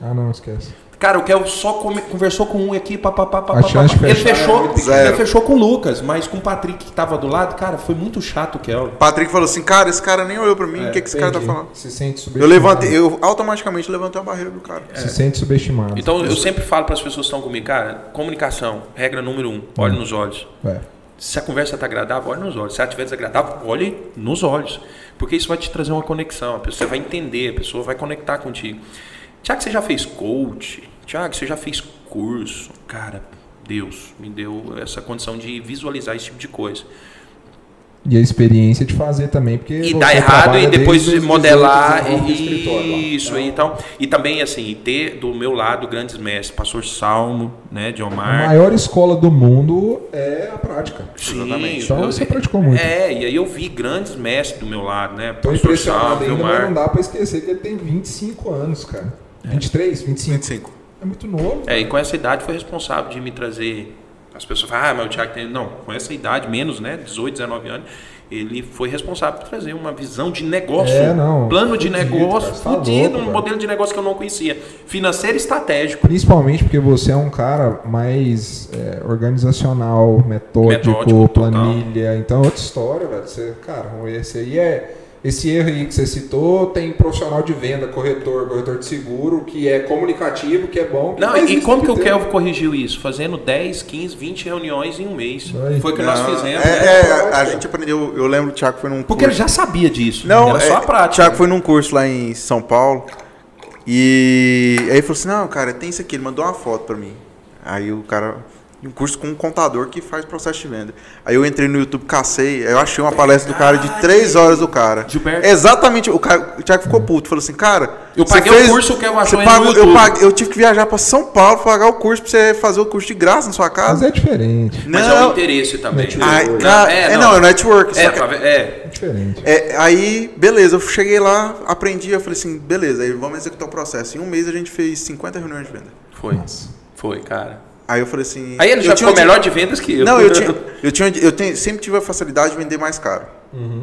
Speaker 5: Ah, não, esquece.
Speaker 1: Cara, o Kelvin só come- conversou com um aqui, papapá,
Speaker 5: de
Speaker 1: Ele fechou,
Speaker 5: é
Speaker 1: ele fechou com o Lucas, mas com o Patrick que tava do lado, cara, foi muito chato o Kelvin.
Speaker 3: Patrick falou assim, cara, esse cara nem olhou pra mim, o que, que esse cara tá falando?
Speaker 5: Se sente
Speaker 3: Eu
Speaker 5: subestimado.
Speaker 3: levantei, eu automaticamente levantei a barreira do cara.
Speaker 5: Se sente subestimado.
Speaker 1: Então eu sempre falo para as pessoas que estão comigo, cara, comunicação, regra número um, olhe nos olhos.
Speaker 5: É.
Speaker 1: Se a conversa tá agradável, olhe nos olhos. Se ela estiver desagradável, olhe nos olhos. Porque isso vai te trazer uma conexão. A pessoa vai entender, a pessoa vai conectar contigo. Tiago, você já fez coach? Tiago, você já fez curso? Cara, Deus me deu essa condição de visualizar esse tipo de coisa.
Speaker 5: E a experiência de fazer também, porque.
Speaker 1: E dar errado e depois
Speaker 5: desde os 18,
Speaker 1: modelar
Speaker 5: 19 no
Speaker 1: e isso aí então e também assim ter do meu lado grandes mestres pastor Salmo né de
Speaker 5: A
Speaker 1: Omar
Speaker 5: maior escola do mundo é a prática.
Speaker 1: Sim,
Speaker 3: Exatamente.
Speaker 5: Só
Speaker 1: eu-
Speaker 5: você praticou muito.
Speaker 1: é e aí eu vi grandes mestres do meu lado né
Speaker 5: Tô
Speaker 1: pastor Salmo
Speaker 5: ainda, mas não
Speaker 1: Omar
Speaker 5: dá pra esquecer que ele tem 25 anos, cara. 23, 25.
Speaker 3: 25.
Speaker 5: É muito novo.
Speaker 1: é e com essa idade foi responsável de me trazer as pessoas falam ah mas o Thiago tem não com essa idade menos né 18 19 anos ele foi responsável por trazer uma visão de negócio,
Speaker 5: É, não,
Speaker 1: plano de
Speaker 5: fudido,
Speaker 1: negócio,
Speaker 5: cara, tá
Speaker 1: fudido,
Speaker 5: louco,
Speaker 1: um modelo de negócio que eu não conhecia, financeiro e estratégico.
Speaker 5: Principalmente porque você é um cara mais é, organizacional, metódico,
Speaker 1: Metódico, total.
Speaker 5: planilha. Então é outra história, velho. Você, cara, esse aí é. Esse erro aí que você citou tem profissional de venda, corretor, corretor de seguro, que é comunicativo, que é bom. que
Speaker 1: Não, e como que o. Kelvin corrigiu isso? Fazendo 10, 15, 20 reuniões em um mês. Foi o que nós
Speaker 3: Não,
Speaker 1: fizemos.
Speaker 3: é,
Speaker 1: né?
Speaker 3: é, a gente aprendeu, eu lembro o Thiago foi num
Speaker 1: Porque ele
Speaker 3: curso.
Speaker 1: já sabia disso.
Speaker 3: Não,
Speaker 1: era só
Speaker 3: é,
Speaker 1: a prática.
Speaker 3: O Thiago foi num curso lá em São Paulo. E aí ele falou assim: "Não, cara, tem isso aqui". Ele mandou uma foto pra mim. Aí o cara um curso com um contador que faz processo de venda. Aí eu entrei no YouTube, cacei, eu achei uma palestra do cara de três horas do cara.
Speaker 1: Gilberto.
Speaker 3: Exatamente, o, cara, o Thiago ficou puto, falou assim, cara,
Speaker 1: Eu
Speaker 3: você
Speaker 1: paguei o curso que eu aí no
Speaker 3: pagou- eu,
Speaker 1: YouTube."
Speaker 3: paguei- eu tive que viajar pra São Paulo pra pagar o curso pra você fazer o curso de graça na sua
Speaker 5: Mas
Speaker 3: casa.
Speaker 5: é diferente.
Speaker 1: Mas é o interesse também.
Speaker 5: Não,
Speaker 3: cara,
Speaker 1: é,
Speaker 3: é,
Speaker 1: não.
Speaker 3: não, é network.
Speaker 1: É, pra é,
Speaker 5: É diferente.
Speaker 3: é, aí, beleza, eu cheguei lá, aprendi, eu falei assim, beleza, aí vamos executar o processo. Em um mês a gente fez 50 reuniões de venda.
Speaker 1: foi.
Speaker 5: Nossa.
Speaker 1: Foi, cara.
Speaker 3: Aí eu falei assim.
Speaker 1: Aí ele
Speaker 3: eu
Speaker 1: já
Speaker 3: tinha
Speaker 1: ficou melhor de vendas que eu.
Speaker 3: Não, eu tinha, eu tinha, eu tenho, sempre tive a facilidade de vender mais caro.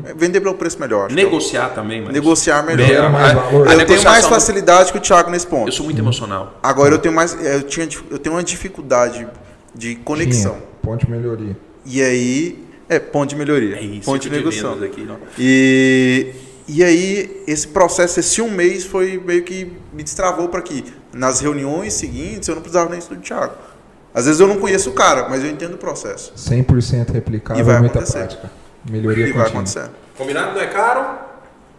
Speaker 3: É, Vender pelo preço melhor. é
Speaker 1: Negociar também, mas.
Speaker 3: negociar melhor.
Speaker 5: Mais valor.
Speaker 3: eu tenho mais facilidade que o Thiago nesse ponto.
Speaker 1: Eu sou muito emocional.
Speaker 3: Agora eu tenho mais, eu tinha, eu tenho uma dificuldade de conexão.
Speaker 5: Tinha. Ponte de melhoria.
Speaker 3: E aí, é ponto de melhoria,
Speaker 1: É isso.
Speaker 3: ponto de negociação.
Speaker 1: aqui.
Speaker 3: E, e aí, esse processo, esse um mês, foi meio que me destravou para que nas reuniões seguintes eu não precisava nem estudar do Thiago. Às vezes eu não conheço o cara, mas eu entendo o processo.
Speaker 2: 100% replicável,
Speaker 3: E vai
Speaker 2: muita
Speaker 3: acontecer.
Speaker 2: prática. Melhoria
Speaker 3: E vai acontecer.
Speaker 1: Combinado? Não é caro?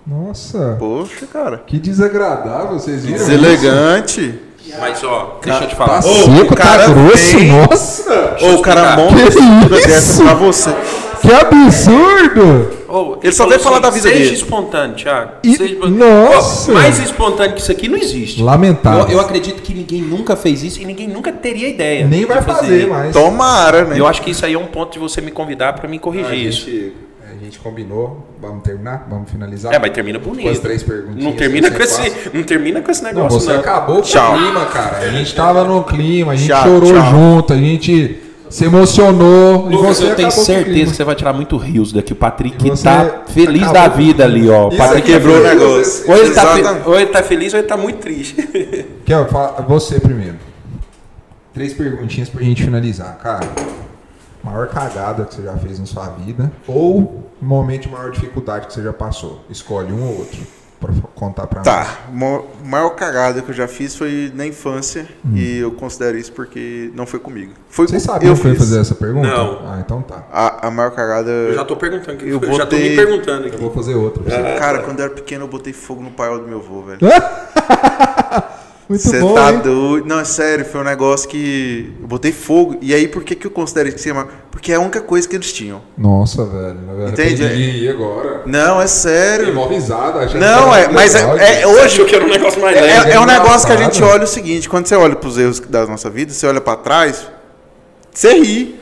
Speaker 2: Nossa,
Speaker 3: Poxa, cara.
Speaker 2: que desagradável, vocês viram?
Speaker 3: Deselegante.
Speaker 1: Mas, ó, deixa eu te
Speaker 2: Tá
Speaker 1: falar.
Speaker 2: seco,
Speaker 3: o cara
Speaker 2: tá grosso,
Speaker 3: vem-
Speaker 2: nossa!
Speaker 3: Ô, o cara monta
Speaker 2: isso?
Speaker 3: dessa pra você.
Speaker 2: Que absurdo!
Speaker 1: Ô,
Speaker 3: Ele só veio falar da vida
Speaker 1: seja
Speaker 3: dele.
Speaker 1: espontâneo, Thiago.
Speaker 2: E-
Speaker 1: Seja espontâneo.
Speaker 2: Nossa!
Speaker 1: Ó, mais espontâneo que isso aqui não existe.
Speaker 2: Lamentável.
Speaker 1: Eu, eu acredito que ninguém nunca fez isso e ninguém nunca teria ideia.
Speaker 2: Nem vai fazer mais.
Speaker 3: Tomara, né?
Speaker 1: Eu acho que isso aí é um ponto de você me convidar pra me corrigir
Speaker 6: A
Speaker 1: isso.
Speaker 6: gente,
Speaker 2: A gente combinou. Vamos terminar? Vamos finalizar?
Speaker 1: É, mas termina
Speaker 2: Com as
Speaker 1: bonito.
Speaker 2: três perguntinhas.
Speaker 1: Não termina, com esse,
Speaker 2: passa.
Speaker 1: não termina com esse
Speaker 2: Não,
Speaker 1: negócio,
Speaker 2: você
Speaker 1: não.
Speaker 2: acabou com
Speaker 3: Tchau.
Speaker 2: o clima, cara. A gente tava no clima, a gente
Speaker 3: Tchau,
Speaker 2: chorou
Speaker 3: tchau.
Speaker 2: junto, a gente se emocionou. e
Speaker 1: Lucas,
Speaker 2: você
Speaker 1: eu tenho certeza que você vai tirar muito rios daqui. O Patrick
Speaker 2: E você
Speaker 1: tá feliz
Speaker 2: acabou
Speaker 1: da vida ali, ó. O
Speaker 2: Isso
Speaker 1: Patrick
Speaker 2: é
Speaker 3: Quebrou o
Speaker 2: feliz.
Speaker 3: negócio.
Speaker 1: Ou ele, tá fe- ou ele tá feliz ou ele tá muito triste.
Speaker 2: Kel, você primeiro. Três perguntinhas pra gente finalizar, cara. Maior cagada que você já fez na sua vida ou momento de maior dificuldade que você já passou? Escolhe um ou outro pra f- contar pra nós.
Speaker 3: Tá, maior cagada que eu já fiz foi na infância
Speaker 1: Hum.
Speaker 3: e eu considero isso porque não foi comigo. Foi
Speaker 2: Você
Speaker 3: com-
Speaker 2: sabia
Speaker 3: eu
Speaker 2: que eu
Speaker 3: fiz.
Speaker 2: fazer essa pergunta?
Speaker 1: Não.
Speaker 2: Ah, então tá.
Speaker 3: A, a maior cagada.
Speaker 1: Eu já tô perguntando. aqui.
Speaker 3: Eu
Speaker 1: Eu, já tô me perguntando
Speaker 2: Eu
Speaker 1: aqui.
Speaker 2: vou fazer outra. você.
Speaker 3: Cara, quando eu era pequeno eu botei fogo no paiol do meu avô, velho.
Speaker 2: Muito
Speaker 3: Você
Speaker 2: bom,
Speaker 3: tá
Speaker 2: hein?
Speaker 3: doido? Não, é sério, foi um negócio que eu botei fogo. E aí, por que, que eu considero isso que é maior? Porque é a única coisa que eles tinham.
Speaker 2: Nossa, velho. Eu
Speaker 3: Entende?
Speaker 2: arrependi agora.
Speaker 3: Não, é
Speaker 2: Tem
Speaker 3: sério.
Speaker 2: mó risada.
Speaker 3: Não, é, mas
Speaker 2: legal,
Speaker 3: é, é hoje.
Speaker 1: que era um negócio mais
Speaker 3: É,
Speaker 1: leve.
Speaker 3: é um negócio que a gente olha o seguinte, quando você olha pros erros da nossa vida, você olha pra trás, você ri.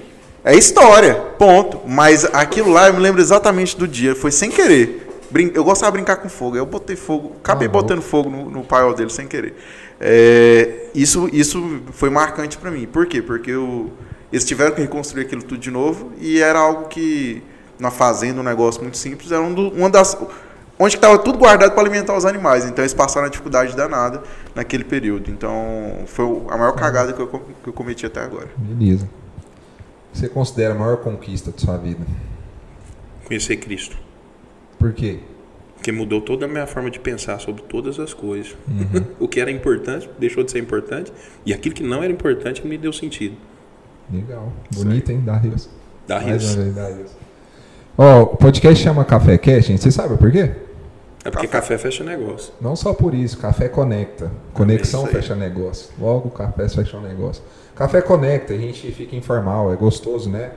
Speaker 3: É história, ponto. Mas aquilo lá eu me lembro exatamente do dia, foi sem querer. Brin- Eu gostava de brincar com fogo, eu botei fogo, acabei
Speaker 2: Ah,
Speaker 3: botando fogo no, no paiol dele sem querer. É, isso, isso foi marcante pra mim. Por quê? Porque eu, eles tiveram que reconstruir aquilo tudo de novo e era algo que, na fazenda, um negócio muito simples, era um do- uma das onde estava tudo guardado para alimentar os animais. Então eles passaram a dificuldade danada naquele período. Então foi a maior cagada que eu, que eu cometi até agora.
Speaker 2: Beleza. O que Você considera a maior conquista de sua vida?
Speaker 1: Conhecer Cristo.
Speaker 2: Por quê?
Speaker 1: Porque mudou toda a minha forma de pensar sobre todas as coisas.
Speaker 2: Uhum.
Speaker 1: o que era importante deixou de ser importante. E aquilo que não era importante me deu sentido.
Speaker 2: Legal. Bonito, hein? Dá rios.
Speaker 1: Dá rios.
Speaker 2: Ó, o podcast chama Café Cash, gente. Você sabe por quê?
Speaker 1: É porque café fecha negócio.
Speaker 2: Não só por isso, café conecta. Conexão
Speaker 3: aí.
Speaker 2: fecha negócio. Logo, café fecha um negócio. Café conecta, a gente fica informal, é gostoso, né?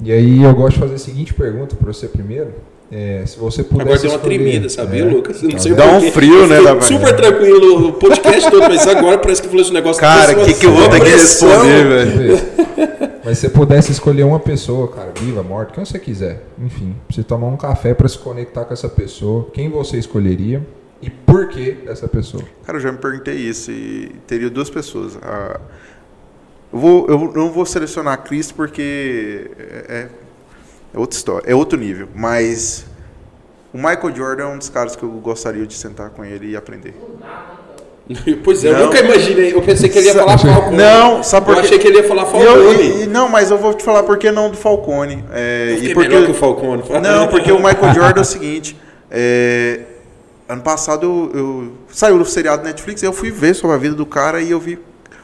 Speaker 2: E aí eu gosto de fazer a seguinte pergunta para você primeiro. É, se você pudesse
Speaker 1: Agora deu uma
Speaker 2: escolher-
Speaker 1: tremida, sabia,
Speaker 2: É,
Speaker 1: Lucas? Não sei?
Speaker 3: Dá um
Speaker 1: porquê.
Speaker 3: frio, né, da
Speaker 1: Super tranquilo o podcast todo, mas agora parece que falou esse negócio.
Speaker 3: Cara, o que, que eu vou ter que responder, velho?
Speaker 2: Mas se você pudesse escolher uma pessoa, cara, viva, morta, quem você quiser, enfim, pra você tomar um café para se conectar com essa pessoa, quem você escolheria e por que essa pessoa?
Speaker 3: Cara, eu já me perguntei isso e teria duas pessoas. A- eu, vou, eu não vou selecionar a Cristo porque é, é- é outra história, é outro nível. Mas o Michael Jordan é um dos caras que eu gostaria de sentar com ele e aprender.
Speaker 1: Pois é, eu
Speaker 3: Não.
Speaker 1: nunca imaginei. Eu pensei que ele ia falar Falcone.
Speaker 3: Não, sabe por
Speaker 1: Eu achei que ele ia falar
Speaker 3: E eu-
Speaker 1: Falcone.
Speaker 3: e- e- não, mas eu vou te falar por que não do Falcone. É,
Speaker 1: Eu
Speaker 3: e porque,
Speaker 1: melhor que o Falcone.
Speaker 3: Não, porque o Michael Jordan é o seguinte. é, ano passado eu, eu- saiu no seriado Netflix, eu fui ver sobre a vida do cara e eu vi.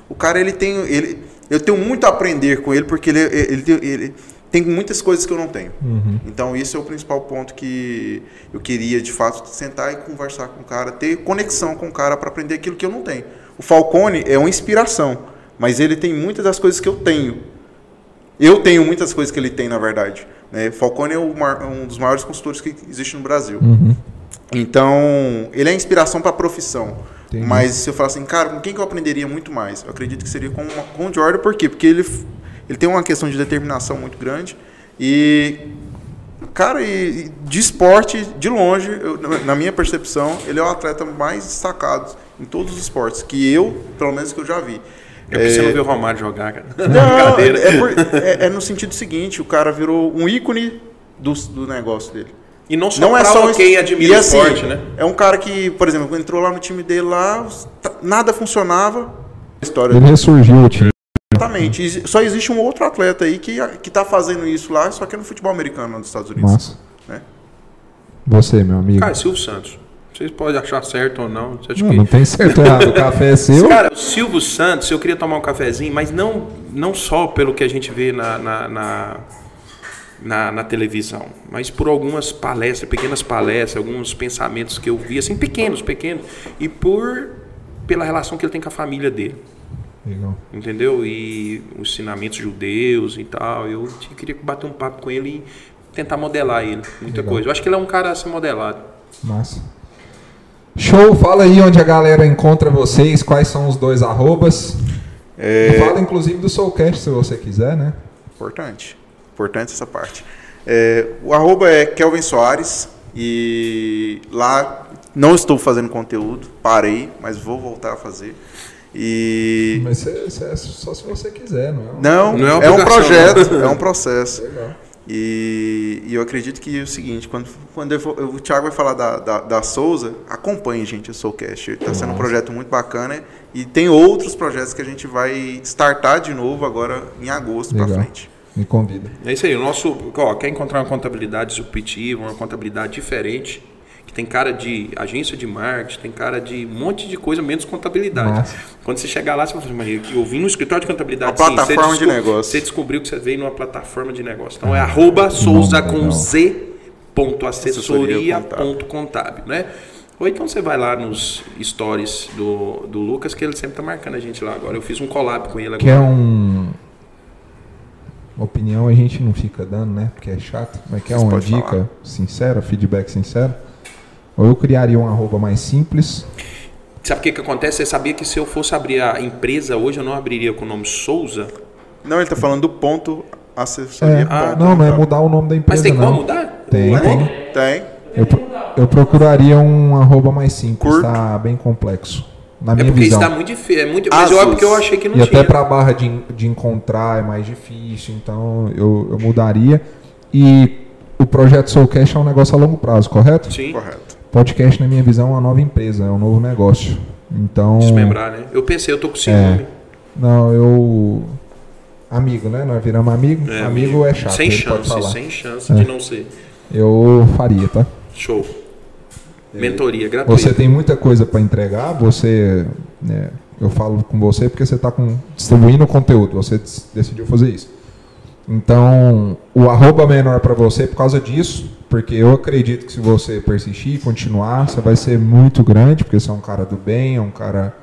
Speaker 3: O cara ele tem. Ele, eu tenho muito a aprender com ele, porque ele, ele, tem- ele tem muitas coisas que eu não tenho. Então isso é o principal ponto que eu queria de fato sentar e conversar com o cara, ter conexão com o cara para aprender aquilo que eu não tenho. O Falcone é uma inspiração, mas ele tem muitas das coisas que eu tenho. Eu tenho muitas coisas que ele tem, na verdade. Né? Falcone é um dos maiores consultores que existe no Brasil. Então, ele é inspiração para a profissão.
Speaker 2: Entendi.
Speaker 3: Mas se eu falar assim, cara, com quem que eu aprenderia muito mais? Eu acredito que seria com, uma- com o Jordan, por quê? Porque ele, ele tem uma questão de determinação muito grande. E, cara, e, e de esporte, de longe, eu- na- minha percepção, ele é o atleta mais destacado em todos os esportes, que eu, pelo menos, que eu já vi.
Speaker 1: É porque você não viu o Romário jogar, cara.
Speaker 3: Não, é, por- é- é no sentido seguinte, o cara virou um ícone do, do negócio dele.
Speaker 1: E não só
Speaker 3: Não é só
Speaker 1: quem
Speaker 3: e
Speaker 1: admira o
Speaker 3: assim,
Speaker 1: esporte, né?
Speaker 3: É um cara que, por exemplo, entrou lá no time dele lá, tá- nada funcionava. História.
Speaker 2: Ele ressurgiu o time.
Speaker 3: Exatamente. Só existe um outro atleta aí que, que tá fazendo isso lá, só que é no futebol americano lá dos Estados Unidos.
Speaker 2: Massa.
Speaker 3: né?
Speaker 2: Você, meu amigo.
Speaker 1: Cara, Silvio Santos. Vocês podem achar certo ou não. Você acha
Speaker 2: não,
Speaker 1: que-
Speaker 2: não tem certo errado. O café é seu.
Speaker 1: Cara, o Silvio Santos, eu queria tomar um cafezinho, mas não não só pelo que a gente vê na, na, na, na- na televisão, mas por algumas palestras, pequenas palestras, alguns pensamentos que eu vi, assim, pequenos, pequenos, e por pela relação que ele tem com a família dele,
Speaker 2: Legal.
Speaker 1: entendeu? E os ensinamentos judeus e tal. Eu te- queria bater um papo com ele e tentar modelar ele, muita
Speaker 2: Legal.
Speaker 1: coisa. Eu acho que ele é um cara a ser modelado.
Speaker 2: Massa. Show, fala aí onde a galera encontra vocês, quais são os dois arrobas.
Speaker 3: É,
Speaker 2: E fala inclusive do Soulcast se você quiser, né?
Speaker 3: Importante. Importante essa parte. É, o arroba é Kelvin Soares e lá não estou fazendo conteúdo, parei, mas vou voltar a fazer. E
Speaker 2: Mas cê- cê é só se você quiser, não é?
Speaker 3: não,
Speaker 1: Não é
Speaker 3: é, um projeto,
Speaker 1: né?
Speaker 3: é um processo.
Speaker 2: Legal.
Speaker 3: E, e eu acredito que é o seguinte, quando, quando eu for- o Thiago vai falar da, da, da Souza, acompanhe, gente, o Soulcast. Está sendo um projeto muito bacana e tem outros projetos que a gente vai startar de novo agora em agosto para
Speaker 2: Legal.
Speaker 3: frente.
Speaker 2: Me convida.
Speaker 1: É isso aí, o nosso. Ó, quer encontrar uma contabilidade disruptiva, uma contabilidade diferente, tem cara de agência de marketing, tem cara de um monte de coisa, menos contabilidade.
Speaker 2: Massa.
Speaker 1: Quando você chegar lá, você vai falar, mas eu vim no escritório de contabilidade.
Speaker 3: Uma
Speaker 1: sim,
Speaker 3: plataforma
Speaker 1: você
Speaker 3: de negócio.
Speaker 1: Você descobriu que você veio numa plataforma de negócio. Então é arroba souza com
Speaker 2: legal.
Speaker 1: z ponto assessoria
Speaker 3: Assessoria
Speaker 1: ponto contábil, né? Ou então você vai lá nos stories do, do Lucas, que ele sempre tá marcando a gente lá agora. Eu fiz um collab com ele agora.
Speaker 2: Quer um. Opinião a gente não fica dando, né? Porque é chato. Mas quer
Speaker 3: Você
Speaker 2: uma dica
Speaker 3: falar.
Speaker 2: sincera, feedback sincero? Ou eu criaria um arroba mais simples.
Speaker 1: Sabe o que, que acontece? Você sabia que se eu fosse abrir a empresa hoje, eu não abriria com o nome Souza?
Speaker 3: Não, ele está falando do ponto assessoria.
Speaker 2: É,
Speaker 3: ponto,
Speaker 2: não, não é
Speaker 3: tá?
Speaker 2: mudar o nome da empresa.
Speaker 1: Mas tem
Speaker 2: não.
Speaker 1: como mudar?
Speaker 2: Tem,
Speaker 1: Não é?
Speaker 2: tem.
Speaker 3: Tem.
Speaker 2: Eu, eu procuraria um arroba mais simples,
Speaker 3: Curto.
Speaker 2: tá bem complexo. Na
Speaker 1: É
Speaker 2: minha
Speaker 1: porque
Speaker 2: visão.
Speaker 1: isso tá muito difícil. É muito... Mas eu, é porque eu achei que não
Speaker 2: E
Speaker 1: tinha.
Speaker 2: até pra barra de, de encontrar é mais difícil, então eu, eu mudaria. E o projeto Soulcast é um negócio a longo prazo, correto?
Speaker 1: Sim,
Speaker 3: Correto.
Speaker 2: Podcast, na minha visão, é uma nova empresa, é um novo negócio. Então.
Speaker 1: desmembrar, né? Eu pensei, eu tô com ciúme.
Speaker 2: Não, eu. Amigo, né? Nós viramos amigo.
Speaker 1: É,
Speaker 2: amigo é chato.
Speaker 1: Sem chance, sem chance
Speaker 2: É.
Speaker 1: de não ser.
Speaker 2: Eu faria, tá?
Speaker 1: Show. Mentoria gratuita.
Speaker 2: Você tem muita coisa para entregar, você. né, eu falo com você porque você está distribuindo conteúdo, você decidiu fazer isso. Então, o arroba menor para você é por causa disso, porque eu acredito que se você persistir e continuar, você vai ser muito grande, porque você é um cara do bem, é um cara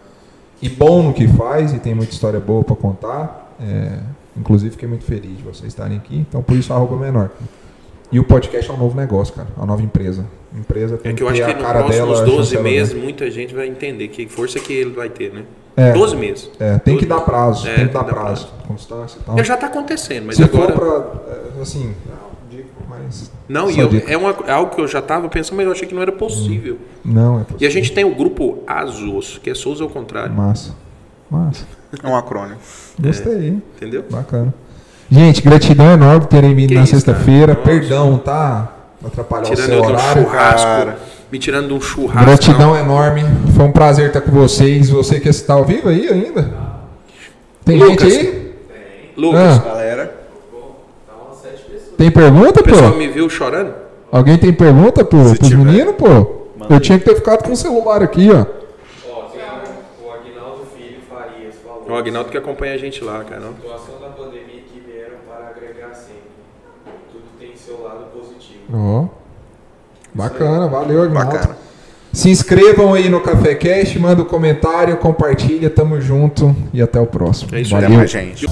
Speaker 2: e bom no que faz e tem muita história boa para contar. É, inclusive, fiquei muito feliz de vocês estarem aqui, então por isso arroba menor. E o podcast é um novo negócio, cara, uma nova empresa. Empresa tem
Speaker 1: É que eu acho que
Speaker 2: a
Speaker 1: nos próximos
Speaker 2: dela,
Speaker 1: 12
Speaker 2: chancela
Speaker 1: meses, muita gente vai entender que força que ele vai ter, né?
Speaker 2: É.
Speaker 1: 12 meses.
Speaker 2: É, tem que
Speaker 1: 12
Speaker 2: dar prazo,
Speaker 1: É,
Speaker 2: tem que dar prazo. Constância e tal.
Speaker 1: Ele já tá acontecendo, mas
Speaker 2: Se
Speaker 1: agora.
Speaker 2: for pra, é, assim, mas...
Speaker 1: Não, e eu- é, uma- é algo que eu já tava pensando, mas eu achei que não era possível.
Speaker 2: Não, é
Speaker 1: E
Speaker 2: possível.
Speaker 1: a gente tem o grupo ASUS, que é Souza ao contrário.
Speaker 2: Massa, massa.
Speaker 3: É um acrônimo.
Speaker 2: Gostei, hein?
Speaker 1: Entendeu?
Speaker 2: Bacana. Gente, gratidão enorme por terem vindo
Speaker 1: Que
Speaker 2: na sexta-feira. Perdão, tá? Atrapalhar o
Speaker 1: Tirando
Speaker 2: seu
Speaker 1: eu de um
Speaker 2: horário.
Speaker 1: churrasco.
Speaker 3: cara.
Speaker 1: Me tirando de um churrasco.
Speaker 2: Gratidão enorme. Foi um prazer estar com vocês. Você que está ao vivo aí ainda? Tem
Speaker 1: Lucas.
Speaker 2: gente aí?
Speaker 1: Lucas,
Speaker 2: Ah.
Speaker 3: Galera.
Speaker 2: Tem pergunta,
Speaker 1: o pessoal
Speaker 2: pô?
Speaker 1: me viu chorando?
Speaker 2: Alguém tem pergunta pro,
Speaker 3: Se
Speaker 2: pros
Speaker 3: tiver.
Speaker 2: meninos, pô? Eu tinha que ter ficado com o celular aqui, ó.
Speaker 7: Ó, tem o Agnaldo Filho Farias falou.
Speaker 1: O Agnaldo que acompanha a gente lá, cara. não?
Speaker 7: Situação da pandemia que vieram para agregar sempre. Tudo tem seu lado positivo.
Speaker 2: Ó. Bacana, valeu, Agnaldo.
Speaker 3: Bacana.
Speaker 2: Se inscrevam aí no Café Cast, manda um comentário, compartilha, tamo junto e até o próximo.
Speaker 1: É isso
Speaker 3: Até mais, gente.